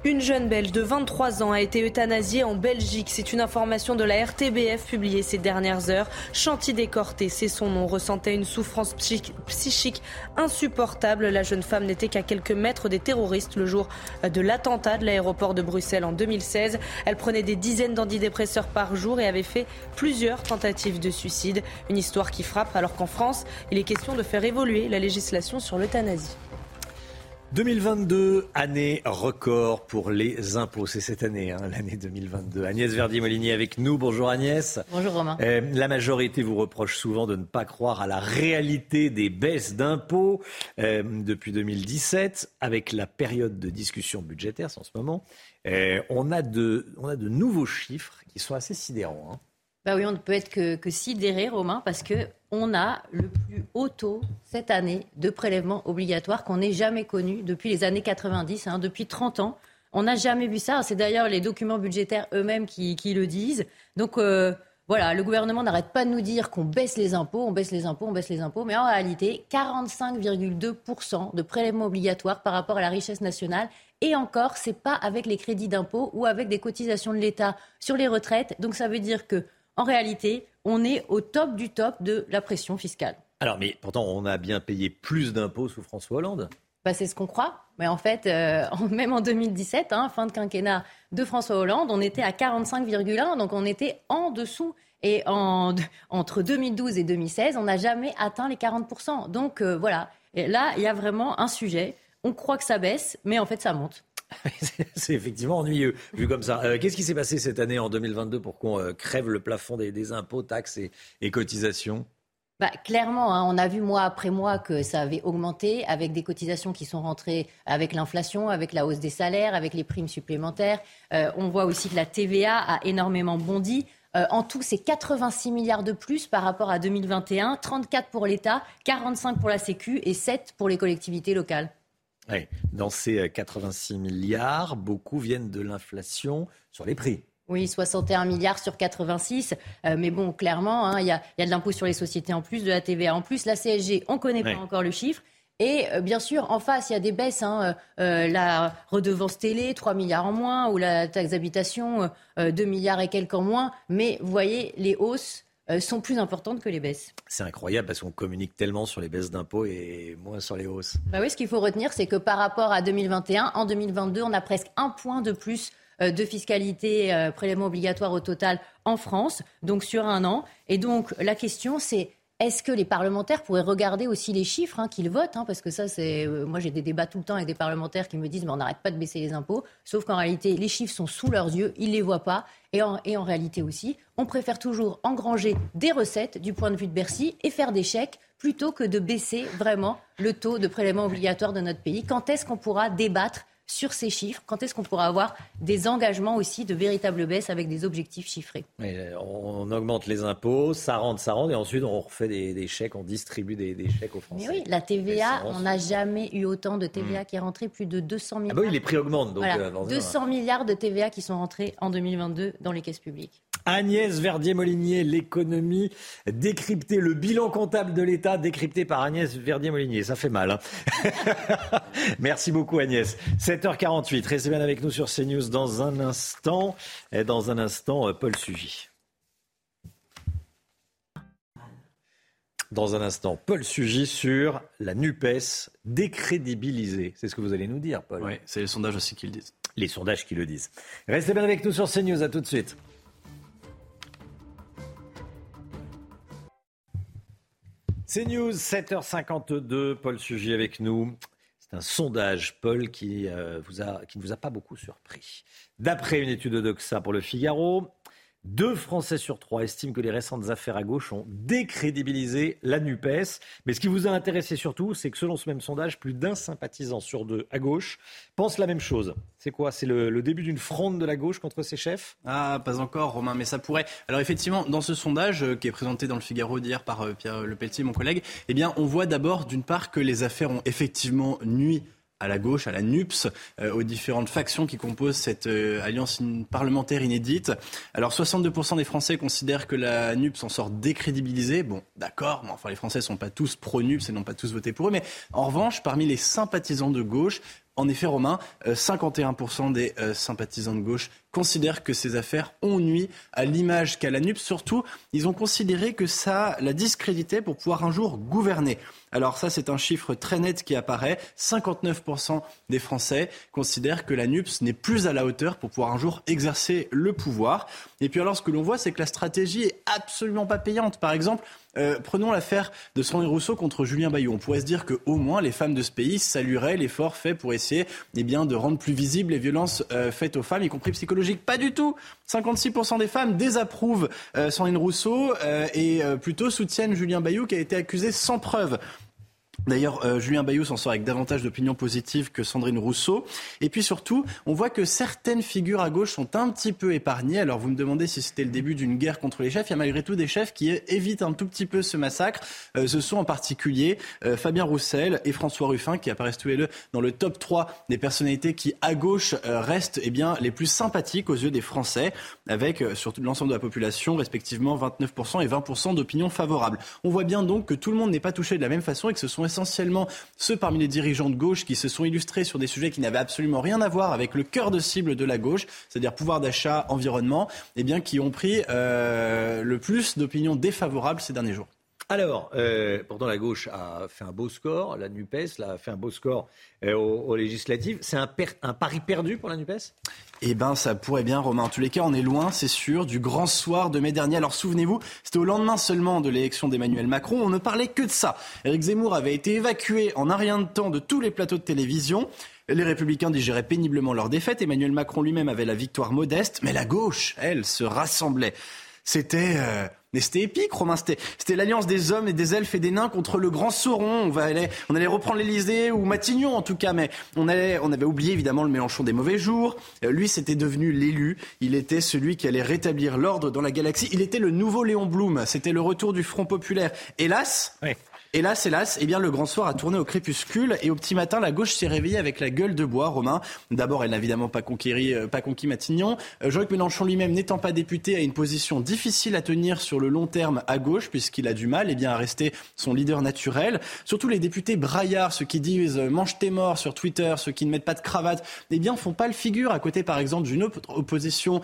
Une jeune Belge de 23 ans a été euthanasiée en Belgique. C'est une information de la RTBF publiée ces dernières heures. Chanty Décorté, c'est son nom, ressentait une souffrance psychique insupportable. La jeune femme n'était qu'à quelques mètres des terroristes le jour de l'attentat de l'aéroport de Bruxelles en 2016. Elle prenait des dizaines d'antidépresseurs par jour et avait fait plusieurs tentatives de suicide. Une histoire qui frappe alors qu'en France, il est question de faire évoluer la législation sur l'euthanasie. 2022, année record pour les impôts. C'est cette année, hein, l'année 2022. Agnès Verdier-Molinier avec nous. Bonjour Agnès. Bonjour Romain. Euh, la majorité vous reproche souvent de ne pas croire à la réalité des baisses d'impôts euh, depuis 2017. Avec la période de discussion budgétaire, en ce moment, euh, on, a de, on a de nouveaux chiffres qui sont assez sidérants. Hein. Bah oui, on ne peut être que, que sidéré, Romain, parce que on a le plus haut taux cette année de prélèvements obligatoires qu'on n'ait jamais connu depuis les années 90, hein, depuis 30 ans. On n'a jamais vu ça. C'est d'ailleurs les documents budgétaires eux-mêmes qui, le disent. Donc euh, voilà, le gouvernement n'arrête pas de nous dire qu'on baisse les impôts, on baisse les impôts, on baisse les impôts. Mais en réalité, 45,2% de prélèvements obligatoires par rapport à la richesse nationale. Et encore, c'est pas avec les crédits d'impôt ou avec des cotisations de l'État sur les retraites. Donc ça veut dire que en réalité, on est au top du top de la pression fiscale. Alors, mais pourtant, on a bien payé plus d'impôts sous François Hollande. Bah, c'est ce qu'on croit. Mais en fait, euh, même en 2017, hein, fin de quinquennat de François Hollande, on était à 45,1, donc on était en dessous. Et entre 2012 et 2016, on n'a jamais atteint les 40%. Donc euh, voilà, et là, il y a vraiment un sujet. On croit que ça baisse, mais en fait, ça monte. c'est effectivement ennuyeux, vu comme ça. Euh, qu'est-ce qui s'est passé cette année, en 2022, pour qu'on euh, crève le plafond des, impôts, taxes et, cotisations? Bah, clairement, hein, on a vu mois après mois que ça avait augmenté avec des cotisations qui sont rentrées avec l'inflation, avec la hausse des salaires, avec les primes supplémentaires. Euh, on voit aussi que la TVA a énormément bondi. en tout, c'est 86 milliards de plus par rapport à 2021, 34 pour l'État, 45 pour la Sécu et 7 pour les collectivités locales. Oui, dans ces 86 euh, milliards, beaucoup viennent de l'inflation sur les prix. Oui, 61 milliards sur 86. Euh, mais bon, clairement, hein, il y, a, de l'impôt sur les sociétés en plus, de la TVA en plus. La CSG, on ne connaît pas encore le chiffre. Et euh, bien sûr, en face, il y a des baisses. Hein, la redevance télé, 3 milliards en moins, ou la taxe d'habitation, 2 milliards et quelques en moins. Mais vous voyez, les hausses sont plus importantes que les baisses. C'est incroyable parce qu'on communique tellement sur les baisses d'impôts et moins sur les hausses. Bah oui, ce qu'il faut retenir, c'est que par rapport à 2021, en 2022, on a presque un point de plus euh, de fiscalité euh, prélèvement obligatoire au total en France, donc sur un an. Et donc la question, c'est est-ce que les parlementaires pourraient regarder aussi les chiffres hein, qu'ils votent hein, Parce que ça, c'est. Euh, moi, j'ai des débats tout le temps avec des parlementaires qui me disent mais on n'arrête pas de baisser les impôts. Sauf qu'en réalité, les chiffres sont sous leurs yeux, ils ne les voient pas. Et en, et en réalité aussi, on préfère toujours engranger des recettes du point de vue de Bercy et faire des chèques plutôt que de baisser vraiment le taux de prélèvement obligatoire de notre pays. Quand est-ce qu'on pourra débattre sur ces chiffres Quand est-ce qu'on pourra avoir des engagements aussi de véritables baisses avec des objectifs chiffrés? Euh, On augmente les impôts, ça rentre, ça rentre, et ensuite on refait des, chèques, on distribue des, chèques aux Français. Mais oui, la TVA, on n'a jamais eu autant de TVA hmm. qui est rentré, plus de 200 milliards. Ah bah oui, les prix augmentent. Donc 200 euh, milliards de TVA qui sont rentrés en 2022 dans les caisses publiques. Agnès Verdier-Molinier, l'économie décryptée, le bilan comptable de l'État décrypté par Agnès Verdier-Molinier. Ça fait mal. Hein Merci beaucoup Agnès. 7h48, restez bien avec nous sur CNews dans un instant. Et dans un instant, euh, Paul Sugy. Dans un instant, Paul Sugy sur la NUPES décrédibilisée. C'est ce que vous allez nous dire, Paul. Oui, c'est les sondages aussi qui le disent. Les sondages qui le disent. Restez bien avec nous sur CNews. À tout de suite. C'est News, 7h52, Paul Sugy avec nous. Un sondage, Paul, qui, euh, vous a, qui ne vous a pas beaucoup surpris. D'après une étude de Doxa pour le Figaro, deux Français sur trois estiment que les récentes affaires à gauche ont décrédibilisé la NUPES. Mais ce qui vous a intéressé surtout, c'est que selon ce même sondage, plus d'un sympathisant sur deux à gauche pense la même chose. C'est quoi? C'est le, début d'une fronde de la gauche contre ses chefs? Ah, pas encore, Romain, mais ça pourrait. Alors effectivement, dans ce sondage euh, qui est présenté dans le Figaro d'hier par euh, Pierre Le Pelletier, mon collègue, eh bien, on voit d'abord, d'une part, que les affaires ont effectivement nuit à la gauche, à la NUPS, euh, aux différentes factions qui composent cette euh, alliance parlementaire inédite. Alors 62% des Français considèrent que la NUPS en sort décrédibilisée. Bon, d'accord, mais enfin les Français ne sont pas tous pro-NUPS et n'ont pas tous voté pour eux. Mais en revanche, parmi les sympathisants de gauche, en effet, Romain, 51% euh, des sympathisants de gauche considèrent que ces affaires ont nuit à l'image qu'a la NUPS. Surtout, ils ont considéré que ça la discréditait pour pouvoir un jour gouverner. Alors ça, c'est un chiffre très net qui apparaît. 59% des Français considèrent que la NUPS n'est plus à la hauteur pour pouvoir un jour exercer le pouvoir. Et puis alors, ce que l'on voit, c'est que la stratégie est absolument pas payante. Par exemple, euh, prenons l'affaire de Sandrine Rousseau contre Julien Bayou. On pourrait se dire qu'au moins les femmes de ce pays salueraient l'effort fait pour essayer eh bien, de rendre plus visibles les violences euh, faites aux femmes, y compris psychologiques. Pas du tout. 56% des femmes désapprouvent euh, Sandrine Rousseau et plutôt soutiennent Julien Bayou qui a été accusé sans preuve. D'ailleurs, euh, Julien Bayou s'en sort avec davantage d'opinions positives que Sandrine Rousseau. Et puis surtout, on voit que certaines figures à gauche sont un petit peu épargnées. Alors vous me demandez si c'était le début d'une guerre contre les chefs. Il y a malgré tout des chefs qui évitent un tout petit peu ce massacre. Euh, ce sont en particulier euh, Fabien Roussel et François Ruffin qui apparaissent tous les deux dans le top 3 des personnalités qui, à gauche, restent eh bien, les plus sympathiques aux yeux des Français, avec sur l'ensemble de la population, respectivement 29% et 20% d'opinions favorables. On voit bien donc que tout le monde n'est pas touché de la même façon et que ce sont essentiellement ceux parmi les dirigeants de gauche qui se sont illustrés sur des sujets qui n'avaient absolument rien à voir avec le cœur de cible de la gauche, c'est-à-dire pouvoir d'achat, environnement, eh bien, qui ont pris euh, le plus d'opinions défavorables ces derniers jours. Alors, euh, pourtant la gauche a fait un beau score, la NUPES a fait un beau score euh, aux, législatives. C'est un, un, pari perdu pour la NUPES? Eh bien, ça pourrait bien, Romain. En tous les cas, on est loin, c'est sûr, du grand soir de mai dernier. Alors souvenez-vous, c'était au lendemain seulement de l'élection d'Emmanuel Macron. On ne parlait que de ça. Éric Zemmour avait été évacué en un rien de temps de tous les plateaux de télévision. Les républicains digéraient péniblement leur défaite. Emmanuel Macron lui-même avait la victoire modeste, mais la gauche, elle, se rassemblait. C'était... Euh, mais c'était épique, Romain. C'était l'alliance des hommes et des elfes et des nains contre le grand Sauron. On, va aller, on allait reprendre l'Elysée ou Matignon, en tout cas. Mais on, allait, on avait oublié, évidemment, le Mélenchon des mauvais jours. Euh, lui, c'était devenu l'élu. Il était celui qui allait rétablir l'ordre dans la galaxie. Il était le nouveau Léon Blum. C'était le retour du Front populaire. Hélas, Hélas, hélas, eh bien, le grand soir a tourné au crépuscule et au petit matin, la gauche s'est réveillée avec la gueule de bois, Romain. D'abord, elle n'a évidemment pas, conquéri, euh, pas conquis Matignon. Euh, Jean-Luc Mélenchon lui-même, n'étant pas député, a une position difficile à tenir sur le long terme à gauche, puisqu'il a du mal eh bien, à rester son leader naturel. Surtout les députés braillards, ceux qui disent euh, mange tes morts sur Twitter, ceux qui ne mettent pas de cravate, eh bien, font pas le figure à côté, par exemple, d'une opposition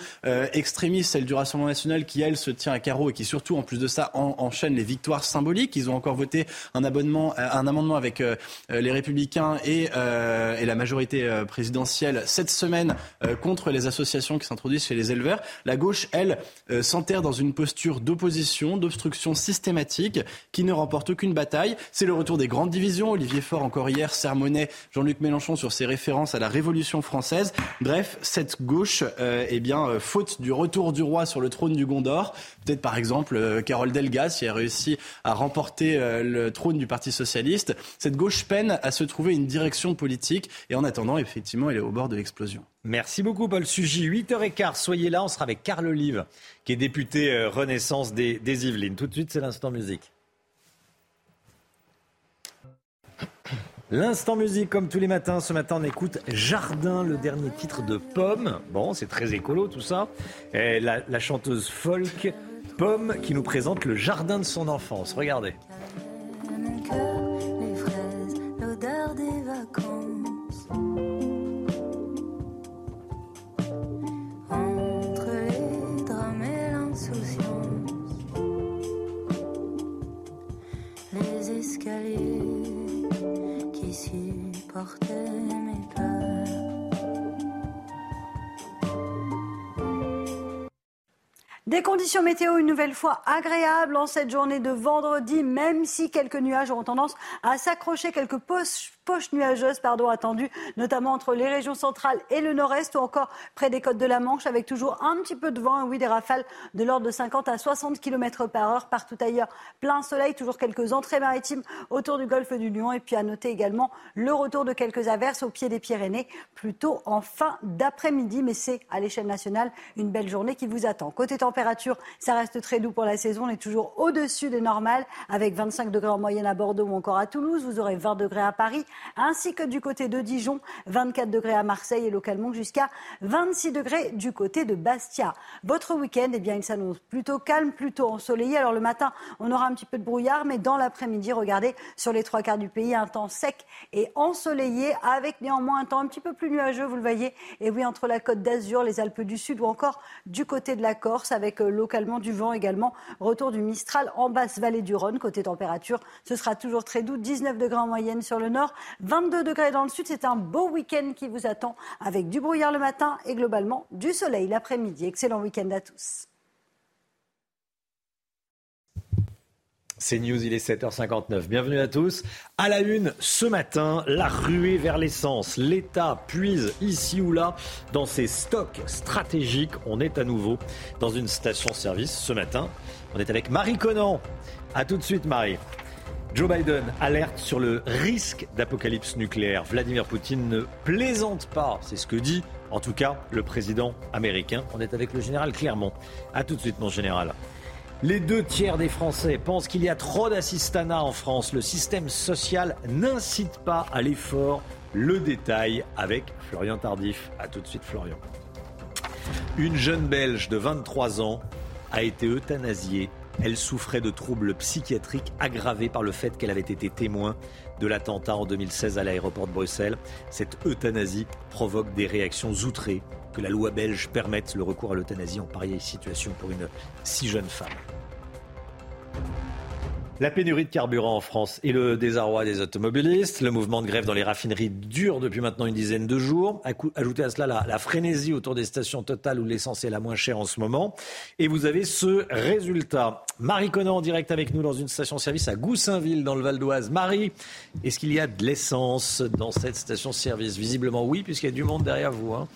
extrémiste, celle du Rassemblement national, qui, elle, se tient à carreau et qui, surtout, en plus de ça, enchaîne les victoires symboliques. Ils ont encore voté un abonnement, euh, un amendement avec euh, euh, les Républicains et, et la majorité présidentielle cette semaine contre les associations qui s'introduisent chez les éleveurs. La gauche, elle, s'enterre dans une posture d'opposition, d'obstruction systématique, qui ne remporte aucune bataille. C'est le retour des grandes divisions. Olivier Faure, encore hier, sermonnait Jean-Luc Mélenchon sur ses références à la Révolution française. Bref, cette gauche, eh bien, faute du retour du roi sur le trône du Gondor, peut-être par exemple Carole Delgas, qui a réussi à remporter le trône du Parti socialiste. Cette gauche peine à se trouver une direction politique et en attendant, effectivement, elle est au bord de l'explosion. Merci beaucoup, Paul Sugy. 8h15, soyez là. On sera avec Carl Olive, qui est député euh, Renaissance des, des Yvelines. Tout de suite, c'est l'instant musique. L'instant musique, comme tous les matins, ce matin on écoute Jardin, le dernier titre de Pomme. Bon, c'est très écolo tout ça. la chanteuse folk Pomme qui nous présente le jardin de son enfance. Regardez. qui supportait mes Des conditions météo une nouvelle fois agréables en cette journée de vendredi, même si quelques nuages auront tendance à s'accrocher, quelques poches poche nuageuse pardon, attendue, notamment entre les régions centrales et le nord-est ou encore près des côtes de la Manche, avec toujours un petit peu de vent oui, des rafales de l'ordre de 50 à 60 km par heure. Partout ailleurs, plein soleil, toujours quelques entrées maritimes autour du golfe du Lion. Et puis à noter également le retour de quelques averses au pied des Pyrénées, plutôt en fin d'après-midi. Mais c'est à l'échelle nationale une belle journée qui vous attend. Côté température, ça reste très doux pour la saison. On est toujours au-dessus des normales, avec 25 degrés en moyenne à Bordeaux ou encore à Toulouse. Vous aurez 20 degrés à Paris ainsi que du côté de Dijon, 24 degrés à Marseille et localement jusqu'à 26 degrés du côté de Bastia. Votre week-end, eh bien, il s'annonce plutôt calme, plutôt ensoleillé. Alors le matin, on aura un petit peu de brouillard, mais dans l'après-midi, regardez, sur les trois quarts du pays, un temps sec et ensoleillé, avec néanmoins un temps un petit peu plus nuageux, vous le voyez. Et oui, entre la côte d'Azur, les Alpes du Sud ou encore du côté de la Corse, euh, localement du vent également. Retour du Mistral en basse vallée du Rhône. Côté température, ce sera toujours très doux, 19 degrés en moyenne sur le nord, 22 degrés dans le sud. C'est un beau week-end qui vous attend avec du brouillard le matin et globalement du soleil l'après-midi. Excellent week-end à tous. C'est News, il est 7h59. Bienvenue à tous. À la une, ce matin, la ruée vers l'essence. L'État puise ici ou là dans ses stocks stratégiques. On est à nouveau dans une station-service. Ce matin, on est avec Marie Conan. A tout de suite, Marie. Joe Biden alerte sur le risque d'apocalypse nucléaire. Vladimir Poutine ne plaisante pas, c'est ce que dit en tout cas le président américain. On est avec le général Clermont. A tout de suite mon général. Les deux tiers des Français pensent qu'il y a trop d'assistanat en France. Le système social n'incite pas à l'effort. Le détail avec Florian Tardif. A tout de suite Florian. Une jeune Belge de 23 ans a été euthanasiée elle souffrait de troubles psychiatriques aggravés par le fait qu'elle avait été témoin de l'attentat en 2016 à l'aéroport de Bruxelles. Cette euthanasie provoque des réactions outrées que la loi belge permette le recours à l'euthanasie en pareille situation pour une si jeune femme. La pénurie de carburant en France et le désarroi des automobilistes, le mouvement de grève dans les raffineries dure depuis maintenant une dizaine de jours. Ajoutez à cela la, frénésie autour des stations totales où l'essence est la moins chère en ce moment. Et vous avez ce résultat. Marie Conan en direct avec nous dans une station-service à Goussainville dans le Val d'Oise. Marie, est-ce qu'il y a de l'essence dans cette station-service? Visiblement oui, puisqu'il y a du monde derrière vous. Hein.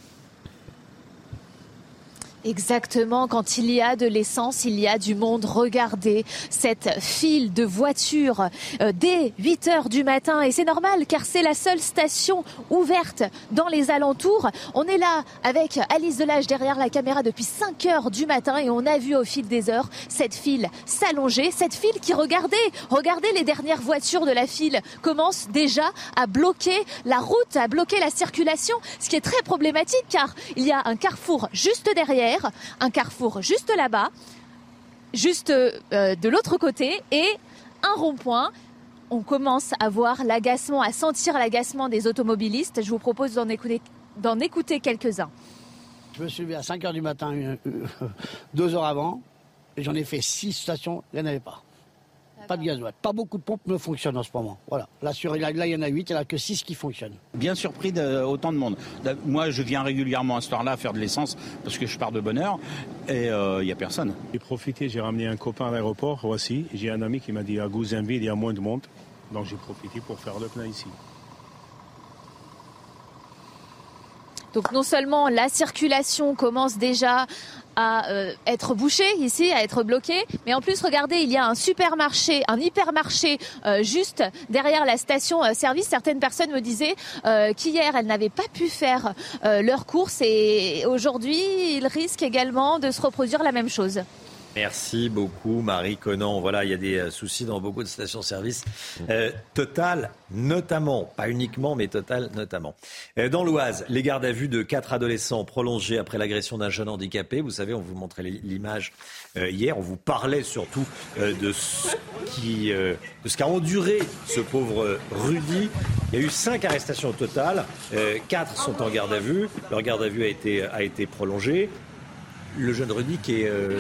Exactement, quand il y a de l'essence, il y a du monde. Regardez cette file de voitures euh, dès 8 heures du matin. Et c'est normal car c'est la seule station ouverte dans les alentours. On est là avec Alice Delage derrière la caméra depuis 5 heures du matin et on a vu au fil des heures cette file s'allonger. Cette file qui, regardez, regardez les dernières voitures de la file commencent déjà à bloquer la route, à bloquer la circulation, ce qui est très problématique car il y a un carrefour juste derrière un carrefour juste là-bas, juste euh, de l'autre côté, et un rond-point. On commence à voir l'agacement, à sentir l'agacement des automobilistes. Je vous propose d'en écouter, quelques-uns. Je me suis levé à 5 h du matin, euh, deux heures avant, et j'en ai fait six stations, il n'y en avait pas. Pas de gasoil. Pas beaucoup de pompes ne fonctionnent en ce moment. Voilà. Là, sur, là, il y en a 8, il n'y en a que 6 qui fonctionnent. Bien surpris d'autant de monde. Moi, je viens régulièrement à ce temps-là faire de l'essence parce que je pars de bonne heure et euh, il n'y a personne. J'ai profité, j'ai ramené un copain à l'aéroport voici. J'ai un ami qui m'a dit à Gouzenville, il y a moins de monde. Donc j'ai profité pour faire le plein ici. Donc non seulement la circulation commence déjà à euh, être bouché ici, à être bloqué. Mais en plus, regardez, il y a un supermarché, un hypermarché euh, juste derrière la station euh, service. Certaines personnes me disaient qu'hier, elles n'avaient pas pu faire leurs courses et aujourd'hui, il risque également de se reproduire la même chose. Merci beaucoup, Marie Conan. Voilà, il y a des euh, soucis dans beaucoup de stations-service. Euh, Total, notamment, pas uniquement, mais Total, notamment. Euh, dans l'Oise, les gardes à vue de quatre adolescents prolongés après l'agression d'un jeune handicapé. Vous savez, on vous montrait l'image hier. On vous parlait surtout de ce qui, de ce qu'a enduré ce pauvre Rudy. Il y a eu cinq arrestations au total. quatre sont en garde à vue. Leur garde à vue a été, a été prolongée le jeune Rudy qui est. Euh,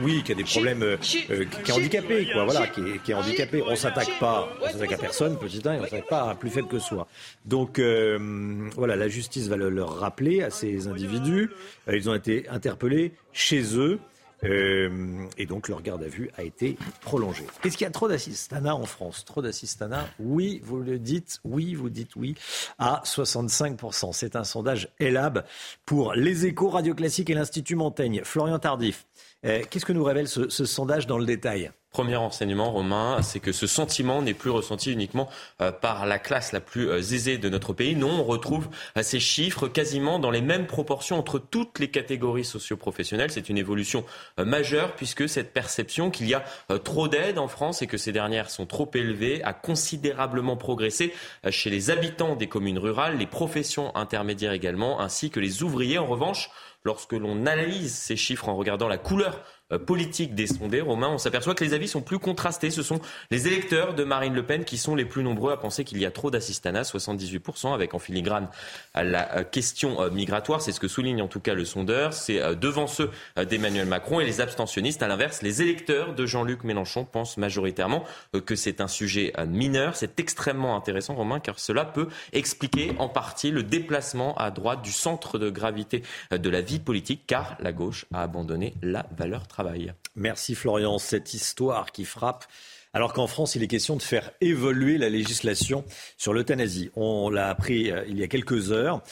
oui, qui a des problèmes, euh, qui est handicapé, quoi, voilà, qui est, qui est handicapé. On s'attaque pas, on s'attaque à personne, petit 1, on s'attaque pas à plus faible que soi. Donc, euh, voilà, la justice va le, leur rappeler à ces individus. Ils ont été interpellés chez eux. Euh, et donc leur garde à vue a été prolongée. Est-ce qu'il y a trop d'assistanat en France? Trop d'assistanat Oui, vous le dites, oui, vous dites oui, à 65%. C'est un sondage ELAB pour les échos Radio Classique et l'Institut Montaigne. Florian Tardif, euh, qu'est-ce que nous révèle ce sondage dans le détail? Premier enseignement, Romain, c'est que ce sentiment n'est plus ressenti uniquement euh, par la classe la plus euh, aisée de notre pays. Non, on retrouve euh, ces chiffres quasiment dans les mêmes proportions entre toutes les catégories socioprofessionnelles. C'est une évolution majeure puisque cette perception qu'il y a trop d'aides en France et que ces dernières sont trop élevées a considérablement progressé chez les habitants des communes rurales, les professions intermédiaires également, ainsi que les ouvriers. En revanche, lorsque l'on analyse ces chiffres en regardant la couleur politique des sondés, Romain, on s'aperçoit que les avis sont plus contrastés. Ce sont les électeurs de Marine Le Pen qui sont les plus nombreux à penser qu'il y a trop d'assistanat, 78%, avec en filigrane la euh, question euh, migratoire. C'est ce que souligne en tout cas le sondeur. C'est devant ceux d'Emmanuel Macron et les abstentionnistes. À l'inverse, les électeurs de Jean-Luc Mélenchon pensent majoritairement que c'est un sujet mineur. C'est extrêmement intéressant, Romain, car cela peut expliquer en partie le déplacement à droite du centre de gravité de la vie politique, car la gauche a abandonné la valeur Merci Florian. Cette histoire qui frappe. Alors qu'en France, il est question de faire évoluer la législation sur l'euthanasie. On l'a appris euh, il y a quelques heures.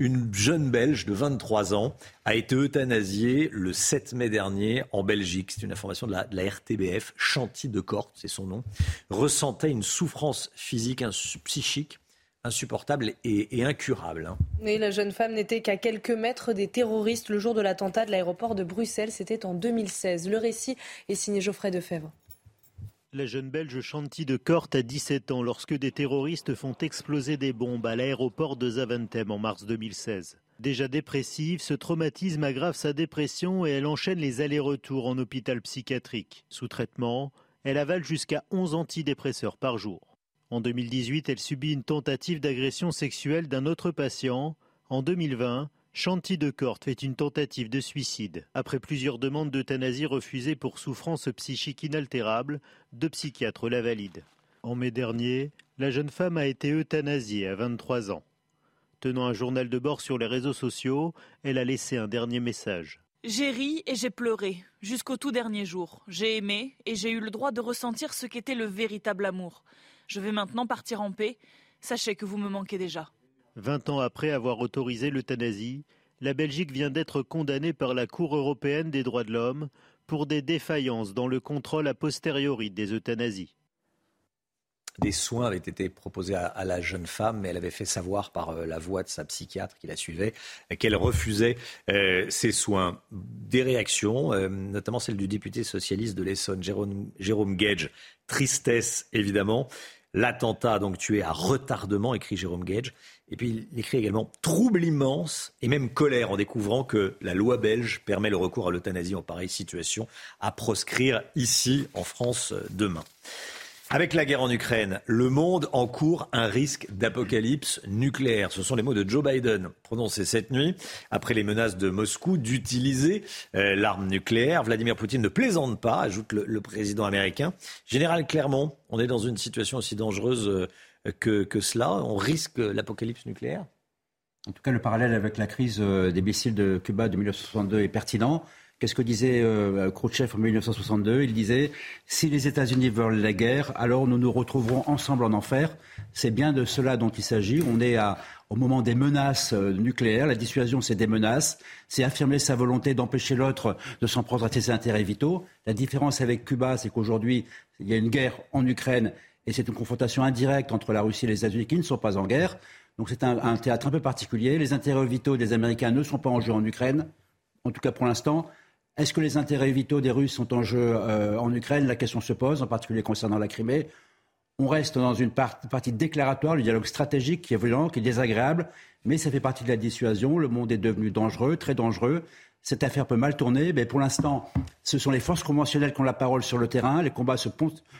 Une jeune Belge de 23 ans a été euthanasiée le 7 mai dernier en Belgique. C'est une information de la, RTBF. Chanty de Corte, c'est son nom. Ressentait une souffrance physique, psychique insupportable et, incurable. Hein. la jeune femme n'était qu'à quelques mètres des terroristes le jour de l'attentat de l'aéroport de Bruxelles. C'était en 2016. Le récit est signé Geoffrey Defebvre. La jeune Belge Chanty de Corte a 17 ans lorsque des terroristes font exploser des bombes à l'aéroport de Zaventem en mars 2016. Déjà dépressive, ce traumatisme aggrave sa dépression et elle enchaîne les allers-retours en hôpital psychiatrique. Sous traitement, elle avale jusqu'à 11 antidépresseurs par jour. En 2018, elle subit une tentative d'agression sexuelle d'un autre patient. En 2020, Chanty de Corte fait une tentative de suicide. Après plusieurs demandes d'euthanasie refusées pour souffrance psychique inaltérable, deux psychiatres la valident. En mai dernier, la jeune femme a été euthanasiée à 23 ans. Tenant un journal de bord sur les réseaux sociaux, elle a laissé un dernier message. J'ai ri et j'ai pleuré jusqu'au tout dernier jour. J'ai aimé et j'ai eu le droit de ressentir ce qu'était le véritable amour. Je vais maintenant partir en paix. Sachez que vous me manquez déjà. Vingt ans après avoir autorisé l'euthanasie, la Belgique vient d'être condamnée par la Cour européenne des droits de l'homme pour des défaillances dans le contrôle a posteriori des euthanasies. Des soins avaient été proposés à, la jeune femme, mais elle avait fait savoir par euh, la voix de sa psychiatre qui la suivait qu'elle refusait euh, ces soins. Des réactions, euh, notamment celle du député socialiste de l'Essonne, Jérôme, Jérôme Gage. Tristesse, évidemment. L'attentat a donc tué à retardement, écrit Jérôme Gage. Et puis il écrit également trouble immense et même colère en découvrant que la loi belge permet le recours à l'euthanasie en pareille situation à proscrire ici en France demain. Avec la guerre en Ukraine, le monde encourt un risque d'apocalypse nucléaire. Ce sont les mots de Joe Biden prononcés cette nuit après les menaces de Moscou d'utiliser euh, l'arme nucléaire. Vladimir Poutine ne plaisante pas, ajoute le, président américain. Général Clermont, on est dans une situation aussi dangereuse euh, que, que cela. On risque l'apocalypse nucléaire? En tout cas, le parallèle avec la crise euh, des missiles de Cuba de 1962 est pertinent. Qu'est-ce que disait euh, Khrouchtchev en 1962 Il disait si les États-Unis veulent la guerre, alors nous nous retrouverons ensemble en enfer. C'est bien de cela dont il s'agit. On est au moment des menaces euh, nucléaires. La dissuasion, c'est des menaces. C'est affirmer sa volonté d'empêcher l'autre de s'en prendre à ses intérêts vitaux. La différence avec Cuba, c'est qu'aujourd'hui, il y a une guerre en Ukraine et c'est une confrontation indirecte entre la Russie et les États-Unis qui ne sont pas en guerre. Donc c'est un théâtre un peu particulier. Les intérêts vitaux des Américains ne sont pas en jeu en Ukraine, en tout cas pour l'instant. Est-ce que les intérêts vitaux des Russes sont en jeu euh, en Ukraine? La question se pose, en particulier concernant la Crimée. On reste dans une partie déclaratoire, le dialogue stratégique qui est violent, qui est désagréable, mais ça fait partie de la dissuasion. Le monde est devenu dangereux, très dangereux. Cette affaire peut mal tourner, mais pour l'instant, ce sont les forces conventionnelles qui ont la parole sur le terrain. Les combats se,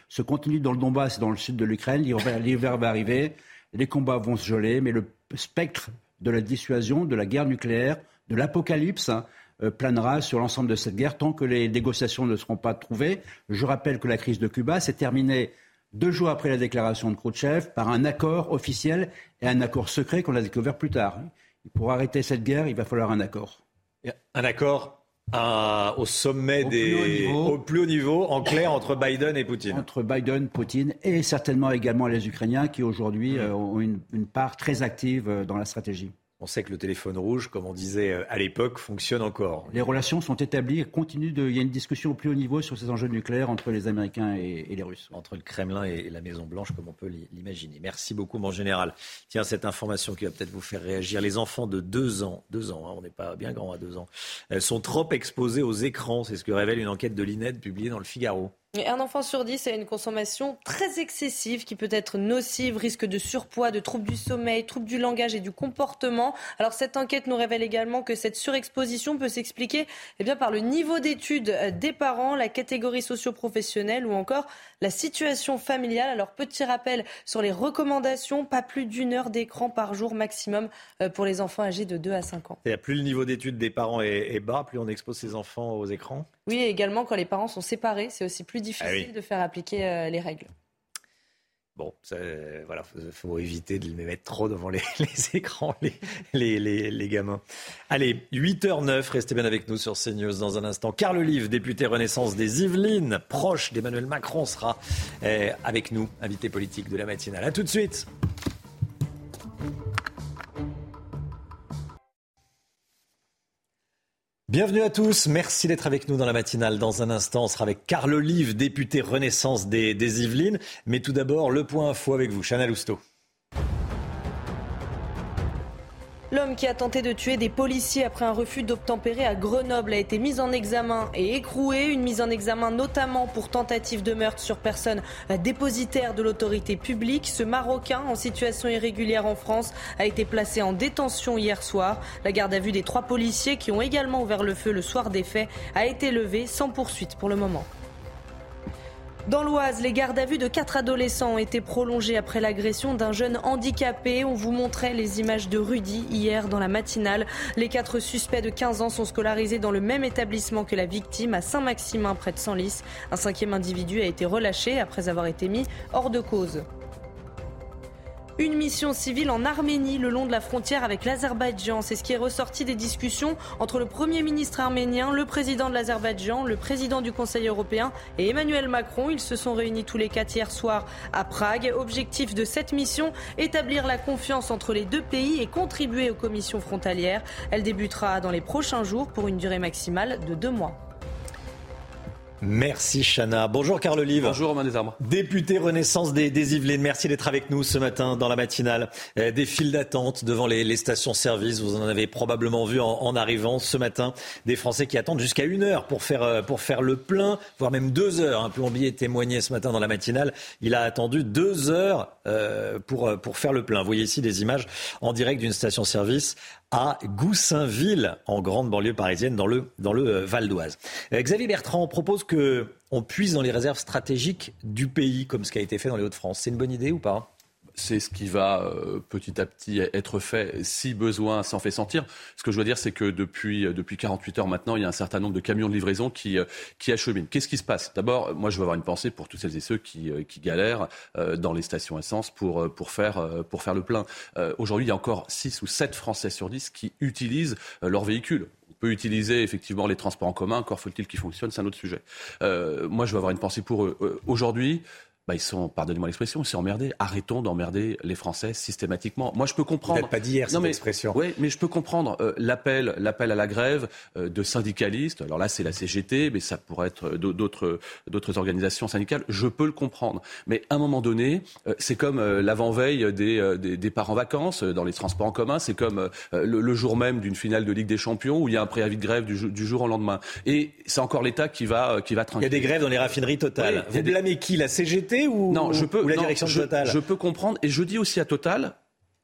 se continuent dans le Donbass et dans le sud de l'Ukraine. L'hiver va arriver, les combats vont se geler, mais le spectre de la dissuasion, de la guerre nucléaire, de l'apocalypse, hein, planera sur l'ensemble de cette guerre tant que les négociations ne seront pas trouvées. Je rappelle que la crise de Cuba s'est terminée deux jours après la déclaration de Khrouchtchev par un accord officiel et un accord secret qu'on a découvert plus tard. Pour arrêter cette guerre, il va falloir un accord. Un accord au sommet des. au plus haut niveau, en clair, entre Biden et Poutine. Entre Biden, Poutine et certainement également les Ukrainiens qui aujourd'hui mmh. euh, ont une, part très active euh, dans la stratégie. On sait que le téléphone rouge, comme on disait euh, à l'époque, fonctionne encore. Les relations sont établies, continuent de... il y a une discussion au plus haut niveau sur ces enjeux nucléaires entre les Américains et, les Russes. Entre le Kremlin et la Maison Blanche, comme on peut l'imaginer. Merci beaucoup, mon général. Tiens, cette information qui va peut-être vous faire réagir. Les enfants de deux ans, deux ans, hein, on n'est pas bien grand à deux ans, euh, sont trop exposés aux écrans. C'est ce que révèle une enquête de l'INED publiée dans le Figaro. Un enfant sur dix a une consommation très excessive qui peut être nocive, risque de surpoids, de troubles du sommeil, troubles du langage et du comportement. Alors cette enquête nous révèle également que cette surexposition peut s'expliquer eh bien, par le niveau d'études des parents, la catégorie socio-professionnelle ou encore la situation familiale. Alors petit rappel sur les recommandations, pas plus d'une heure d'écran par jour maximum euh, pour les enfants âgés de 2 à 5 ans. Et plus le niveau d'études des parents est bas, plus on expose ses enfants aux écrans oui, également quand les parents sont séparés, c'est aussi plus difficile ah de faire appliquer euh, les règles. Bon, voilà, faut, éviter de les mettre trop devant les, écrans, les, les, gamins. Allez, 8h09, restez bien avec nous sur CNews dans un instant. Carl Olive, député Renaissance des Yvelines, proche d'Emmanuel Macron, sera eh, avec nous, invité politique de la matinale. A tout de suite. Bienvenue à tous, merci d'être avec nous dans la matinale. Dans un instant, on sera avec Carl Olive, député Renaissance des, Yvelines. Mais tout d'abord, le point info avec vous, Chana Lousteau. L'homme qui a tenté de tuer des policiers après un refus d'obtempérer à Grenoble a été mis en examen et écroué. Une mise en examen notamment pour tentative de meurtre sur personne dépositaire de l'autorité publique. Ce Marocain en situation irrégulière en France a été placé en détention hier soir. La garde à vue des trois policiers qui ont également ouvert le feu le soir des faits a été levée sans poursuite pour le moment. Dans l'Oise, les gardes à vue de quatre adolescents ont été prolongés après l'agression d'un jeune handicapé. On vous montrait les images de Rudy hier dans la matinale. Les quatre suspects de 15 ans sont scolarisés dans le même établissement que la victime à Saint-Maximin près de Senlis. Un cinquième individu a été relâché après avoir été mis hors de cause une mission civile en Arménie le long de la frontière avec l'Azerbaïdjan. C'est ce qui est ressorti des discussions entre le Premier ministre arménien, le président de l'Azerbaïdjan, le président du Conseil européen et Emmanuel Macron. Ils se sont réunis tous les quatre hier soir à Prague. Objectif de cette mission, établir la confiance entre les deux pays et contribuer aux commissions frontalières. Elle débutera dans les prochains jours pour une durée maximale de deux mois. Merci Chana. Bonjour Carl Olive. Bonjour Romain Desarmes. Député Renaissance des, des, Yvelines, merci d'être avec nous ce matin dans la matinale. Euh, des files d'attente devant les, les stations-service, vous en avez probablement vu en, en, arrivant ce matin. Des Français qui attendent jusqu'à une heure pour faire, euh, pour faire le plein, voire même deux heures. Un plombier témoignait ce matin dans la matinale. Il a attendu deux heures euh, pour, pour faire le plein. Vous voyez ici des images en direct d'une station-service à Goussainville, en grande banlieue parisienne, dans le, dans le euh, Val d'Oise. Euh, Xavier Bertrand propose que on puise dans les réserves stratégiques du pays, comme ce qui a été fait dans les Hauts-de-France. C'est une bonne idée ou pas? C'est ce qui va euh, petit à petit être fait si besoin s'en fait sentir. Ce que je veux dire, c'est que depuis, euh, depuis 48 heures maintenant, il y a un certain nombre de camions de livraison qui, euh, qui acheminent. Qu'est-ce qui se passe? D'abord, moi, je veux avoir une pensée pour toutes celles et ceux qui, qui galèrent dans les stations essence pour, pour, faire, pour faire le plein. Aujourd'hui, il y a encore 6 ou 7 Français sur 10 qui utilisent leur véhicule On peut utiliser effectivement les transports en commun, encore faut-il qu'ils fonctionnent, c'est un autre sujet. Euh, moi, je veux avoir une pensée pour eux. Euh, Aujourd'hui, bah, ils sont, pardonnez-moi l'expression, ils sont emmerdés. Arrêtons d'emmerder les Français systématiquement. Moi, je peux comprendre. Peut-être pas d'hier cette mais, expression. Oui, mais je peux comprendre euh, l'appel, l'appel à la grève euh, de syndicalistes. Alors là, c'est la CGT, mais ça pourrait être d'autres, d'autres organisations syndicales. Je peux le comprendre. Mais à un moment donné, euh, c'est comme l'avant-veille des, des, des parents vacances dans les transports en commun. C'est comme le, le, jour même d'une finale de Ligue des Champions où il y a un préavis de grève du, du jour au lendemain. Et c'est encore l'État qui va, qui va tranquille. Il y a des grèves dans les raffineries totales. Oui, Vous blâmez des... qui? La CGT ou, non, je peux, ou la non, direction de je, Total Je peux comprendre et je dis aussi à Total,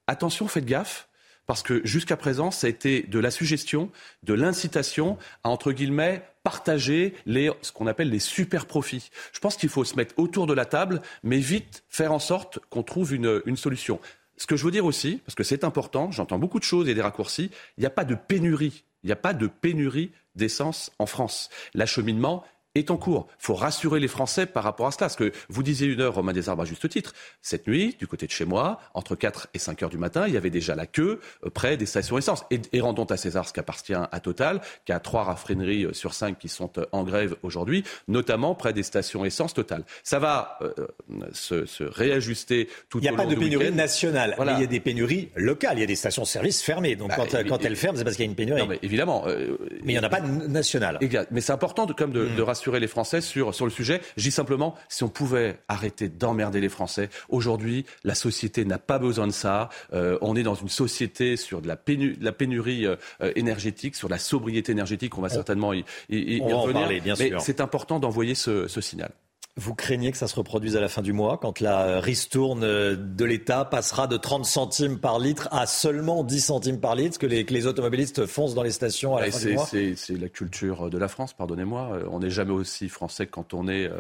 attention, faites gaffe. Parce que jusqu'à présent, ça a été de la suggestion, de l'incitation à, entre guillemets, partager les, ce qu'on appelle les super profits. Je pense qu'il faut se mettre autour de la table, mais vite faire en sorte qu'on trouve une, une solution. Ce que je veux dire aussi, parce que c'est important, j'entends beaucoup de choses et des raccourcis, il n'y a pas de pénurie. Il n'y a pas de pénurie d'essence en France. L'acheminement est en cours. Il faut rassurer les Français par rapport à cela. Parce que vous disiez une heure, Romain Desarbres, à juste titre, cette nuit, du côté de chez moi, entre 4 et 5 heures du matin, il y avait déjà la queue près des stations essence. Et, et rendons à César ce qui appartient à Total, qui a trois raffineries sur cinq qui sont en grève aujourd'hui, notamment près des stations essence Total. Ça va euh, se, se, réajuster tout au long Il n'y a pas de pénurie nationale, voilà. mais il y a des pénuries locales. Il y a des stations-service fermées. Donc bah, quand, et, quand elles ferment, c'est parce qu'il y a une pénurie. Non, mais évidemment. Euh, mais il n'y en a pas de nationale. Mais c'est important de, comme de, mmh. de rassurer rassurer les Français sur, sur le sujet. Je dis simplement, si on pouvait arrêter d'emmerder les Français, aujourd'hui, la société n'a pas besoin de ça. Euh, on est dans une société sur de la, pénu la pénurie euh, énergétique, sur la sobriété énergétique. On va certainement y, y, y on revenir. Parler, bien Mais c'est important d'envoyer ce, ce signal. Vous craignez que ça se reproduise à la fin du mois, quand la ristourne de l'État passera de 30 centimes par litre à seulement 10 centimes par litre, que les, que les automobilistes foncent dans les stations à la Et fin du mois? C'est la culture de la France, pardonnez-moi. On n'est jamais aussi français que quand on est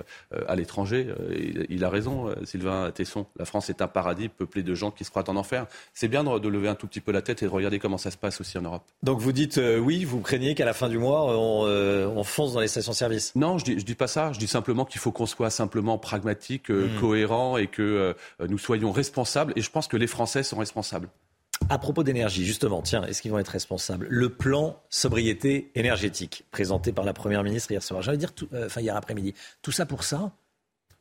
à l'étranger. Il, il, a raison, Sylvain Tesson. La France est un paradis peuplé de gens qui se croient en enfer. C'est bien de, de, lever un tout petit peu la tête et de regarder comment ça se passe aussi en Europe. Donc vous dites euh, oui, vous craignez qu'à la fin du mois, on, euh, on fonce dans les stations-service? Non, je dis, je dis pas ça. Je dis simplement qu'il faut qu'on soit simplement pragmatique, euh, mmh. cohérent et que euh, nous soyons responsables. Et je pense que les Français sont responsables. À propos d'énergie, justement, tiens, est-ce qu'ils vont être responsables? Le plan sobriété énergétique présenté par la Première ministre hier soir, j'allais dire, tout, euh, enfin hier après-midi, tout ça pour ça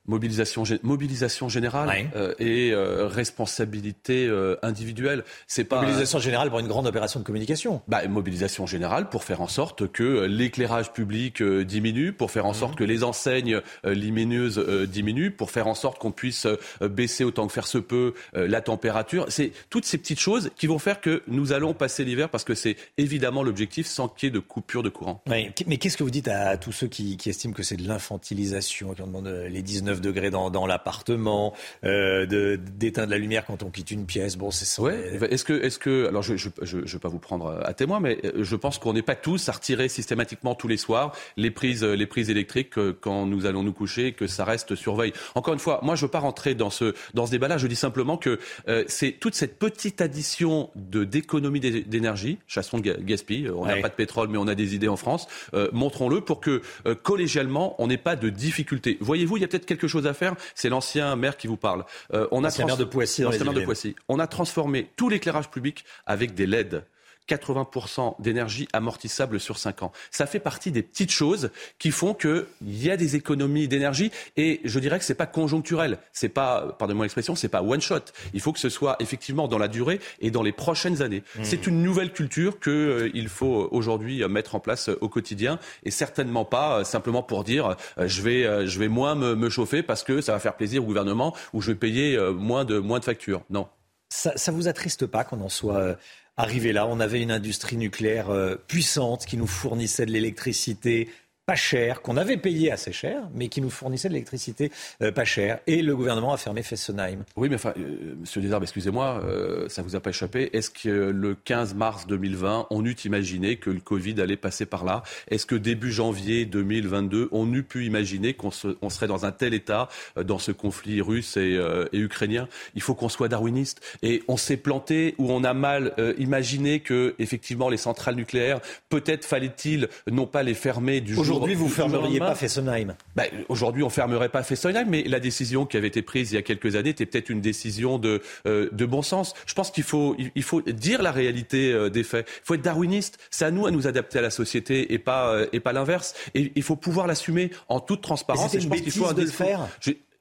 mobilisation, mobilisation générale ouais. euh, et euh, responsabilité euh, individuelle. C'est pas mobilisation générale pour une grande opération de communication. Bah, mobilisation générale pour faire en sorte que l'éclairage public euh, diminue, pour faire en mmh. sorte que les enseignes euh, lumineuses euh, diminuent, pour faire en sorte qu'on puisse baisser autant que faire se peut la température. C'est toutes ces petites choses qui vont faire que nous allons passer l'hiver parce que c'est évidemment l'objectif sans qu'il y ait de coupure de courant. Ouais, mais qu'est-ce que vous dites à tous ceux qui, qui estiment que c'est de l'infantilisation, qui en demandent les 19 19 degrés dans, dans l'appartement, euh, d'éteindre la lumière quand on quitte une pièce. Bon, c'est ça. Ouais. Est-ce que, est-ce que, alors je ne vais pas vous prendre à témoin, mais je pense qu'on n'est pas tous à retirer systématiquement tous les soirs les prises, les prises électriques quand nous allons nous coucher, que ça reste surveille. Encore une fois, moi je veux pas rentrer dans ce, dans ce débat-là. Je dis simplement que euh, c'est toute cette petite addition de d'économie d'énergie, chassons de gaspille. On n'a pas de pétrole, mais on a des idées en France. Euh, montrons-le pour que euh, collégialement on n'ait pas de difficultés. Voyez-vous, il y a peut-être quelque chose à faire. C'est l'ancien maire qui vous parle. on a maire de Poissy. maire de Poissy. On a transformé tout l'éclairage public avec des LED. 80% d'énergie amortissable sur 5 ans. Ça fait partie des petites choses qui font qu'il y a des économies d'énergie et je dirais que c'est pas conjoncturel, c'est pas, pardonnez-moi l'expression, c'est pas one shot. Il faut que ce soit effectivement dans la durée et dans les prochaines années. Mmh. C'est une nouvelle culture qu'il euh, faut aujourd'hui mettre en place au quotidien et certainement pas euh, simplement pour dire euh, je vais je vais moins me, me, chauffer parce que ça va faire plaisir au gouvernement ou je vais payer moins de moins de factures. Non. Ça, ça vous attriste pas qu'on en soit arrivé là. On avait une industrie nucléaire euh, puissante qui nous fournissait de l'électricité pas cher, qu'on avait payé assez cher, mais qui nous fournissait de l'électricité euh, pas cher. Et le gouvernement a fermé Fessenheim. Oui, mais enfin, euh, Monsieur Desarbes, excusez-moi, euh, ça vous a pas échappé. Est-ce que le 15 mars 2020, on eût imaginé que le Covid allait passer par là? Est-ce que début janvier 2022, on eût pu imaginer qu'on on serait dans un tel état dans ce conflit russe et, et ukrainien? Il faut qu'on soit darwiniste. Et on s'est planté ou on a mal imaginé que, effectivement, les centrales nucléaires, peut-être fallait-il non pas les fermer du jour Aujourd'hui, vous ne fermeriez pas Fessenheim bah, Aujourd'hui, on ne fermerait pas Fessenheim, mais la décision qui avait été prise il y a quelques années était peut-être une décision de, euh, de bon sens. Je pense qu'il faut, il faut dire la réalité euh, des faits. Il faut être darwiniste. C'est à nous à nous adapter à la société et pas, euh, et pas l'inverse. Et il faut pouvoir l'assumer en toute transparence. Et, je pense qu'il faut de le faire.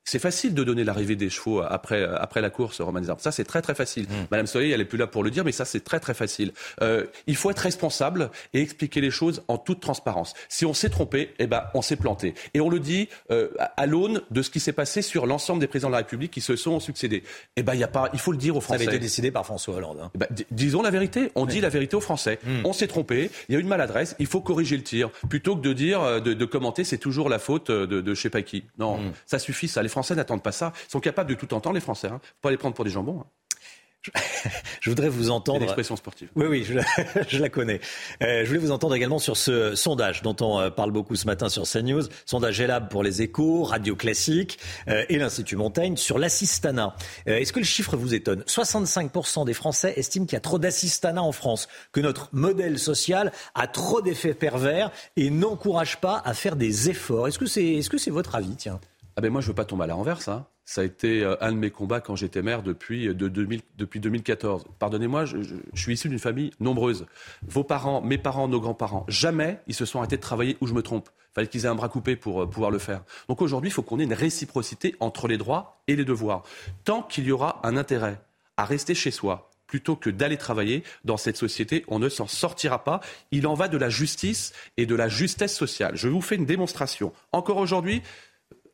C'est facile de donner l'arrivée des chevaux après, après la course, Romain Desarmes. Ça, c'est très très facile. Mmh. Madame Soleil, elle est plus là pour le dire, mais ça, c'est très très facile. Euh, il faut être responsable et expliquer les choses en toute transparence. Si on s'est trompé, eh ben, on s'est planté. Et on le dit euh, à l'aune de ce qui s'est passé sur l'ensemble des présidents de la République qui se sont succédés. Eh ben, il y a pas, il faut le dire aux Français. Ça avait été décidé par François Hollande. Hein. Eh ben, disons la vérité. On dit la vérité aux Français. Mmh. On s'est trompé. Il y a eu une maladresse. Il faut corriger le tir plutôt que de dire, euh, de, de commenter, c'est toujours la faute de, de je sais pas qui. Non, ça suffit. Ça, les Français n'attendent pas ça. Ils sont capables de tout entendre, les Français. Hein. Faut pas les prendre pour des jambons. Hein. Je voudrais vous entendre. Une expression sportive. Oui, oui, je la, je la connais. Euh, je voulais vous entendre également sur ce sondage dont on euh, parle beaucoup ce matin sur CNews. Sondage ELAB pour les échos, Radio Classique euh, et l'Institut Montaigne sur l'assistanat. Euh, Est-ce que le chiffre vous étonne? 65% des Français estiment qu'il y a trop d'assistanat en France, que notre modèle social a trop d'effets pervers et n'encourage pas à faire des efforts. Est-ce que c'est est -ce c'est votre avis Tiens? Ah ben moi, je veux pas tomber à la. Hein. Ça a été euh, un de mes combats quand j'étais maire depuis, euh, de 2000, depuis 2014. Pardonnez-moi, je, suis issu d'une famille nombreuse. Vos parents, mes parents, nos grands-parents, jamais ils se sont arrêtés de travailler où je me trompe. Il fallait qu'ils aient un bras coupé pour euh, pouvoir le faire. Donc aujourd'hui, il faut qu'on ait une réciprocité entre les droits et les devoirs. Tant qu'il y aura un intérêt à rester chez soi, plutôt que d'aller travailler dans cette société. On ne s'en sortira pas. Il en va de la justice et de la justesse sociale. Je vous fais une démonstration. Encore aujourd'hui,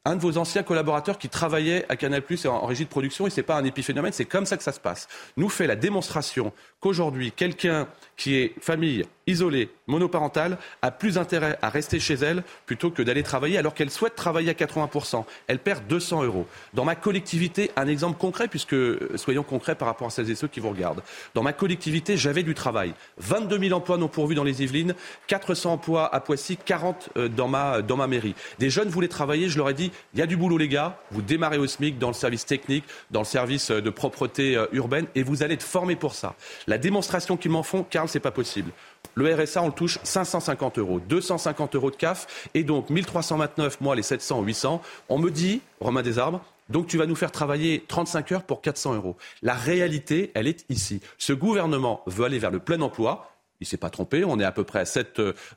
un de vos anciens collaborateurs qui travaillait à Canal Plus en, en régie de production, et c'est pas un épiphénomène, c'est comme ça que ça se passe, nous fait la démonstration qu'aujourd'hui, quelqu'un qui est famille isolée, monoparentale, a plus intérêt à rester chez elle plutôt que d'aller travailler alors qu'elle souhaite travailler à 80%. Elle perd 200 euros. Dans ma collectivité, un exemple concret, puisque soyons concrets par rapport à celles et ceux qui vous regardent. Dans ma collectivité, j'avais du travail. 22 000 emplois non pourvus dans les Yvelines, 400 emplois à Poissy, 40 dans ma, dans ma mairie. Des jeunes voulaient travailler, je leur ai dit, il y a du boulot les gars, vous démarrez au SMIC dans le service technique, dans le service de propreté urbaine, et vous allez être formés pour ça. La démonstration qu'ils m'en font, Karl, c'est pas possible. Le RSA, on le touche 550 euros, 250 euros de CAF, et donc 1329, moi les 700, 800. On me dit, Romain Desarbres, donc tu vas nous faire travailler 35 heures pour 400 euros. La réalité, elle est ici. Ce gouvernement veut aller vers le plein emploi. Il ne s'est pas trompé, on est à peu près à 7%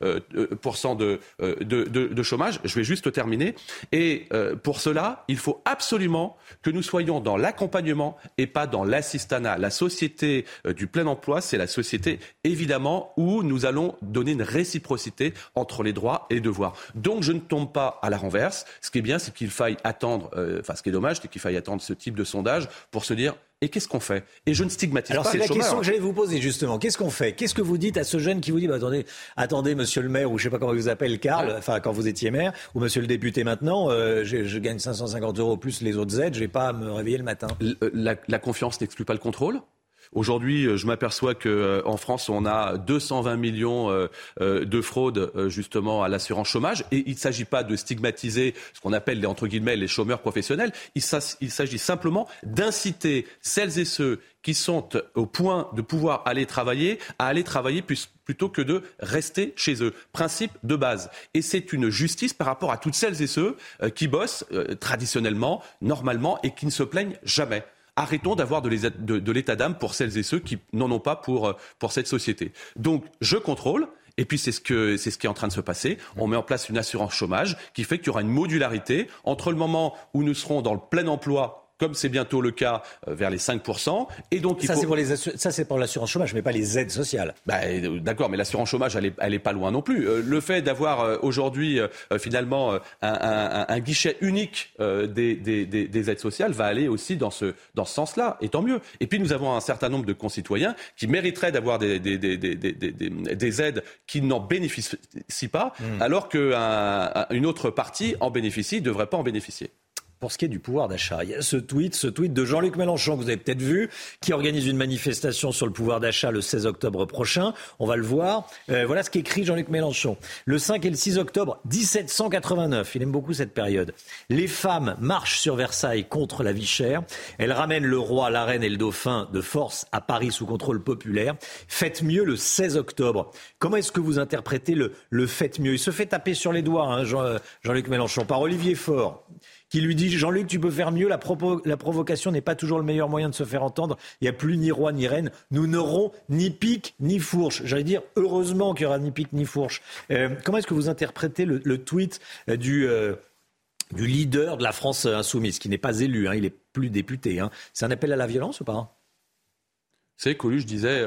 euh, euh, de, euh, de, de, chômage. Je vais juste terminer. Et pour cela, il faut absolument que nous soyons dans l'accompagnement et pas dans l'assistanat. La société du plein emploi, c'est la société, évidemment, où nous allons donner une réciprocité entre les droits et les devoirs. Donc je ne tombe pas à la renverse. Ce qui est bien, c'est qu'il faille attendre, enfin ce qui est dommage, c'est qu'il faille attendre ce type de sondage pour se dire Et qu'est-ce qu'on fait? Et je ne stigmatise Alors pas c'est la question que j'allais vous poser justement. Qu'est-ce qu'on fait? Qu'est-ce que vous dites à ce jeune qui vous dit bah, attendez, attendez, monsieur le maire ou je sais pas comment il vous appelle, Karl, enfin quand vous étiez maire ou monsieur le député maintenant, euh, je, je gagne 550 euros plus les autres aides, je vais pas me réveiller le matin. Euh, La, la confiance n'exclut pas le contrôle? Aujourd'hui, euh, je m'aperçois que euh, en France, on a 220 millions euh, de fraudes justement à l'assurance chômage. Et il ne s'agit pas de stigmatiser ce qu'on appelle les entre guillemets les chômeurs professionnels. Il s'agit simplement d'inciter celles et ceux qui sont au point de pouvoir aller travailler à aller travailler plutôt que de rester chez eux. Principe de base. Et c'est une justice par rapport à toutes celles et ceux qui bossent traditionnellement, normalement et qui ne se plaignent jamais. Arrêtons d'avoir de, l'état d'âme pour celles et ceux qui n'en ont pas pour, euh, pour cette société. Donc, je contrôle. Et puis c'est ce, que, c'est ce qui est en train de se passer. On met en place une assurance chômage qui fait qu'il y aura une modularité entre le moment où nous serons dans le plein emploi, comme c'est bientôt le cas, euh, vers les 5%. Et donc, il Ça faut... c'est pour les assu- ça c'est pour l'assurance chômage, mais pas les aides sociales. Bah, euh, D'accord, mais l'assurance chômage, elle est, elle est pas loin non plus. Euh, le fait d'avoir euh, aujourd'hui finalement un, un- un guichet unique des, des- des- des aides sociales va aller aussi dans ce, dans ce sens-là, et tant mieux. Et puis nous avons un certain nombre de concitoyens qui mériteraient d'avoir des, des- des- des- des- des- des- des aides qui n'en bénéficient pas, alors qu'une autre partie en bénéficie, ne devrait pas en bénéficier. Pour ce qui est du pouvoir d'achat, il y a ce tweet, ce tweet de Jean-Luc Mélenchon que vous avez peut-être vu, qui organise une manifestation sur le pouvoir d'achat le 16 octobre prochain. On va le voir. Euh, voilà ce qu'écrit Jean-Luc Mélenchon. Le 5 et le 6 octobre 1789, il aime beaucoup cette période. Les femmes marchent sur Versailles contre la vie chère. Elles ramènent le roi, la reine et le dauphin de force à Paris sous contrôle populaire. Faites mieux le 16 octobre. Comment est-ce que vous interprétez le, le faites mieux? Il se fait taper sur les doigts, hein, Jean- Jean-Luc Mélenchon, par Olivier Faure qui lui dit Jean-Luc, tu peux faire mieux, la, provocation n'est pas toujours le meilleur moyen de se faire entendre. Il n'y a plus ni roi ni reine. Nous n'aurons ni pique ni fourche. J'allais dire, heureusement qu'il n'y aura ni pique ni fourche. Euh, comment est-ce que vous interprétez le, tweet euh, du. euh, du leader de la France insoumise, qui n'est pas élu, hein, il est plus député. Hein. C'est un appel à la violence ou pas? Savez, Coluche disait,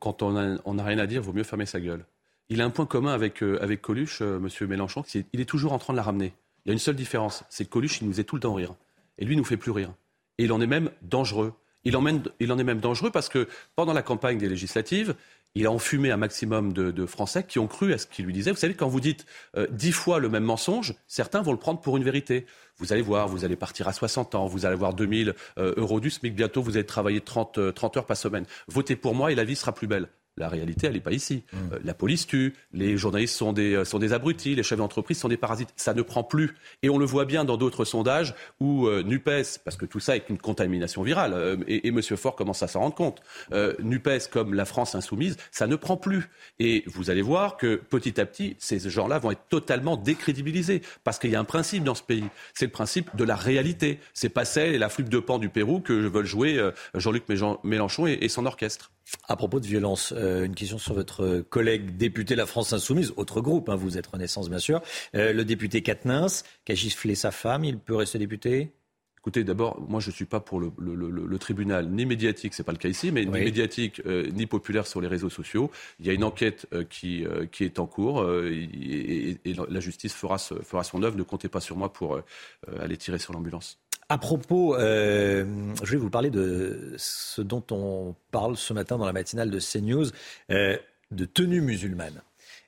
quand on n'a rien à dire, vaut mieux fermer sa gueule. Il a un point commun avec, Coluche, Monsieur Mélenchon, c'est il est toujours en train de la ramener. Il y a une seule différence, c'est que Coluche, il nous fait tout le temps rire. Et lui, il nous fait plus rire. Et il en est même dangereux. Il en, est même dangereux parce que pendant la campagne des législatives, il a enfumé un maximum de, Français qui ont cru à ce qu'il lui disait. Vous savez, quand vous dites euh, dix fois le même mensonge, certains vont le prendre pour une vérité. Vous allez voir, vous allez partir à 60 ans, vous allez avoir 2000 euh, euros du SMIC, bientôt vous allez travailler 30, euh, 30 heures par semaine. Votez pour moi et la vie sera plus belle. La réalité, elle n'est pas ici. Euh, la police tue, les journalistes sont des, euh, sont des abrutis, les chefs d'entreprise sont des parasites. Ça ne prend plus. Et on le voit bien dans d'autres sondages où euh, NUPES, parce que tout ça est une contamination virale, euh, et, et M. Faure commence à s'en rendre compte, euh, NUPES comme la France insoumise, ça ne prend plus. Et vous allez voir que petit à petit, ces gens-là vont être totalement décrédibilisés. Parce qu'il y a un principe dans ce pays. C'est le principe de la réalité. C'est pas celle et la flûte de pan du Pérou que veulent jouer euh, Jean-Luc Mélenchon et, et son orchestre. À propos de violence, euh, une question sur votre collègue député La France Insoumise, autre groupe, hein, vous êtes Renaissance bien sûr. Euh, le député Quatennens, qui a giflé sa femme, il peut rester député? Écoutez, d'abord, moi je ne suis pas pour le, le- le- le tribunal, ni médiatique, c'est pas le cas ici, mais Oui. ni médiatique, euh, ni populaire sur les réseaux sociaux. Il y a une enquête euh, qui, euh, qui est en cours euh, et, et- et la justice fera, ce- fera son œuvre. Ne comptez pas sur moi pour euh, euh, aller tirer sur l'ambulance. À propos, euh, je vais vous parler de ce dont on parle ce matin dans la matinale de CNews, euh, de tenues musulmanes.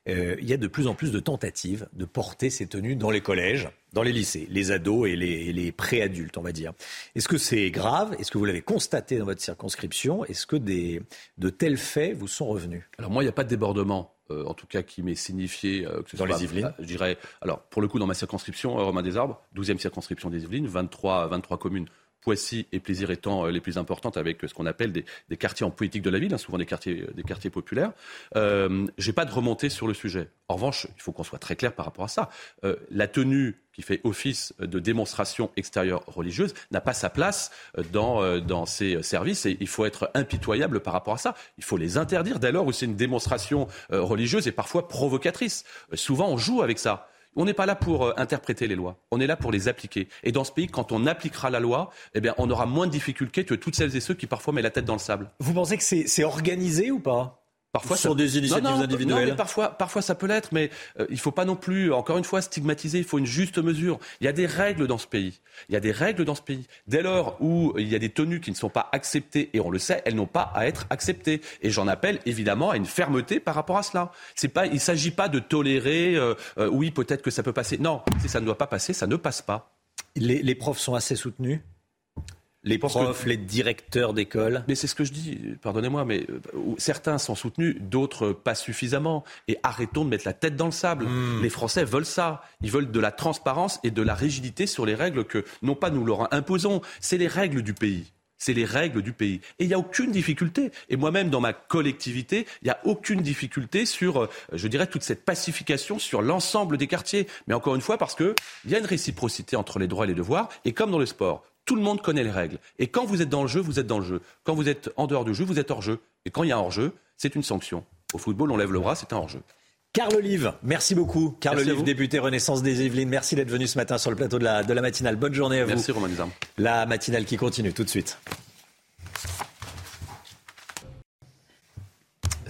Euh, il y a de plus en plus de tentatives de porter ces tenues dans les collèges, dans les lycées, les ados et les, les pré-adultes, on va dire. Est-ce que c'est grave? Est-ce que vous l'avez constaté dans votre circonscription? Est-ce que des, de tels faits vous sont revenus? Alors moi, il n'y a pas de débordement. euh, en tout cas, qui m'est signifié euh, que ce Dans soit, les Yvelines? euh, Je dirais, alors pour le coup, dans ma circonscription, Romain des Arbres, 12e circonscription des Yvelines, 23, 23 communes. Poissy et Plaisir étant euh, les plus importantes avec euh, ce qu'on appelle des, quartiers en politique de la ville, hein, souvent des quartiers, des quartiers populaires. Euh, J'ai pas de remontée sur le sujet. En revanche, il faut qu'on soit très clair par rapport à ça. Euh, la tenue qui fait office de démonstration extérieure religieuse n'a pas sa place euh, dans, euh, dans ces services et il faut être impitoyable par rapport à ça. Il faut les interdire dès lors où c'est une démonstration euh, religieuse et parfois provocatrice. Euh, souvent, on joue avec ça. On n'est pas là pour euh, interpréter les lois, on est là pour les appliquer. Et dans ce pays, quand on appliquera la loi, eh bien, on aura moins de difficultés que toutes celles et ceux qui parfois mettent la tête dans le sable. Vous pensez que c'est c'est organisé ou pas? Parfois, sur des initiatives individuelles. Non, mais parfois, parfois ça peut l'être, mais euh, il ne faut pas non plus, encore une fois, stigmatiser. Il faut une juste mesure. Il y a des règles dans ce pays. Il y a des règles dans ce pays. Dès lors où il y a des tenues qui ne sont pas acceptées, et on le sait, elles n'ont pas à être acceptées. Et j'en appelle évidemment à une fermeté par rapport à cela. C'est pas, il ne s'agit pas de tolérer. Euh, euh, oui, peut-être que ça peut passer. Non, si ça ne doit pas passer, ça ne passe pas. Les, les profs sont assez soutenus les profs, les directeurs d'école. Mais c'est ce que je dis, pardonnez-moi, mais euh, certains sont soutenus, d'autres pas suffisamment. Et arrêtons de mettre la tête dans le sable. Hmm. Les Français veulent ça. Ils veulent de la transparence et de la rigidité sur les règles que, non pas nous leur imposons, c'est les règles du pays. C'est les règles du pays. Et il n'y a aucune difficulté. Et moi-même, dans ma collectivité, il n'y a aucune difficulté sur, euh, je dirais, toute cette pacification sur l'ensemble des quartiers. Mais encore une fois, parce qu'il y a une réciprocité entre les droits et les devoirs. Et comme dans le sport, tout le monde connaît les règles. Et quand vous êtes dans le jeu, vous êtes dans le jeu. Quand vous êtes en dehors du jeu, vous êtes hors jeu. Et quand il y a un hors jeu, c'est une sanction. Au football, on lève le bras, c'est un hors jeu. Carl Olive, merci beaucoup. Carl Olive, député Renaissance des Yvelines. Merci d'être venu ce matin sur le plateau de la, de la matinale. Bonne journée à vous. Merci Romain La matinale qui continue tout de suite.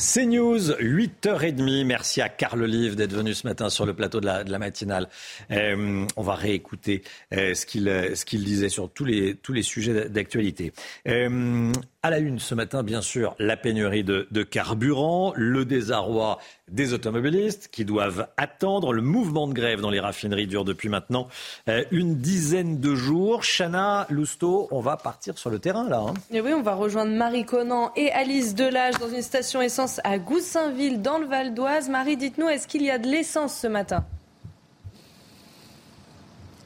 C'est News, 8h30. Merci à Carl Olive d'être venu ce matin sur le plateau de la, matinale. Euh, on va réécouter euh, ce qu'il ce qu'il disait sur tous les, tous les sujets d'actualité. Euh, à la une ce matin, bien sûr, la pénurie de, de carburant, le désarroi des automobilistes qui doivent attendre. Le mouvement de grève dans les raffineries dure depuis maintenant euh, une dizaine de jours. Chana Lousteau, on va partir sur le terrain là. Hein. Et oui, on va rejoindre Marie Conan et Alice Delage dans une station essence à Goussainville dans le Val d'Oise. Marie, dites-nous, est-ce qu'il y a de l'essence ce matin?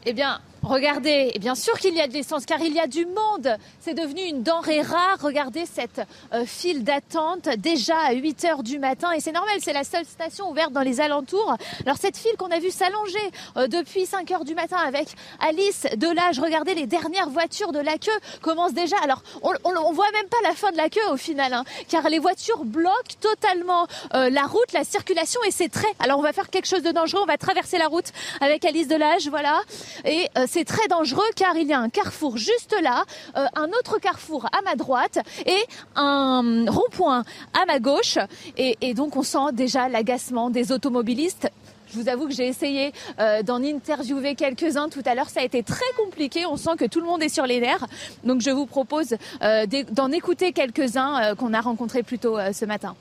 Eh bien, Regardez, et bien sûr qu'il y a de l'essence car il y a du monde. C'est devenu une denrée rare. Regardez cette euh, file d'attente déjà à 8 heures du matin et c'est normal, c'est la seule station ouverte dans les alentours. Alors cette file qu'on a vue s'allonger euh, depuis 5 heures du matin avec Alice Delage, regardez les dernières voitures de la queue commencent déjà. Alors on, on, voit même pas la fin de la queue au final hein, car les voitures bloquent totalement euh, la route, la circulation et c'est très. Alors on va faire quelque chose de dangereux, on va traverser la route avec Alice Delage, voilà. Et c'est très dangereux car il y a un carrefour juste là, euh, un autre carrefour à ma droite et un rond-point à ma gauche. Et, donc on sent déjà l'agacement des automobilistes. Je vous avoue que j'ai essayé euh, d'en interviewer quelques-uns tout à l'heure. Ça a été très compliqué. On sent que tout le monde est sur les nerfs. Donc je vous propose euh, d'en écouter quelques-uns qu'on a rencontrés plus tôt ce matin.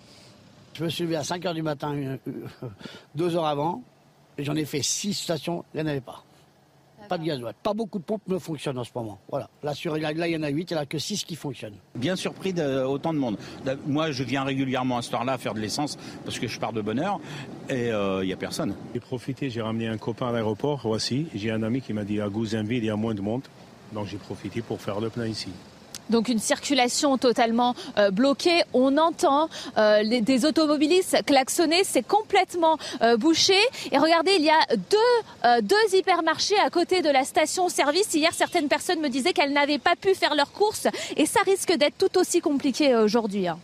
Je me suis levé à 5 heures du matin, deux heures avant, j'en ai fait six stations, il n'y en avait pas. Pas de gasoil. Pas beaucoup de pompes ne fonctionnent en ce moment. Voilà. Là, sur, là, il y en a 8, il n'y en a que 6 qui fonctionnent. Bien surpris d'autant de monde. Moi, je viens régulièrement à ce heure-là faire de l'essence parce que je pars de bonne heure et euh, il n'y a personne. J'ai profité, j'ai ramené un copain à l'aéroport, voici. J'ai un ami qui m'a dit à Gouzinville, il y a moins de monde. Donc j'ai profité pour faire le plein ici. Donc une circulation totalement euh, bloquée. On entend euh, des automobilistes klaxonner. C'est complètement euh, bouché. Et regardez, il y a deux, hypermarchés à côté de la station-service. Hier, certaines personnes me disaient qu'elles n'avaient pas pu faire leurs courses. Et ça risque d'être tout aussi compliqué aujourd'hui. Hein.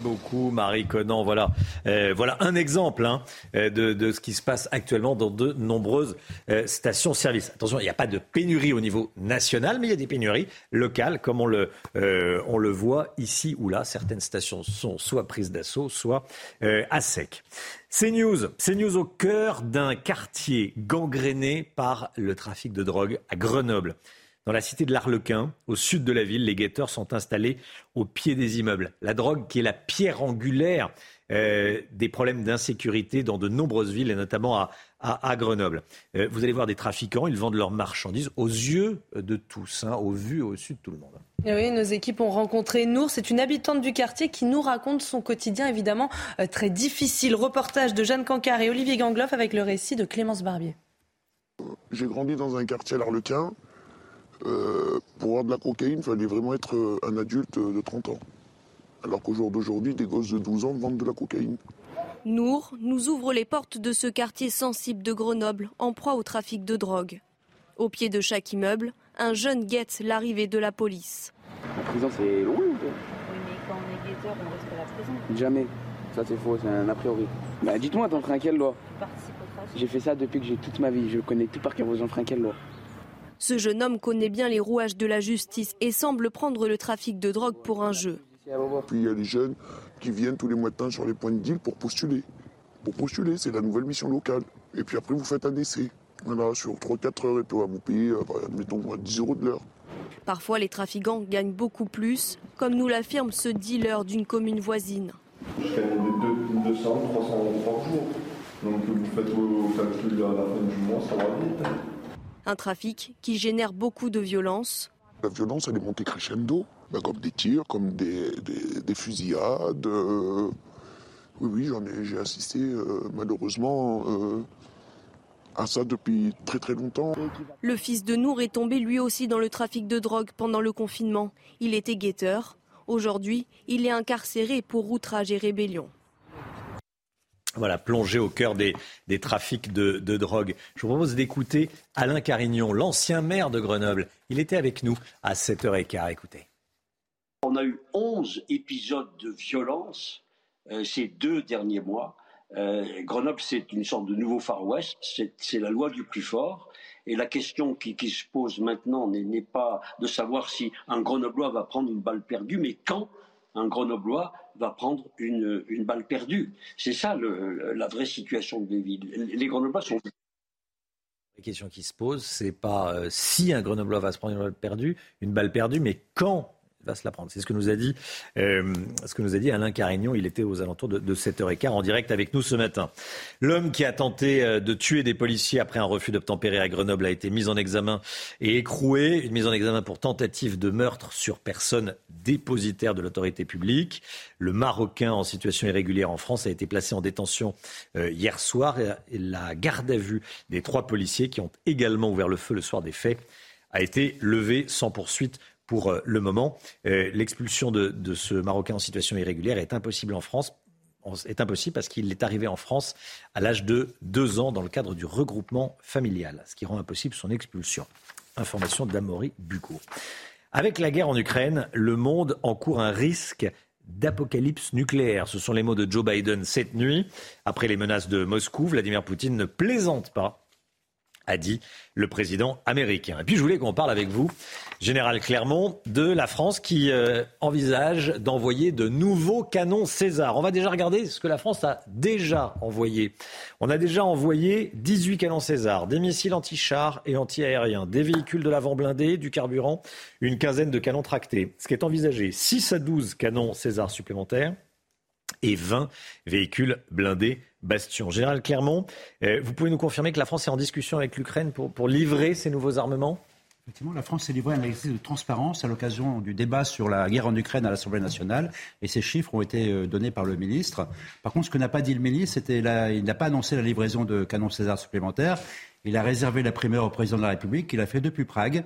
Beaucoup, Marie Conan. Voilà, euh, voilà un exemple hein, euh, de, ce qui se passe actuellement dans de nombreuses euh, stations-service. Attention, il n'y a pas de pénurie au niveau national, mais il y a des pénuries locales, comme on le, on le voit ici ou là. Certaines stations sont soit prises d'assaut, soit à sec. C'est news, c'est news au cœur d'un quartier gangréné par le trafic de drogue à Grenoble. Dans la cité de l'Arlequin, au sud de la ville, les guetteurs sont installés au pied des immeubles. La drogue, qui est la pierre angulaire euh, des problèmes d'insécurité dans de nombreuses villes, et notamment à, Grenoble. Euh, vous allez voir des trafiquants, ils vendent leurs marchandises aux yeux de tous, hein, au vu et au sud de tout le monde. oui, nos équipes ont rencontré Nour, c'est une habitante du quartier qui nous raconte son quotidien évidemment euh, très difficile. Reportage de Jeanne Cancard et Olivier Gangloff avec le récit de Clémence Barbier. J'ai grandi dans un quartier à l'Arlequin euh, pour avoir de la cocaïne, il fallait vraiment être euh, un adulte de 30 ans. Alors qu'au jour d'aujourd'hui, des gosses de 12 ans vendent de la cocaïne. Nour nous ouvre les portes de ce quartier sensible de Grenoble, en proie au trafic de drogue. Au pied de chaque immeuble, un jeune guette l'arrivée de la police. La prison, c'est loin. Oui, mais quand on est guetteur, on reste à la prison. Jamais. Ça, c'est faux, c'est un a priori. Bah, dites-moi, t'en ferais quelle loi? J'ai fait ça depuis que j'ai toute ma vie. Je connais tout par cœur. Vous en ferez quelle loi? Ce jeune homme connaît bien les rouages de la justice et semble prendre le trafic de drogue pour un jeu. Puis il y a les jeunes qui viennent tous les matins sur les points de deal pour postuler. Pour postuler, c'est la nouvelle mission locale. Et puis après, vous faites un essai. Voilà, sur 3-4 heures, et puis on va vous payer, euh, admettons, 10 euros de l'heure. Parfois, les trafiquants gagnent beaucoup plus, comme nous l'affirme ce dealer d'une commune voisine. Je gagne 200, 300 euros par jour. Donc vous faites vos calculs à la fin du mois, ça va vite. Un trafic qui génère beaucoup de violence. La violence, elle est montée crescendo, ben, comme des tirs, comme des, des, fusillades. Euh, oui, oui, j'en ai, j'ai assisté euh, malheureusement euh, à ça depuis très très longtemps. Le fils de Nour est tombé lui aussi dans le trafic de drogue pendant le confinement. Il était guetteur. Aujourd'hui, il est incarcéré pour outrage et rébellion. Voilà, plongé au cœur des, trafics de, drogue. Je vous propose d'écouter Alain Carignon, l'ancien maire de Grenoble. Il était avec nous à 7h15. Écoutez. On a eu 11 épisodes de violence euh, ces deux derniers mois. Euh, Grenoble, c'est une sorte de nouveau Far West. C'est la loi du plus fort. Et la question qui, qui se pose maintenant n'est pas de savoir si un Grenoblois va prendre une balle perdue, mais quand un Grenoblois va prendre une, balle perdue. C'est ça la vraie situation des villes. Les Grenoblois sont la question qui se pose, c'est pas euh, si un Grenoblois va se prendre une balle perdue, une balle perdue, mais quand va se la prendre. C'est ce que nous a dit, euh, Alain Carignon. Il était aux alentours de, de 7h15 en direct avec nous ce matin. L'homme qui a tenté euh, de tuer des policiers après un refus d'obtempérer à Grenoble a été mis en examen et écroué. Une mise en examen pour tentative de meurtre sur personne dépositaire de l'autorité publique. Le Marocain en situation irrégulière en France a été placé en détention euh, hier soir. Et la garde à vue des trois policiers qui ont également ouvert le feu le soir des faits a été levée sans poursuite pour euh, le moment. Euh, l'expulsion de, ce Marocain en situation irrégulière est impossible en France est impossible parce qu'il est arrivé en France à l'âge de deux ans dans le cadre du regroupement familial, ce qui rend impossible son expulsion. Information d'Amory Bucco. Avec la guerre en Ukraine, le monde encourt un risque d'apocalypse nucléaire. Ce sont les mots de Joe Biden cette nuit. Après les menaces de Moscou, Vladimir Poutine ne plaisante pas a dit le président américain. Et puis je voulais qu'on parle avec vous, Général Clermont, de la France qui euh, envisage d'envoyer de nouveaux canons César. On va déjà regarder ce que la France a déjà envoyé. On a déjà envoyé 18 canons César, des missiles anti-chars et anti-aériens, des véhicules de l'avant blindé, du carburant, une quinzaine de canons tractés. Ce qui est envisagé, 6 à 12 canons César supplémentaires et 20 véhicules blindés Bastion. Général Clermont, euh, vous pouvez nous confirmer que la France est en discussion avec l'Ukraine pour, livrer ces nouveaux armements? Effectivement, la France s'est livrée à un exercice de transparence à l'occasion du débat sur la guerre en Ukraine à l'Assemblée nationale, et ces chiffres ont été euh, donnés par le ministre. Par contre, ce que n'a pas dit le ministre, c'était il n'a pas annoncé la livraison de canons César supplémentaires. Il a réservé la primeur au président de la République, qu'il a fait depuis Prague.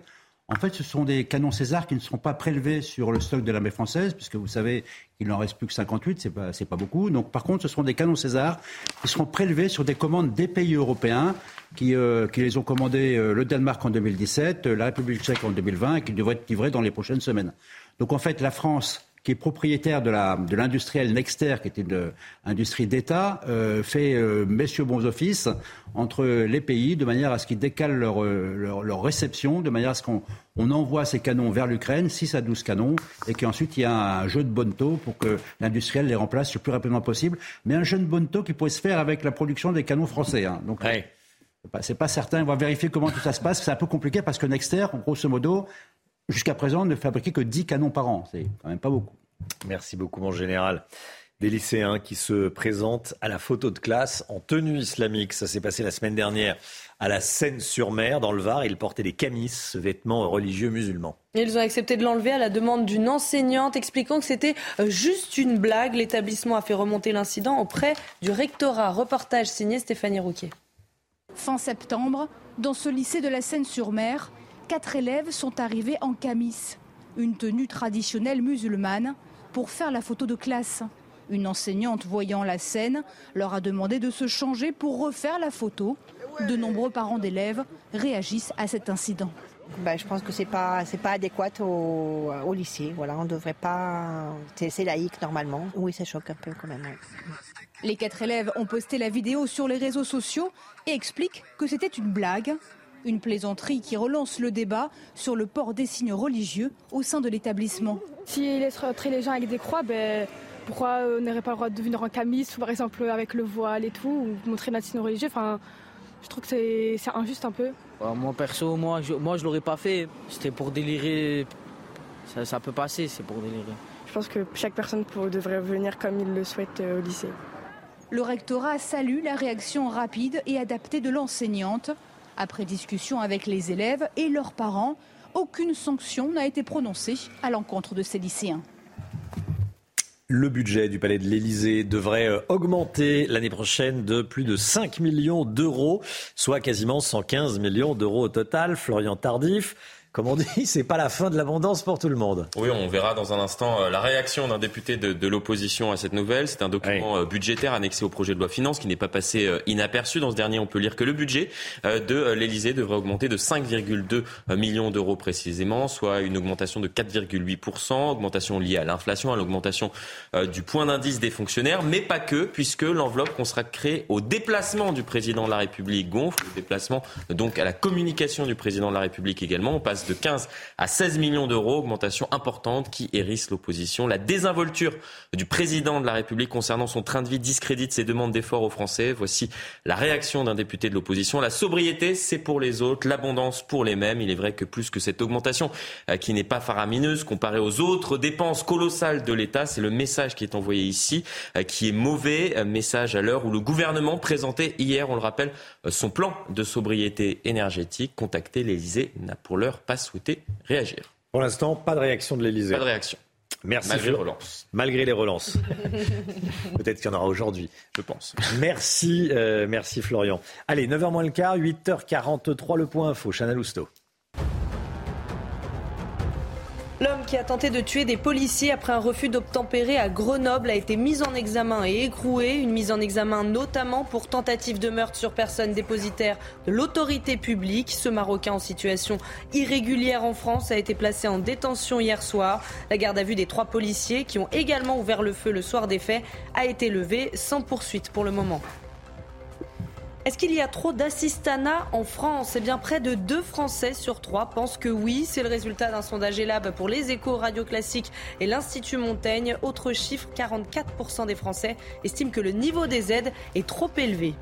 En fait, ce sont des canons César qui ne seront pas prélevés sur le stock de l'armée française, puisque vous savez qu'il n'en reste plus que 58, c'est pas, pas beaucoup. Donc, par contre, ce seront des canons César qui seront prélevés sur des commandes des pays européens qui, euh, les ont commandés euh, le Danemark en 2017, euh, la République tchèque en 2020 et qui devraient être livrés dans les prochaines semaines. Donc, en fait, la France qui est propriétaire de, la, de l'industriel Nexter, qui était une industrie d'État, euh, fait euh, messieurs bons offices entre les pays de manière à ce qu'ils décalent leur, leur, leur, réception, de manière à ce qu'on on envoie ces canons vers l'Ukraine, 6 à 12 canons, et qu'ensuite il y a un jeu de bonneto pour que l'industriel les remplace le plus rapidement possible. Mais un jeu de bonneto qui pourrait se faire avec la production des canons français. Hein. Donc, C'est pas certain. On va vérifier comment tout ça se passe. C'est un peu compliqué parce que Nexter, grosso modo, jusqu'à présent, ne fabriquait que 10 canons par an. C'est quand même pas beaucoup. Merci beaucoup, mon général. Des lycéens qui se présentent à la photo de classe en tenue islamique. Ça s'est passé la semaine dernière à la Seine-sur-Mer, dans le Var. Ils portaient des camis, ce vêtement religieux musulman. Ils ont accepté de l'enlever à la demande d'une enseignante, expliquant que c'était euh, juste une blague. L'établissement a fait remonter l'incident auprès du rectorat. Reportage signé Stéphanie Rouquier. Fin septembre, dans ce lycée de la Seine-sur-Mer, quatre élèves sont arrivés en camis, une tenue traditionnelle musulmane, pour faire la photo de classe. Une enseignante voyant la scène leur a demandé de se changer pour refaire la photo. De nombreux parents d'élèves réagissent à cet incident. Ben, je pense que c'est pas c'est pas adéquat au, au, lycée. Voilà, on devrait pas. C'est laïque normalement. Oui, ça choque un peu quand même. Les quatre élèves ont posté la vidéo sur les réseaux sociaux et expliquent que c'était une blague. Une plaisanterie qui relance le débat sur le port des signes religieux au sein de l'établissement. S'ils laissent rentrer les gens avec des croix, ben, pourquoi on n'aurait pas le droit de venir en camis, par exemple avec le voile et tout, ou montrer notre signe religieux? Enfin, je trouve que c'est injuste un peu. Bah, moi perso, moi je, moi je l'aurais pas fait. C'était pour délirer. Ça, ça peut passer, c'est pour délirer. Je pense que chaque personne devrait venir comme il le souhaite euh, au lycée. Le rectorat salue la réaction rapide et adaptée de l'enseignante. Après discussion avec les élèves et leurs parents, aucune sanction n'a été prononcée à l'encontre de ces lycéens. Le budget du Palais de l'Élysée devrait euh, augmenter l'année prochaine de plus de 5 millions d'euros, soit quasiment 115 millions d'euros au total. Florian Tardif, comme on dit, c'est pas la fin de l'abondance pour tout le monde. Oui, on verra dans un instant euh, la réaction d'un député de, l'opposition à cette nouvelle. C'est un document euh, budgétaire annexé au projet de loi finance qui n'est pas passé euh, inaperçu. Dans ce dernier, on peut lire que le budget de l'Elysée devrait augmenter de 5,2 millions d'euros précisément, soit une augmentation de 4,8%, augmentation liée à l'inflation, à l'augmentation du point d'indice des fonctionnaires, mais pas que, puisque l'enveloppe consacrée au déplacement du président de la République gonfle, le déplacement donc à la communication du président de la République également. On passe de 15 à 16 millions d'euros, augmentation importante qui hérisse l'opposition. La désinvolture du président de la République concernant son train de vie discrédite ses demandes d'efforts aux Français. Voici la réaction d'un député de l'opposition. La sobriété, c'est pour les autres, l'abondance pour les mêmes. Il est vrai que plus que cette augmentation euh, qui n'est pas faramineuse comparée aux autres dépenses colossales de l'État, c'est le message qui est envoyé ici euh, qui est mauvais. Message à l'heure où le gouvernement présentait hier, on le rappelle, euh, son plan de sobriété énergétique. Contacter l'Élysée n'a pour l'heure pas souhaité réagir. Pour l'instant, pas de réaction de l'Elysée. Pas de réaction. Merci. Malgré les relances. Malgré les relances. Peut-être qu'il y en aura aujourd'hui. Je pense. Merci, euh, merci Florian. Allez, 9h moins le quart, 8h43, le point info. Chana Lousteau. Qui a tenté de tuer des policiers après un refus d'obtempérer à Grenoble a été mis en examen et écroué. Une mise en examen notamment pour tentative de meurtre sur personne dépositaire de l'autorité publique. Ce Marocain en situation irrégulière en France a été placé en détention hier soir. La garde à vue des trois policiers qui ont également ouvert le feu le soir des faits a été levée sans poursuite pour le moment. Est-ce qu'il y a trop d'assistanat en France? Eh bien, près de deux Français sur trois pensent que oui. C'est le résultat d'un sondage ELAB pour les échos radio classiques et l'Institut Montaigne. Autre chiffre, 44% des Français estiment que le niveau des aides est trop élevé.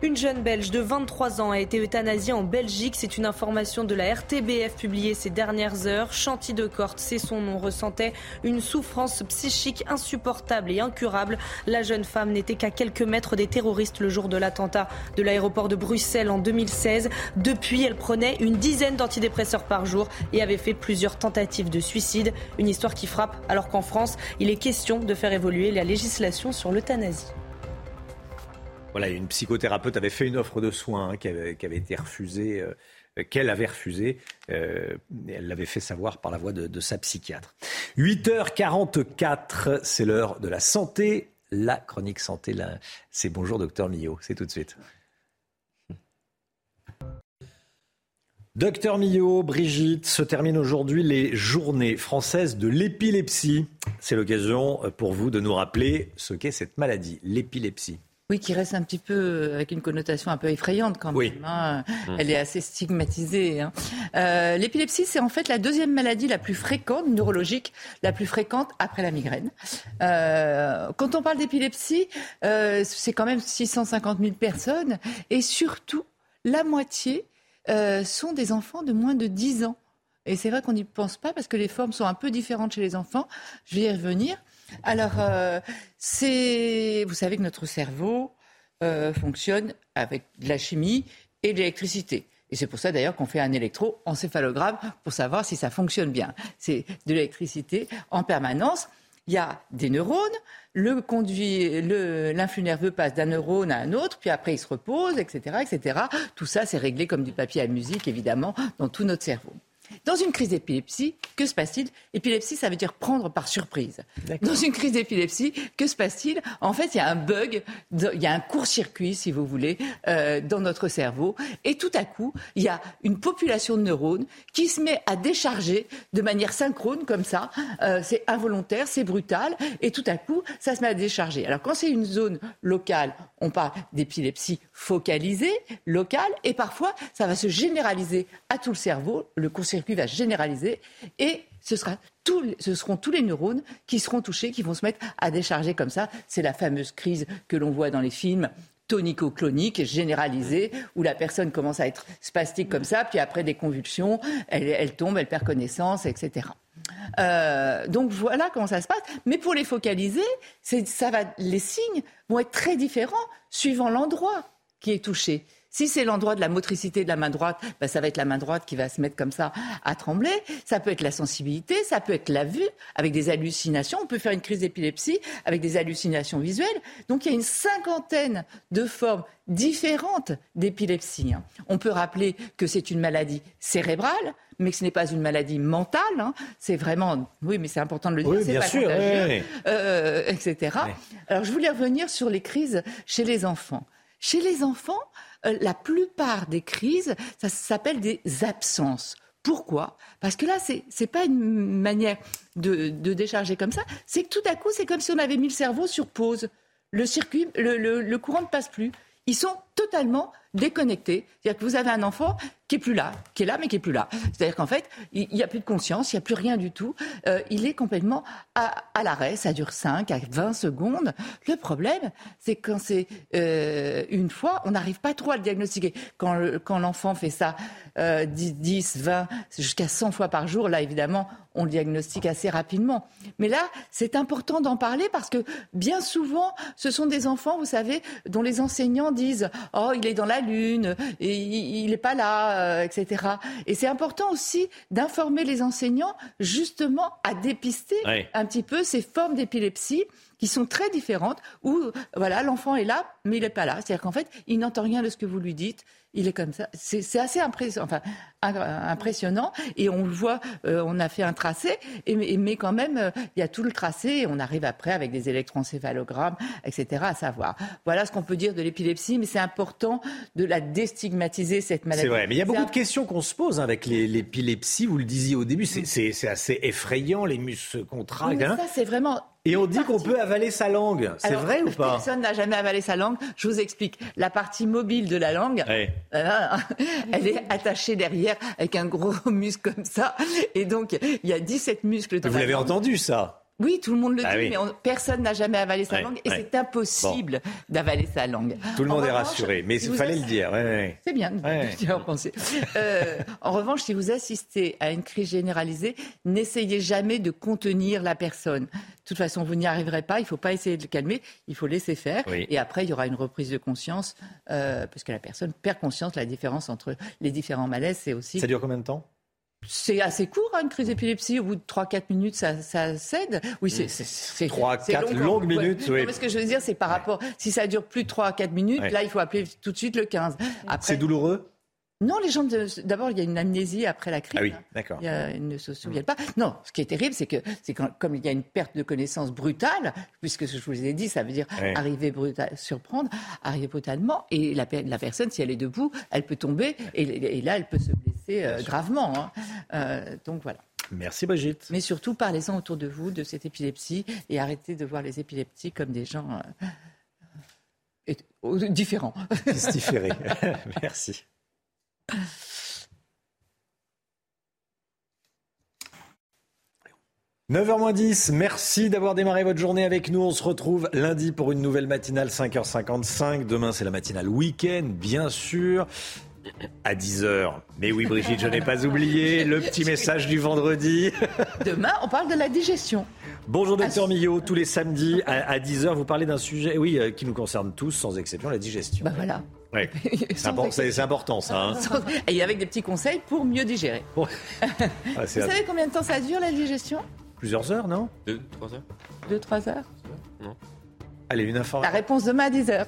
Une jeune Belge de 23 ans a été euthanasiée en Belgique. C'est une information de la RTBF publiée ces dernières heures. Chanty de Corte, c'est son nom, ressentait une souffrance psychique insupportable et incurable. La jeune femme n'était qu'à quelques mètres des terroristes le jour de l'attentat de l'aéroport de Bruxelles en 2016. Depuis, elle prenait une dizaine d'antidépresseurs par jour et avait fait plusieurs tentatives de suicide. Une histoire qui frappe alors qu'en France, il est question de faire évoluer la législation sur l'euthanasie. Voilà, une psychothérapeute avait fait une offre de soins hein, qui, avait, été refusée, euh, qu'elle avait refusée. Euh, elle l'avait fait savoir par la voix de, de sa psychiatre. 8h44, c'est l'heure de la santé. La chronique santé, c'est bonjour docteur Millot, c'est tout de suite. Docteur Millot, Brigitte, se terminent aujourd'hui les journées françaises de l'épilepsie. C'est l'occasion pour vous de nous rappeler ce qu'est cette maladie, l'épilepsie. Oui, qui reste un petit peu avec une connotation un peu effrayante quand même. Hein. Mmh. Elle est assez stigmatisée. Hein. Euh, l'épilepsie, c'est en fait la deuxième maladie la plus fréquente, neurologique, la plus fréquente après la migraine. Euh, quand on parle d'épilepsie, euh, c'est quand même 650 000 personnes et surtout la moitié sont des enfants de moins de 10 ans. Et c'est vrai qu'on n'y pense pas parce que les formes sont un peu différentes chez les enfants. Je vais y revenir. Alors, euh, vous savez que notre cerveau euh, fonctionne avec de la chimie et de l'électricité. Et c'est pour ça d'ailleurs qu'on fait un électroencéphalogramme pour savoir si ça fonctionne bien. C'est de l'électricité en permanence. Il y a des neurones, l'influx nerveux passe d'un neurone à un autre, puis après il se repose, etc., etc. Tout ça, c'est réglé comme du papier à musique, évidemment, dans tout notre cerveau. Dans une crise d'épilepsie, que se passe-t-il? Épilepsie, ça veut dire prendre par surprise. Dans une crise d'épilepsie, que se passe-t-il? En fait, il y a un bug, il y a un court-circuit, si vous voulez, euh, dans notre cerveau. Et tout à coup, il y a une population de neurones qui se met à décharger de manière synchrone, comme ça. Euh, c'est involontaire, c'est brutal. Et tout à coup, ça se met à décharger. Alors, quand c'est une zone locale, on parle d'épilepsie focalisée, locale. Et parfois, ça va se généraliser à tout le cerveau. Le court-circuit va généraliser et ce, sera ce seront tous les neurones qui seront touchés, qui vont se mettre à décharger comme ça. C'est la fameuse crise que l'on voit dans les films tonico-clonique généralisée où la personne commence à être spastique comme ça, puis après des convulsions, elle, tombe, elle perd connaissance, etc. Euh, donc voilà comment ça se passe. Mais pour les focaliser, ça va, les signes vont être très différents suivant l'endroit qui est touché. Si c'est l'endroit de la motricité de la main droite, bah, ça va être la main droite qui va se mettre comme ça à trembler. Ça peut être la sensibilité, ça peut être la vue avec des hallucinations. On peut faire une crise d'épilepsie avec des hallucinations visuelles. Donc il y a une cinquantaine de formes différentes d'épilepsie. Hein. On peut rappeler que c'est une maladie cérébrale, mais que ce n'est pas une maladie mentale. Hein. C'est vraiment, oui, mais c'est important de le dire, oui, bien sûr, euh, etc. Alors je voulais revenir sur les crises chez les enfants. Chez les enfants, euh, la plupart des crises, ça s'appelle des absences. Pourquoi? Parce que là, ce n'est pas une manière de, décharger comme ça. C'est que tout à coup, c'est comme si on avait mis le cerveau sur pause. Le circuit, le courant ne passe plus. Ils sont totalement déconnectés. C'est-à-dire que vous avez un enfant qui est plus là, qui est là mais qui est plus là. C'est-à-dire qu'en fait, il n'y a plus de conscience, il n'y a plus rien du tout. Euh, il est complètement à, l'arrêt. Ça dure 5 à 20 secondes. Le problème, c'est quand c'est euh, une fois, on n'arrive pas trop à le diagnostiquer. Quand, quand l'enfant fait ça 10, 20, jusqu'à 100 fois par jour, là évidemment, on le diagnostique assez rapidement. Mais là, c'est important d'en parler parce que bien souvent, ce sont des enfants, vous savez, dont les enseignants disent Oh, il est dans la lune, et il n'est pas là, euh, etc. Et c'est important aussi d'informer les enseignants justement à dépister un petit peu ces formes d'épilepsie qui sont très différentes, où voilà, l'enfant est là, mais il n'est pas là. C'est-à-dire qu'en fait, il n'entend rien de ce que vous lui dites, il est comme ça. C'est assez impressionnant, enfin, impressionnant. Et on le voit, euh, on a fait un tracé, et, mais quand même, euh, il y a tout le tracé, et on arrive après avec des électroencéphalogrammes, etc., à savoir. Voilà ce qu'on peut dire de l'épilepsie, mais c'est important de la déstigmatiser, cette maladie. C'est vrai, mais il y a beaucoup de questions qu'on se pose avec l'épilepsie. Vous le disiez au début, c'est assez effrayant, les muscles contractent. Hein. Ça, c'est vraiment et on dit qu'on peut avaler sa langue. C'est vrai ou pas? Personne n'a jamais avalé sa langue. Je vous explique. La partie mobile de la langue, euh, elle est attachée derrière avec un gros muscle comme ça. Et donc, il y a 17 muscles Vous l'avez entendu, ça? Oui, tout le monde le ah dit, mais personne n'a jamais avalé sa langue et c'est impossible d'avaler sa langue. Tout le monde est rassuré, mais il fallait le dire. C'est bien de penser. Euh, en revanche, si vous assistez à une crise généralisée, n'essayez jamais de contenir la personne. De toute façon, vous n'y arriverez pas. Il ne faut pas essayer de le calmer. Il faut laisser faire. Et après, il y aura une reprise de conscience, euh, parce que la personne perd conscience. La différence entre les différents malaises, c'est aussi. Ça dure combien de temps? C'est assez court, hein, une crise d'épilepsie. Au bout de 3-4 minutes, ça, cède. Oui, c'est. 3-4 longues minutes, oui. ce que je veux dire, c'est par rapport. Si ça dure plus de 3-4 minutes, là, il faut appeler tout de suite le 15. C'est douloureux? Non, les gens, d'abord, il y a une amnésie après la crise. Ah oui, d'accord. Ils ne se souviennent pas. Non, ce qui est terrible, c'est que, c'est comme il y a une perte de connaissance brutale, puisque ce que je vous ai dit, ça veut dire arriver brutal, surprendre, arriver brutalement, et la, la, personne, si elle est debout, elle peut tomber, et, là, elle peut se blesser euh, gravement. Hein. Euh, donc voilà. Merci Brigitte. Mais surtout, parlez-en autour de vous de cette épilepsie et arrêtez de voir les épileptiques comme des gens euh, différents. Différés. Merci. 9h10, merci d'avoir démarré votre journée avec nous. On se retrouve lundi pour une nouvelle matinale 5h55. Demain, c'est la matinale week-end, bien sûr. À 10h. Mais oui, Brigitte, je n'ai pas oublié le petit message du vendredi. Demain, on parle de la digestion. Bonjour, docteur Millot. Tous les samedis à 10h, vous parlez d'un sujet, oui, euh, qui nous concerne tous, sans exception, la digestion. Bah voilà. Oui. C'est important, ça. Hein. Et avec des petits conseils pour mieux digérer. Vous savez combien de temps ça dure la digestion? Plusieurs heures, non? Deux, trois heures. Deux, trois heures? Non. Allez, une information. La réponse demain à 10 heures.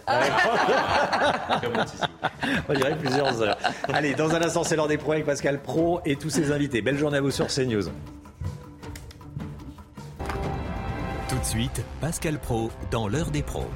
On dirait plusieurs heures. Allez, dans un instant, c'est l'heure des pros avec Pascal Pro et tous ses invités. Belle journée à vous sur CNews. Tout de suite, Pascal Pro dans l'heure des pros.